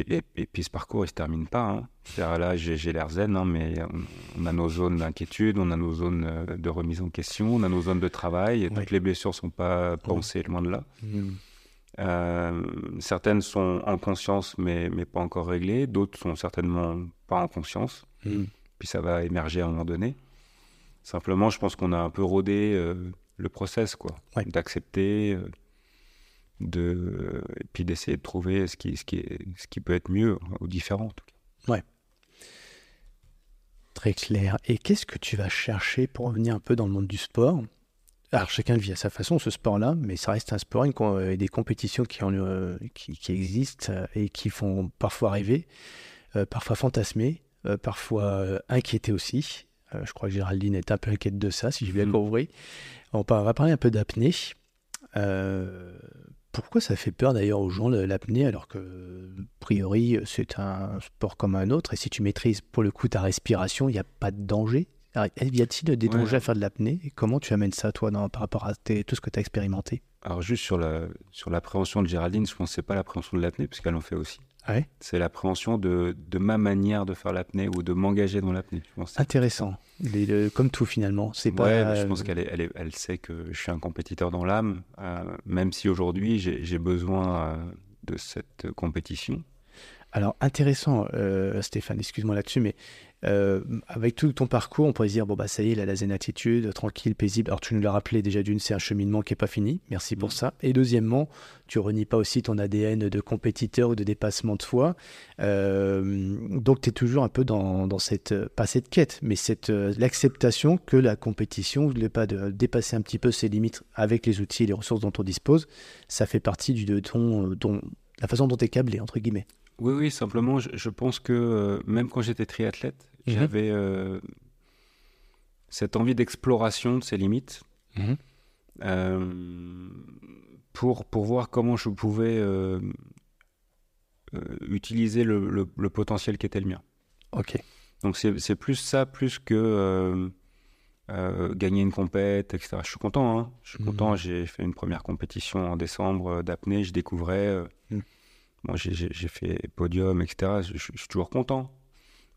[SPEAKER 1] et, et- et puis ce parcours, il se termine pas. hein. Là, j'ai l'air zen, hein, mais on, on a nos zones d'inquiétude, on a nos zones euh, de remise en question, on a nos zones de travail. Et
[SPEAKER 2] Oui.
[SPEAKER 1] Toutes les blessures sont pas pensées loin de là.
[SPEAKER 2] Mhm.
[SPEAKER 1] Euh, certaines sont en conscience, mais, mais pas encore réglées. D'autres sont certainement pas en conscience.
[SPEAKER 2] Mhm.
[SPEAKER 1] Puis ça va émerger à un moment donné. Simplement, je pense qu'on a un peu rodé euh, le process, quoi.
[SPEAKER 2] Ouais.
[SPEAKER 1] D'accepter, euh, de, et puis d'essayer de trouver ce qui, ce, qui est, ce qui peut être mieux ou différent, en tout cas.
[SPEAKER 2] Très clair. Et qu'est-ce que tu vas chercher pour revenir un peu dans le monde du sport? Alors chacun vit à sa façon ce sport-là, mais ça reste un sport et des compétitions qui, en, qui, qui, existent et qui font parfois rêver, parfois fantasmer, parfois inquiéter aussi. je crois que Géraldine est un peu inquiète de ça, si j'ai bien mmh. compris. On va parler un peu d'apnée. Euh, pourquoi ça fait peur d'ailleurs aux gens l'apnée alors que, a priori, c'est un sport comme un autre et si tu maîtrises pour le coup ta respiration, il n'y a pas de danger? Y a-t-il des dangers à faire de l'apnée et comment tu amènes ça toi par rapport à tout ce que tu as expérimenté?
[SPEAKER 1] Alors juste sur l'appréhension la, sur de Géraldine, je pense que ce pas l'appréhension de l'apnée puisqu'elle en fait aussi. C'est l'appréhension de, de, ma manière de faire l'apnée ou de m'engager dans l'apnée.
[SPEAKER 2] Intéressant. comme tout finalement.
[SPEAKER 1] C'est pas. je pense qu'elle elle, elle sait que je suis un compétiteur dans l'âme, euh, même si aujourd'hui j'ai besoin euh, de cette compétition.
[SPEAKER 2] Alors intéressant, euh, Stéphane, excuse-moi là-dessus, mais euh, avec tout ton parcours, on pourrait se dire bon bah ça y est, il a la zen attitude, tranquille, paisible. Alors tu nous l'as rappelé déjà d'une, c'est un cheminement qui est pas fini. Merci pour mm. ça. Et deuxièmement, tu renies pas aussi ton ADN de compétiteur ou de dépassement de soi. Euh, donc tu es toujours un peu dans, dans, cette pas cette quête, mais cette euh, l'acceptation que la compétition, ne pas de dépasser un petit peu ses limites avec les outils et les ressources dont on dispose, ça fait partie du, de ton, la façon dont tu es câblé entre guillemets.
[SPEAKER 1] Oui, oui, simplement, je, pense que même quand j'étais triathlète, Mhm. J'avais euh, cette envie d'exploration de ses limites mhm. euh, pour, pour voir comment je pouvais euh, utiliser le, le, potentiel qui était le mien.
[SPEAKER 2] Ok.
[SPEAKER 1] Donc c'est plus ça, plus que gagner une compète, etc. Je suis content, hein. je suis mhm. content. J'ai fait une première compétition en décembre d'apnée, je découvrais. Bon, j'ai fait podium, etc. je, suis toujours content.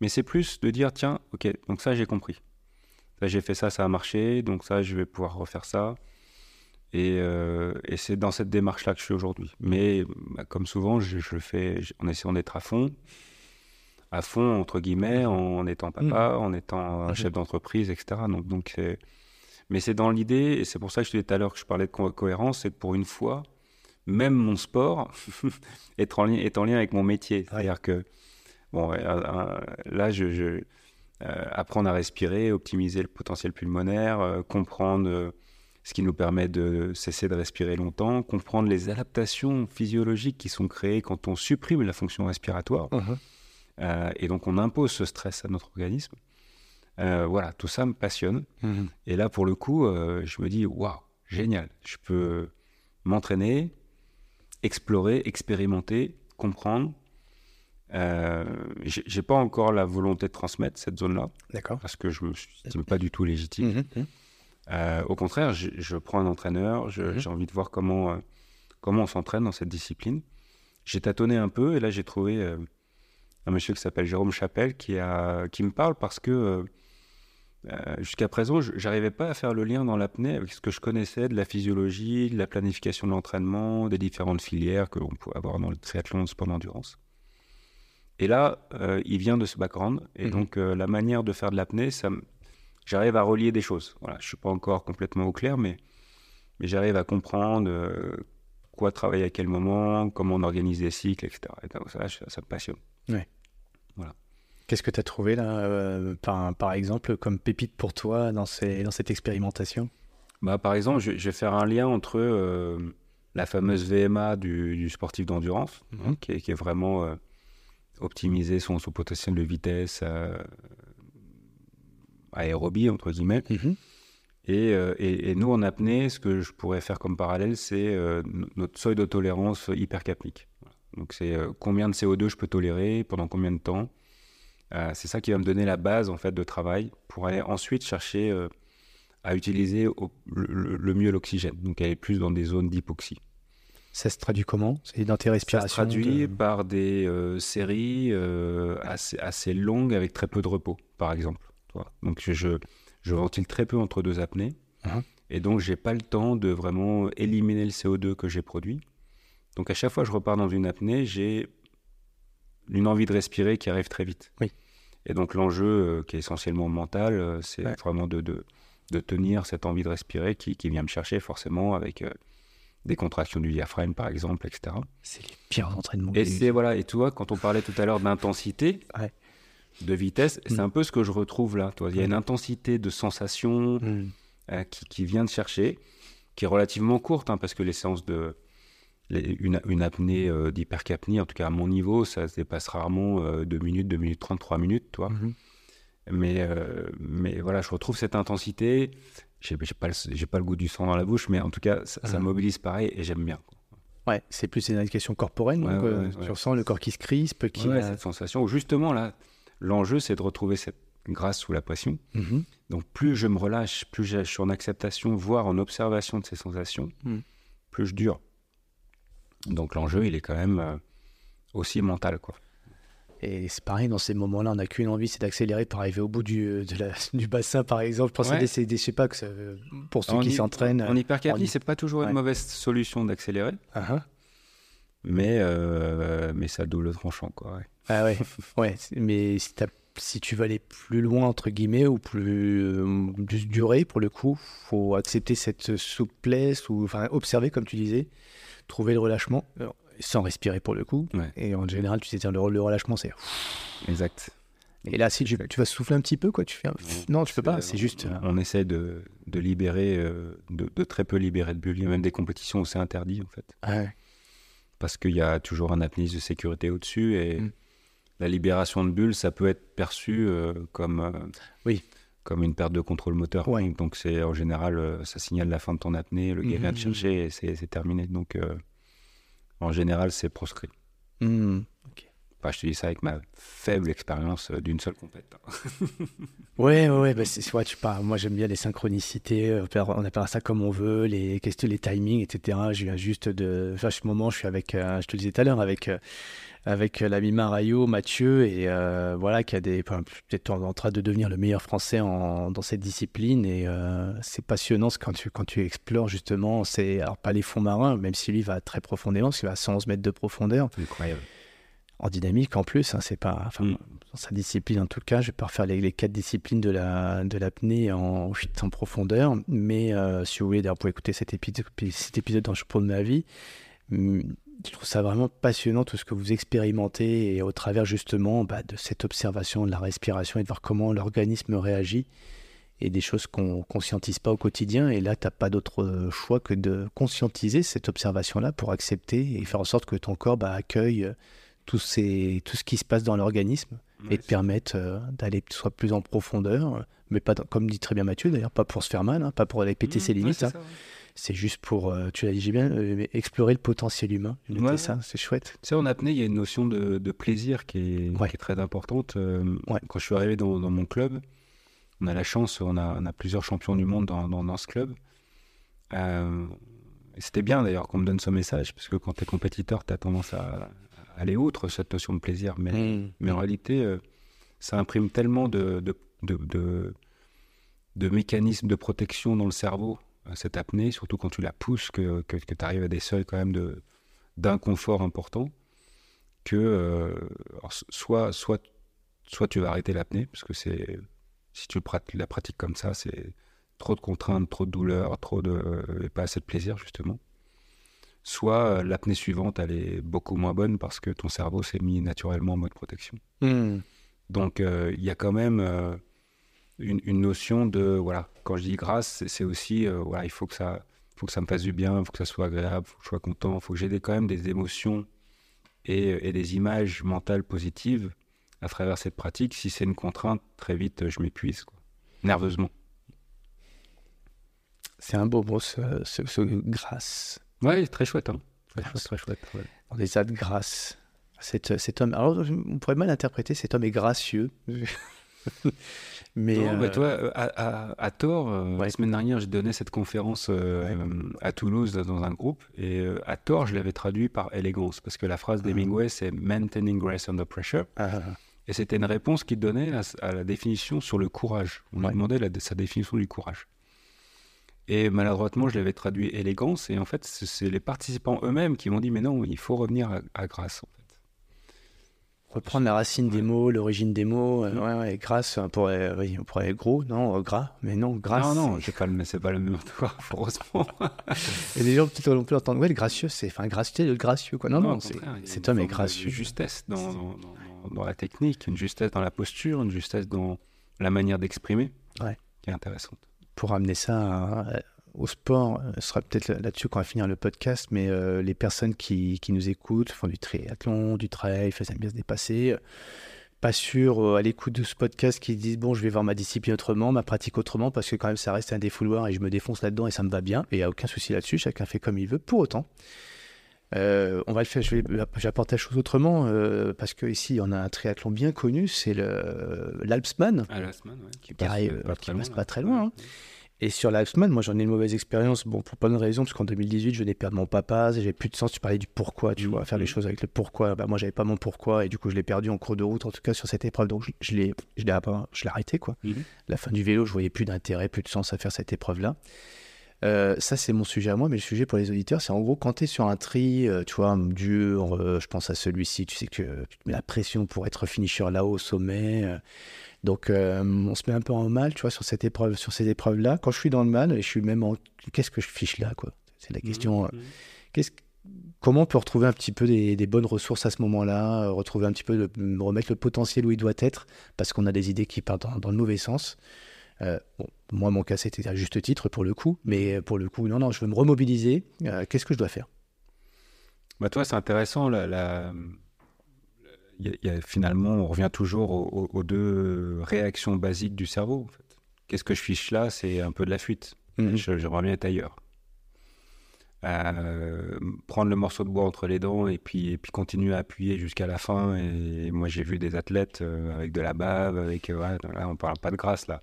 [SPEAKER 1] Mais c'est plus de dire, tiens, ok, donc ça j'ai compris. Ça j'ai fait ça, ça a marché, donc ça je vais pouvoir refaire ça. Et, euh, et c'est dans cette démarche-là que je suis aujourd'hui. Mais bah, comme souvent, je, le fais en essayant d'être à fond, à fond entre guillemets, en, étant papa, mm. en étant un chef d'entreprise, etc. Donc, donc mais c'est dans l'idée, et c'est pour ça que je disais tout à l'heure que je parlais de cohérence, c'est que pour une fois, même mon sport est, en lien, est en lien avec mon métier. C'est-à-dire que Bon, là, je, euh, apprendre à respirer, optimiser le potentiel pulmonaire, euh, comprendre euh, ce qui nous permet de cesser de respirer longtemps, comprendre les adaptations physiologiques qui sont créées quand on supprime la fonction respiratoire. Uh-huh. et donc, on impose ce stress à notre organisme. voilà, tout ça me passionne. Uh-huh. Et là, pour le coup, je me dis, waouh, génial. Je peux m'entraîner, explorer, expérimenter, comprendre, euh, j'ai pas encore la volonté de transmettre cette zone-là.
[SPEAKER 2] D'accord.
[SPEAKER 1] Parce que je me suis pas du tout légitime. Mhm, mhm. Euh, au contraire, je, prends un entraîneur, mhm. j'ai envie de voir comment, euh, comment on s'entraîne dans cette discipline. J'ai tâtonné un peu et là j'ai trouvé euh, un monsieur qui s'appelle Jérôme Chapelle qui, a, qui me parle parce que jusqu'à présent, j'arrivais pas à faire le lien dans l'apnée avec ce que je connaissais de la physiologie, de la planification de l'entraînement, des différentes filières que l'on peut avoir dans le triathlon, le sport d'endurance. Et là, euh, il vient de ce background. Et mhm. donc, euh, la manière de faire de l'apnée, ça, j'arrive à relier des choses. Voilà, je ne suis pas encore complètement au clair, mais, mais j'arrive à comprendre euh, quoi travailler à quel moment, comment on organise des cycles, etc. Et donc, ça, ça, me passionne.
[SPEAKER 2] Ouais. Voilà. Qu'est-ce que tu as trouvé, là, par, par, exemple, comme pépite pour toi dans, ces, dans cette expérimentation?
[SPEAKER 1] Bah, Par exemple, je, vais faire un lien entre la fameuse VMA du, sportif d'endurance, hein, qui, qui, est vraiment optimiser son, son potentiel de vitesse euh, aérobie, entre guillemets. Mhm. Euh, et, et, nous, en apnée, ce que je pourrais faire comme parallèle, c'est euh, notre seuil de tolérance hypercapnique. Donc, c'est combien de CO2 je peux tolérer, pendant combien de temps. c'est ça qui va me donner la base, en fait, de travail pour aller ensuite chercher à utiliser le, mieux l'oxygène. Donc, aller plus dans des zones d'hypoxie.
[SPEAKER 2] Ça se traduit comment? C'est
[SPEAKER 1] Ça se traduit par des euh, séries euh, assez, assez, longues avec très peu de repos, par exemple. Donc je, je, ventile très peu entre deux apnées. Uh-huh. Et donc j'ai pas le temps de vraiment éliminer le CO2 que j'ai produit. Donc à chaque fois que je repars dans une apnée, j'ai une envie de respirer qui arrive très vite.
[SPEAKER 2] Oui.
[SPEAKER 1] Et donc l'enjeu euh, qui est essentiellement mental, c'est vraiment de, de, de, tenir cette envie de respirer qui, qui vient me chercher forcément avec des contractions du diaphragme par exemple, etc.
[SPEAKER 2] C'est les pires entraînements.
[SPEAKER 1] Et c'est voilà, et tu vois, quand on parlait tout à l'heure d'intensité, de vitesse, c'est mm. un peu ce que je retrouve là. Toi, il y a une intensité de sensation, mm. euh, qui, qui, vient de chercher, qui est relativement courte, hein, parce que les séances de. une, une, apnée euh, d'hypercapnie, en tout cas à mon niveau, ça se dépasse rarement 2 minutes, 2 minutes 30, 3 minutes, toi. Mm-hmm. Mais, mais voilà, je retrouve cette intensité. J'ai pas, le, pas le goût du sang dans la bouche, mais en tout cas, ça, ça mm-hmm. mobilise pareil et j'aime bien.
[SPEAKER 2] Ouais, c'est plus une question corporelle, donc tu ressens le corps qui se crispe, qui
[SPEAKER 1] a... cette sensation. Justement, là, l'enjeu, c'est de retrouver cette grâce sous la pression. Mm-hmm. Donc, plus je me relâche, plus je suis en acceptation, voire en observation de ces sensations, mm. plus je dure. Donc, l'enjeu, il est quand même euh, aussi mental, quoi.
[SPEAKER 2] Et c'est pareil, dans ces moments-là, on n'a qu'une envie, c'est d'accélérer pour arriver au bout du, du bassin, par exemple. Pour ouais. des, je sais pas, que pour ceux qui s'entraînent.
[SPEAKER 1] En hypercapnie, c'est pas toujours une mauvaise solution d'accélérer. Uh-huh. Mais, euh, mais ça double tranchant, quoi.
[SPEAKER 2] Ah ouais, ouais. Mais si, si, tu veux aller plus loin, entre guillemets, ou plus, euh, durer, pour le coup, faut accepter cette souplesse, ou enfin, observer, comme tu disais, trouver le relâchement sans respirer pour le coup. Et en général, tu sais, le, le relâchement, c'est.
[SPEAKER 1] Exact.
[SPEAKER 2] Et là, si tu, vas souffler un petit peu, quoi, tu fais. Non, tu peux pas, c'est juste.
[SPEAKER 1] On, essaie de, de libérer, euh, de, très peu libérer de bulles. Il y a même des compétitions où c'est interdit, en fait. Ah Parce qu'il y a toujours un apnéiste de sécurité au-dessus et mm. la libération de bulles, ça peut être perçu euh, comme. Euh,
[SPEAKER 2] oui.
[SPEAKER 1] Comme une perte de contrôle moteur. Donc, c'est en général, ça signale la fin de ton apnée, le gars vient te mm-hmm. chercher et c'est terminé. Donc. En général, c'est proscrit. Je te dis ça avec ma faible expérience euh, d'une seule compète.
[SPEAKER 2] ouais, ouais, bah c'est, ouais, tu parles. Moi, j'aime bien les synchronicités. Euh, on appelle ça comme on veut, les questions, les timings, etc. Je viens juste de. Enfin, à ce moment, je suis avec, euh, je te le disais tout à l'heure, avec avec l'ami Marayo, Mathieu, et euh, voilà, qui a des, peut-être en train de devenir le meilleur français en, dans cette discipline. Et c'est passionnant quand tu, quand tu explores justement, c'est, alors pas les fonds marins, même si lui va très profondément, parce qu'il va à 111 mètres de profondeur.
[SPEAKER 1] Incroyable.
[SPEAKER 2] En dynamique en plus, hein, c'est pas. Enfin, mm. Dans sa discipline en tout cas, je vais pas refaire les, quatre disciplines de, la, de l'apnée en, en profondeur, mais si vous voulez, d'ailleurs, pour écouter cet épisode, cet épisode dans le de ma vie, je trouve ça vraiment passionnant tout ce que vous expérimentez et au travers justement bah, de cette observation de la respiration et de voir comment l'organisme réagit et des choses qu'on ne conscientise pas au quotidien. Et là, tu n'as pas d'autre choix que de conscientiser cette observation-là pour accepter et faire en sorte que ton corps bah, accueille tout, ces, tout ce qui se passe dans l'organisme et te permette euh, d'aller soit plus en profondeur, mais pas, comme dit très bien Mathieu d'ailleurs, pas pour se faire mal, hein, pas pour aller péter mmh, ses limites. Hein c'est juste pour, euh, tu l'as dit bien, euh, explorer le potentiel humain. ça, c'est chouette.
[SPEAKER 1] Tu sais, en apnée, il y a une notion de, plaisir qui est, très importante. Euh, quand je suis arrivé dans, mon club, on a la chance, on a, on a plusieurs champions du monde dans, dans, ce club. c'était bien d'ailleurs qu'on me donne ce message, parce que quand tu es compétiteur, tu as tendance à, aller outre cette notion de plaisir. Mais, mmh. mais en réalité, ça imprime tellement de, de, de, de mécanismes de protection dans le cerveau cette apnée, surtout quand tu la pousses, que, que, tu arrives à des seuils quand même d'inconfort important, que euh, soit, soit, soit tu vas arrêter l'apnée, parce que c'est, si tu la pratiques comme ça, c'est trop de contraintes, trop de douleurs, trop de, et pas assez de plaisir, justement. Soit euh, l'apnée suivante, elle est beaucoup moins bonne parce que ton cerveau s'est mis naturellement en mode protection. Hmm. Donc, euh, il y a quand même une, notion de voilà quand je dis grâce c'est aussi euh, voilà il faut que ça faut que ça me fasse du bien il faut que ça soit agréable il faut que je sois content il faut que j'ai quand même des émotions et, des images mentales positives à travers cette pratique si c'est une contrainte très vite je m'épuise nerveusement
[SPEAKER 2] c'est un beau mot ce, ce, grâce
[SPEAKER 1] ouais très chouette hein. très, chouette, très chouette
[SPEAKER 2] on des de grâce cet, cet homme alors on pourrait mal interpréter cet homme est gracieux
[SPEAKER 1] Mais bah, toi, euh, à, à, tort, euh, la semaine dernière, j'ai donné cette conférence euh, à Toulouse dans un groupe, et à tort, je l'avais traduit par élégance, parce que la phrase ah. d'Hemingway, c'est Maintaining grace under pressure. Ah, ah, et c'était une réponse qu'il donnait à, la définition sur le courage. On lui demandait la, sa définition du courage. Et maladroitement, je l'avais traduit élégance, et en fait, c'est les participants eux-mêmes qui m'ont dit, mais non, il faut revenir à, à grâce. En fait
[SPEAKER 2] reprendre la racine des mots, l'origine des mots. Euh, mm. ouais, ouais, grâce, on pourrait, oui, on pourrait gros, non, euh, gras, mais non, grâce.
[SPEAKER 1] Non, non, c'est pas, le, c'est pas le même toi, heureusement.
[SPEAKER 2] Et les gens peut-être non plus entendre, ouais, le gracieux, c'est, enfin, gracieux, le gracieux, quoi. Non, non, c'est, cet homme est gracieux.
[SPEAKER 1] Une justesse dans, dans, dans, la technique, une justesse dans la posture, une justesse dans la manière d'exprimer,
[SPEAKER 2] ouais.
[SPEAKER 1] qui est intéressante.
[SPEAKER 2] Pour amener ça au sport, ce sera peut-être là-dessus qu'on va finir le podcast, mais les personnes qui, nous écoutent font du triathlon, du trail, aiment bien se dépasser pas sûr euh, à l'écoute de ce podcast qui disent bon je vais voir ma discipline autrement, ma pratique autrement parce que quand même ça reste un défouloir et je me défonce là-dedans et ça me va bien et il n'y a aucun souci là-dessus, chacun fait comme il veut. Pour autant, euh, on va le faire, j'apporte la chose autrement euh, parce que ici on a un triathlon bien connu, c'est l'Alpsman,
[SPEAKER 1] ah, qui,
[SPEAKER 2] passe, pas, très passe pas très loin. Hein. Et sur l'Alpsman, moi j'en ai une mauvaise expérience, bon, pour pas de raison, parce qu'en 2018, je n'ai perdu mon papa, j'avais plus de sens, tu parlais du pourquoi, tu mmh, vois, faire les choses avec le pourquoi. Bah, moi j'avais pas mon pourquoi, et du coup je l'ai perdu en cours de route, en tout cas sur cette épreuve, donc je, je l'ai arrêté, quoi. Mmh. La fin du vélo, je voyais plus d'intérêt, plus de sens à faire cette épreuve-là. Euh, ça, c'est mon sujet à moi, mais le sujet pour les auditeurs, c'est en gros quand tu es sur un tri, euh, tu vois, dur, euh, je pense à celui-ci, tu sais que tu te mets la pression pour être finisher là-haut au sommet. donc, on se met un peu en mal, tu vois, sur cette épreuve, sur ces épreuves-là. Quand je suis dans le mal, et je suis même en. Qu'est-ce que je fiche là, quoi? C'est la mmh, question. Mmh. comment on peut retrouver un petit peu des, bonnes ressources à ce moment-là, retrouver un petit peu, de, remettre le potentiel où il doit être, parce qu'on a des idées qui partent dans le mauvais sens. Euh, moi, mon cas, c'était à juste titre pour le coup, mais pour le coup, non, non, je veux me remobiliser. Euh, qu'est-ce que je dois faire?
[SPEAKER 1] Bah, Toi, c'est intéressant. La, finalement, on revient toujours aux, deux réactions basiques du cerveau. Qu'est-ce que je fiche là? C'est un peu de la fuite. Mmh. J'aimerais bien être ailleurs. Euh, prendre le morceau de bois entre les dents et puis, et puis continuer à appuyer jusqu'à la fin. Et, moi, j'ai vu des athlètes euh, avec de la bave, avec. Euh, là, on parle pas de grâce, là.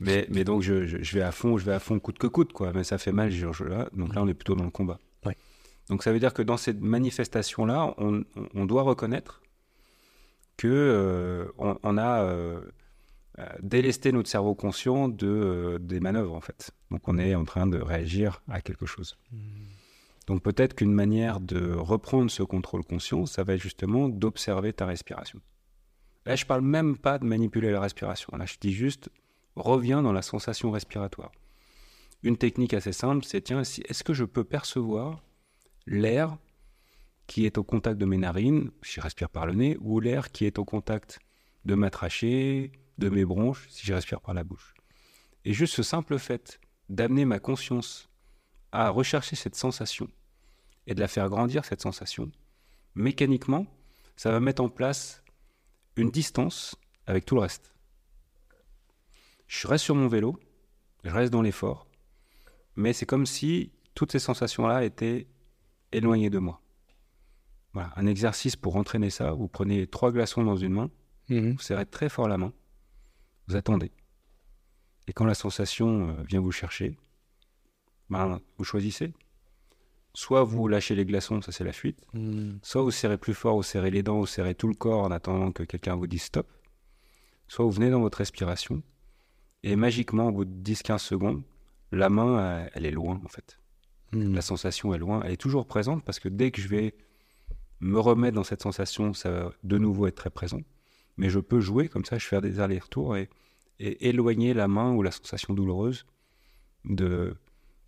[SPEAKER 1] Mais, mais donc, je, je, vais à fond, je vais à fond coûte que coûte, quoi. Mais ça fait mal, je, là. Donc là, on est plutôt dans le combat. Donc ça veut dire que dans cette manifestation-là, on, on, doit reconnaître que on, on, a délesté notre cerveau conscient de, des manœuvres, en fait. Donc on est en train de réagir à quelque chose. Hmm. Donc peut-être qu'une manière de reprendre ce contrôle conscient, ça va être justement d'observer ta respiration. Là, je parle même pas de manipuler la respiration. Là, je dis juste, reviens dans la sensation respiratoire. Une technique assez simple, c'est tiens, est-ce que je peux percevoir l'air qui est au contact de mes narines, si je respire par le nez, ou l'air qui est au contact de ma trachée, de mes bronches, si je respire par la bouche. Et juste ce simple fait d'amener ma conscience à rechercher cette sensation et de la faire grandir, cette sensation, mécaniquement, ça va mettre en place une distance avec tout le reste. Je reste sur mon vélo, je reste dans l'effort, mais c'est comme si toutes ces sensations-là étaient éloignées de moi. Voilà, un exercice pour entraîner ça, vous prenez trois glaçons dans une main, mhm. vous serrez très fort la main, vous attendez. Et quand la sensation euh, vient vous chercher, ben, vous choisissez. Soit vous lâchez les glaçons, ça c'est la fuite. Hmm. Soit vous serrez plus fort, vous serrez les dents, vous serrez tout le corps en attendant que quelqu'un vous dise stop. Soit vous venez dans votre respiration. Et magiquement, au bout de 10-15 secondes, la main, elle, est loin en fait. Hmm. La sensation est loin. Elle est toujours présente parce que dès que je vais me remettre dans cette sensation, ça va de nouveau être très présent. Mais je peux jouer comme ça, je fais des allers-retours et et éloigner la main ou la sensation douloureuse de,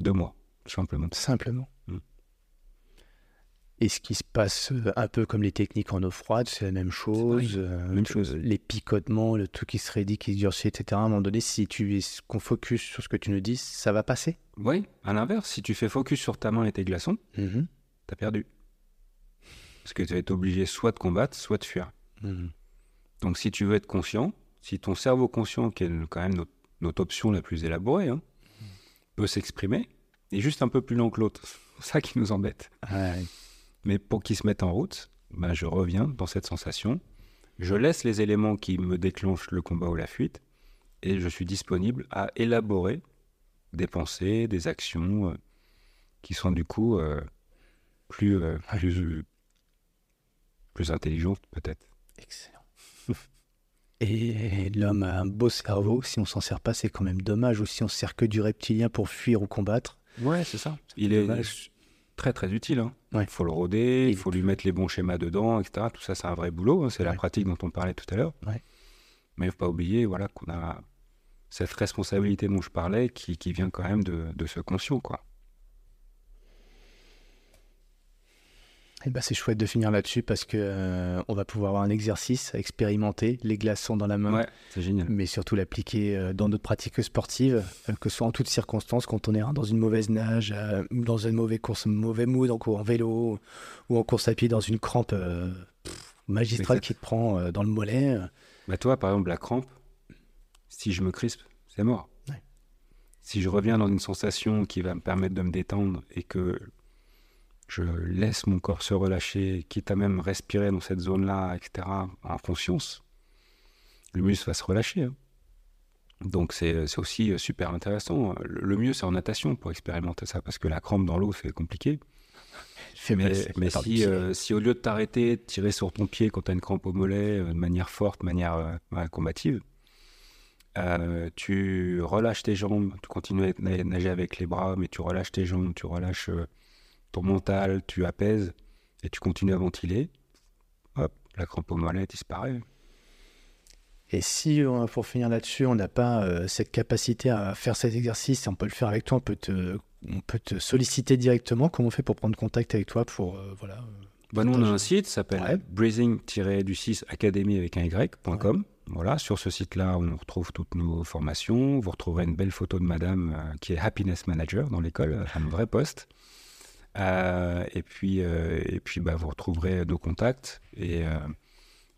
[SPEAKER 1] de moi, simplement.
[SPEAKER 2] Simplement. Mm. Et ce qui se passe euh, un peu comme les techniques en eau froide, c'est la même chose. Euh, même chose. Les picotements, le tout qui se raidit, qui se durcit, etc. À un moment donné, si tu qu'on focus sur ce que tu nous dis, ça va passer
[SPEAKER 1] Oui, à l'inverse, si tu fais focus sur ta main et tes glaçons, mm-hmm. tu as perdu. Parce que tu vas être obligé soit de combattre, soit de fuir. Mm-hmm. Donc si tu veux être conscient, si ton cerveau conscient, qui est quand même notre, option la plus élaborée, hein, peut s'exprimer, est juste un peu plus long que l'autre. C'est ça qui nous embête. Mais pour qu'il se mette en route, ben je reviens dans cette sensation. Je laisse les éléments qui me déclenchent le combat ou la fuite, et je suis disponible à élaborer des pensées, des actions euh, qui sont du coup euh, plus, euh, plus, plus intelligentes peut-être.
[SPEAKER 2] Excellent. Et l'homme a un beau cerveau. Si on s'en sert pas, c'est quand même dommage. Ou si on sert que du reptilien pour fuir ou combattre.
[SPEAKER 1] Ouais, c'est ça. Il est très très utile. Hein. Il faut le roder, il faut lui mettre les bons schémas dedans, etc. Tout ça, c'est un vrai boulot. Hein. C'est la pratique dont on parlait tout à l'heure. Mais il ne faut pas oublier voilà, qu'on a cette responsabilité dont je parlais qui, qui vient quand même de, de ce conscient. Quoi.
[SPEAKER 2] Eh ben, c'est chouette de finir là-dessus parce que euh, on va pouvoir avoir un exercice à expérimenter, les glaçons dans la main,
[SPEAKER 1] Ouais, c'est génial.
[SPEAKER 2] mais surtout l'appliquer euh, dans notre pratique sportive, euh, que ce soit en toutes circonstances, quand on est dans une mauvaise nage, dans une mauvaise course, mauvais mood, en, en vélo, ou en course à pied dans une crampe pff, magistrale qui te prend dans le mollet.
[SPEAKER 1] Bah toi, par exemple, la crampe, si je me crispe, c'est mort.
[SPEAKER 2] Ouais.
[SPEAKER 1] Si je reviens dans une sensation qui va me permettre de me détendre et que je laisse mon corps se relâcher, quitte à même respirer dans cette zone-là, etc., en conscience, le muscle va se relâcher. hein. Donc c'est aussi euh, super intéressant. Le le mieux, c'est en natation pour expérimenter ça, parce que la crampe dans l'eau, c'est compliqué. Mais, si, euh, si au lieu de t'arrêter, de tirer sur ton pied quand tu as une crampe au mollet euh, de manière forte, de manière euh, combative, tu relâches tes jambes, tu continues à na- nager avec les bras, mais tu relâches tes jambes, tu relâches ton mental, tu apaises et tu continues à ventiler, hop, la crampe au mollet disparaît.
[SPEAKER 2] Et si, euh, pour finir là-dessus, on n'a pas euh, cette capacité à faire cet exercice, on peut le faire avec toi, on peut te, on peut te solliciter directement. Comment on fait pour prendre contact avec toi pour, euh, voilà,
[SPEAKER 1] Bah, nous, on a un site, ça s'appelle
[SPEAKER 2] Ouais.
[SPEAKER 1] breathing-du6 academy avec un y.com. Voilà, sur ce site-là, on retrouve toutes nos formations. Vous retrouverez une belle photo de madame euh, qui est happiness manager dans l'école, un vrai poste. Euh, et puis, euh, et puis bah, vous retrouverez nos contacts. Et, euh,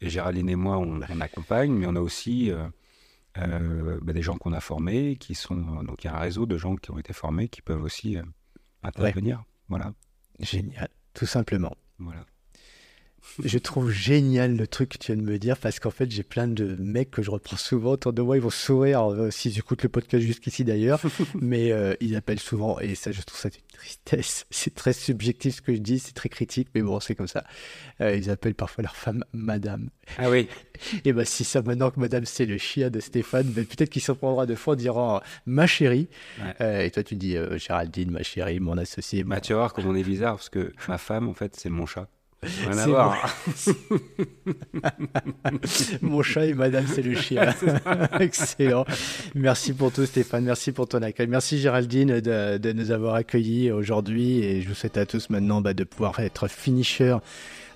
[SPEAKER 1] et Géraldine et moi, on, on accompagne, mais on a aussi bah, des gens qu'on a formés, qui sont. Donc, il y a un réseau de gens qui ont été formés qui peuvent aussi intervenir. Voilà.
[SPEAKER 2] génial, tout simplement.
[SPEAKER 1] voilà.
[SPEAKER 2] Je trouve génial le truc que tu viens de me dire parce qu'en fait, j'ai plein de mecs que je reprends souvent autour de moi. Ils vont sourire euh, s'ils écoutent le podcast jusqu'ici d'ailleurs, mais euh, ils appellent souvent et ça, je trouve ça une tristesse. C'est très subjectif ce que je dis, c'est très critique, mais bon, c'est comme ça. Euh, ils appellent parfois leur femme Madame.
[SPEAKER 1] Ah oui,
[SPEAKER 2] Et ben si ça maintenant que Madame c'est le chien de Stéphane, ben, peut-être qu'il s'en prendra deux fois en disant ma chérie.
[SPEAKER 1] Ouais.
[SPEAKER 2] Euh, et toi tu dis Géraldine, ma chérie, mon associé.
[SPEAKER 1] Bah, tu vas voir comment on est bizarre parce que ma femme, en fait, c'est mon chat. Rien à voir.
[SPEAKER 2] Mon chat et madame, c'est le chien. Excellent. Merci pour tout, Stéphane. Merci pour ton accueil. Merci, Géraldine, de, de nous avoir accueillis aujourd'hui. Et je vous souhaite à tous maintenant bah, de pouvoir être finisher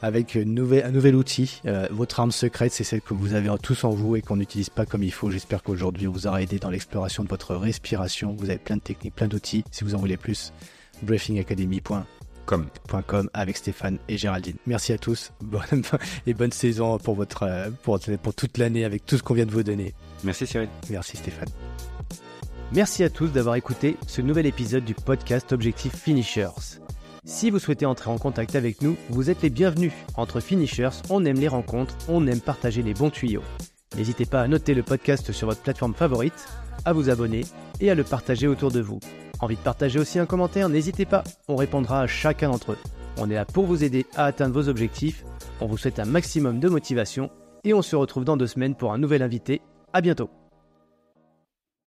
[SPEAKER 2] avec une nouvelle- un nouvel outil. Euh, votre arme secrète, c'est celle que vous avez tous en vous et qu'on n'utilise pas comme il faut. J'espère qu'aujourd'hui, on vous aura aidé dans l'exploration de votre respiration. Vous avez plein de techniques, plein d'outils. Si vous en voulez plus, briefingacademy.com .com avec Stéphane et Géraldine. Merci à tous bonne, et bonne saison pour, votre, euh, pour, pour toute l'année avec tout ce qu'on vient de vous donner.
[SPEAKER 1] Merci Cyril.
[SPEAKER 2] Merci Stéphane. Merci à tous d'avoir écouté ce nouvel épisode du podcast Objectif Finishers. Si vous souhaitez entrer en contact avec nous, vous êtes les bienvenus. Entre Finishers, on aime les rencontres, on aime partager les bons tuyaux. N'hésitez pas à noter le podcast sur votre plateforme favorite, à vous abonner et à le partager autour de vous. Envie de partager aussi un commentaire N'hésitez pas, on répondra à chacun d'entre eux. On est là pour vous aider à atteindre vos objectifs. On vous souhaite un maximum de motivation et on se retrouve dans deux semaines pour un nouvel invité. À bientôt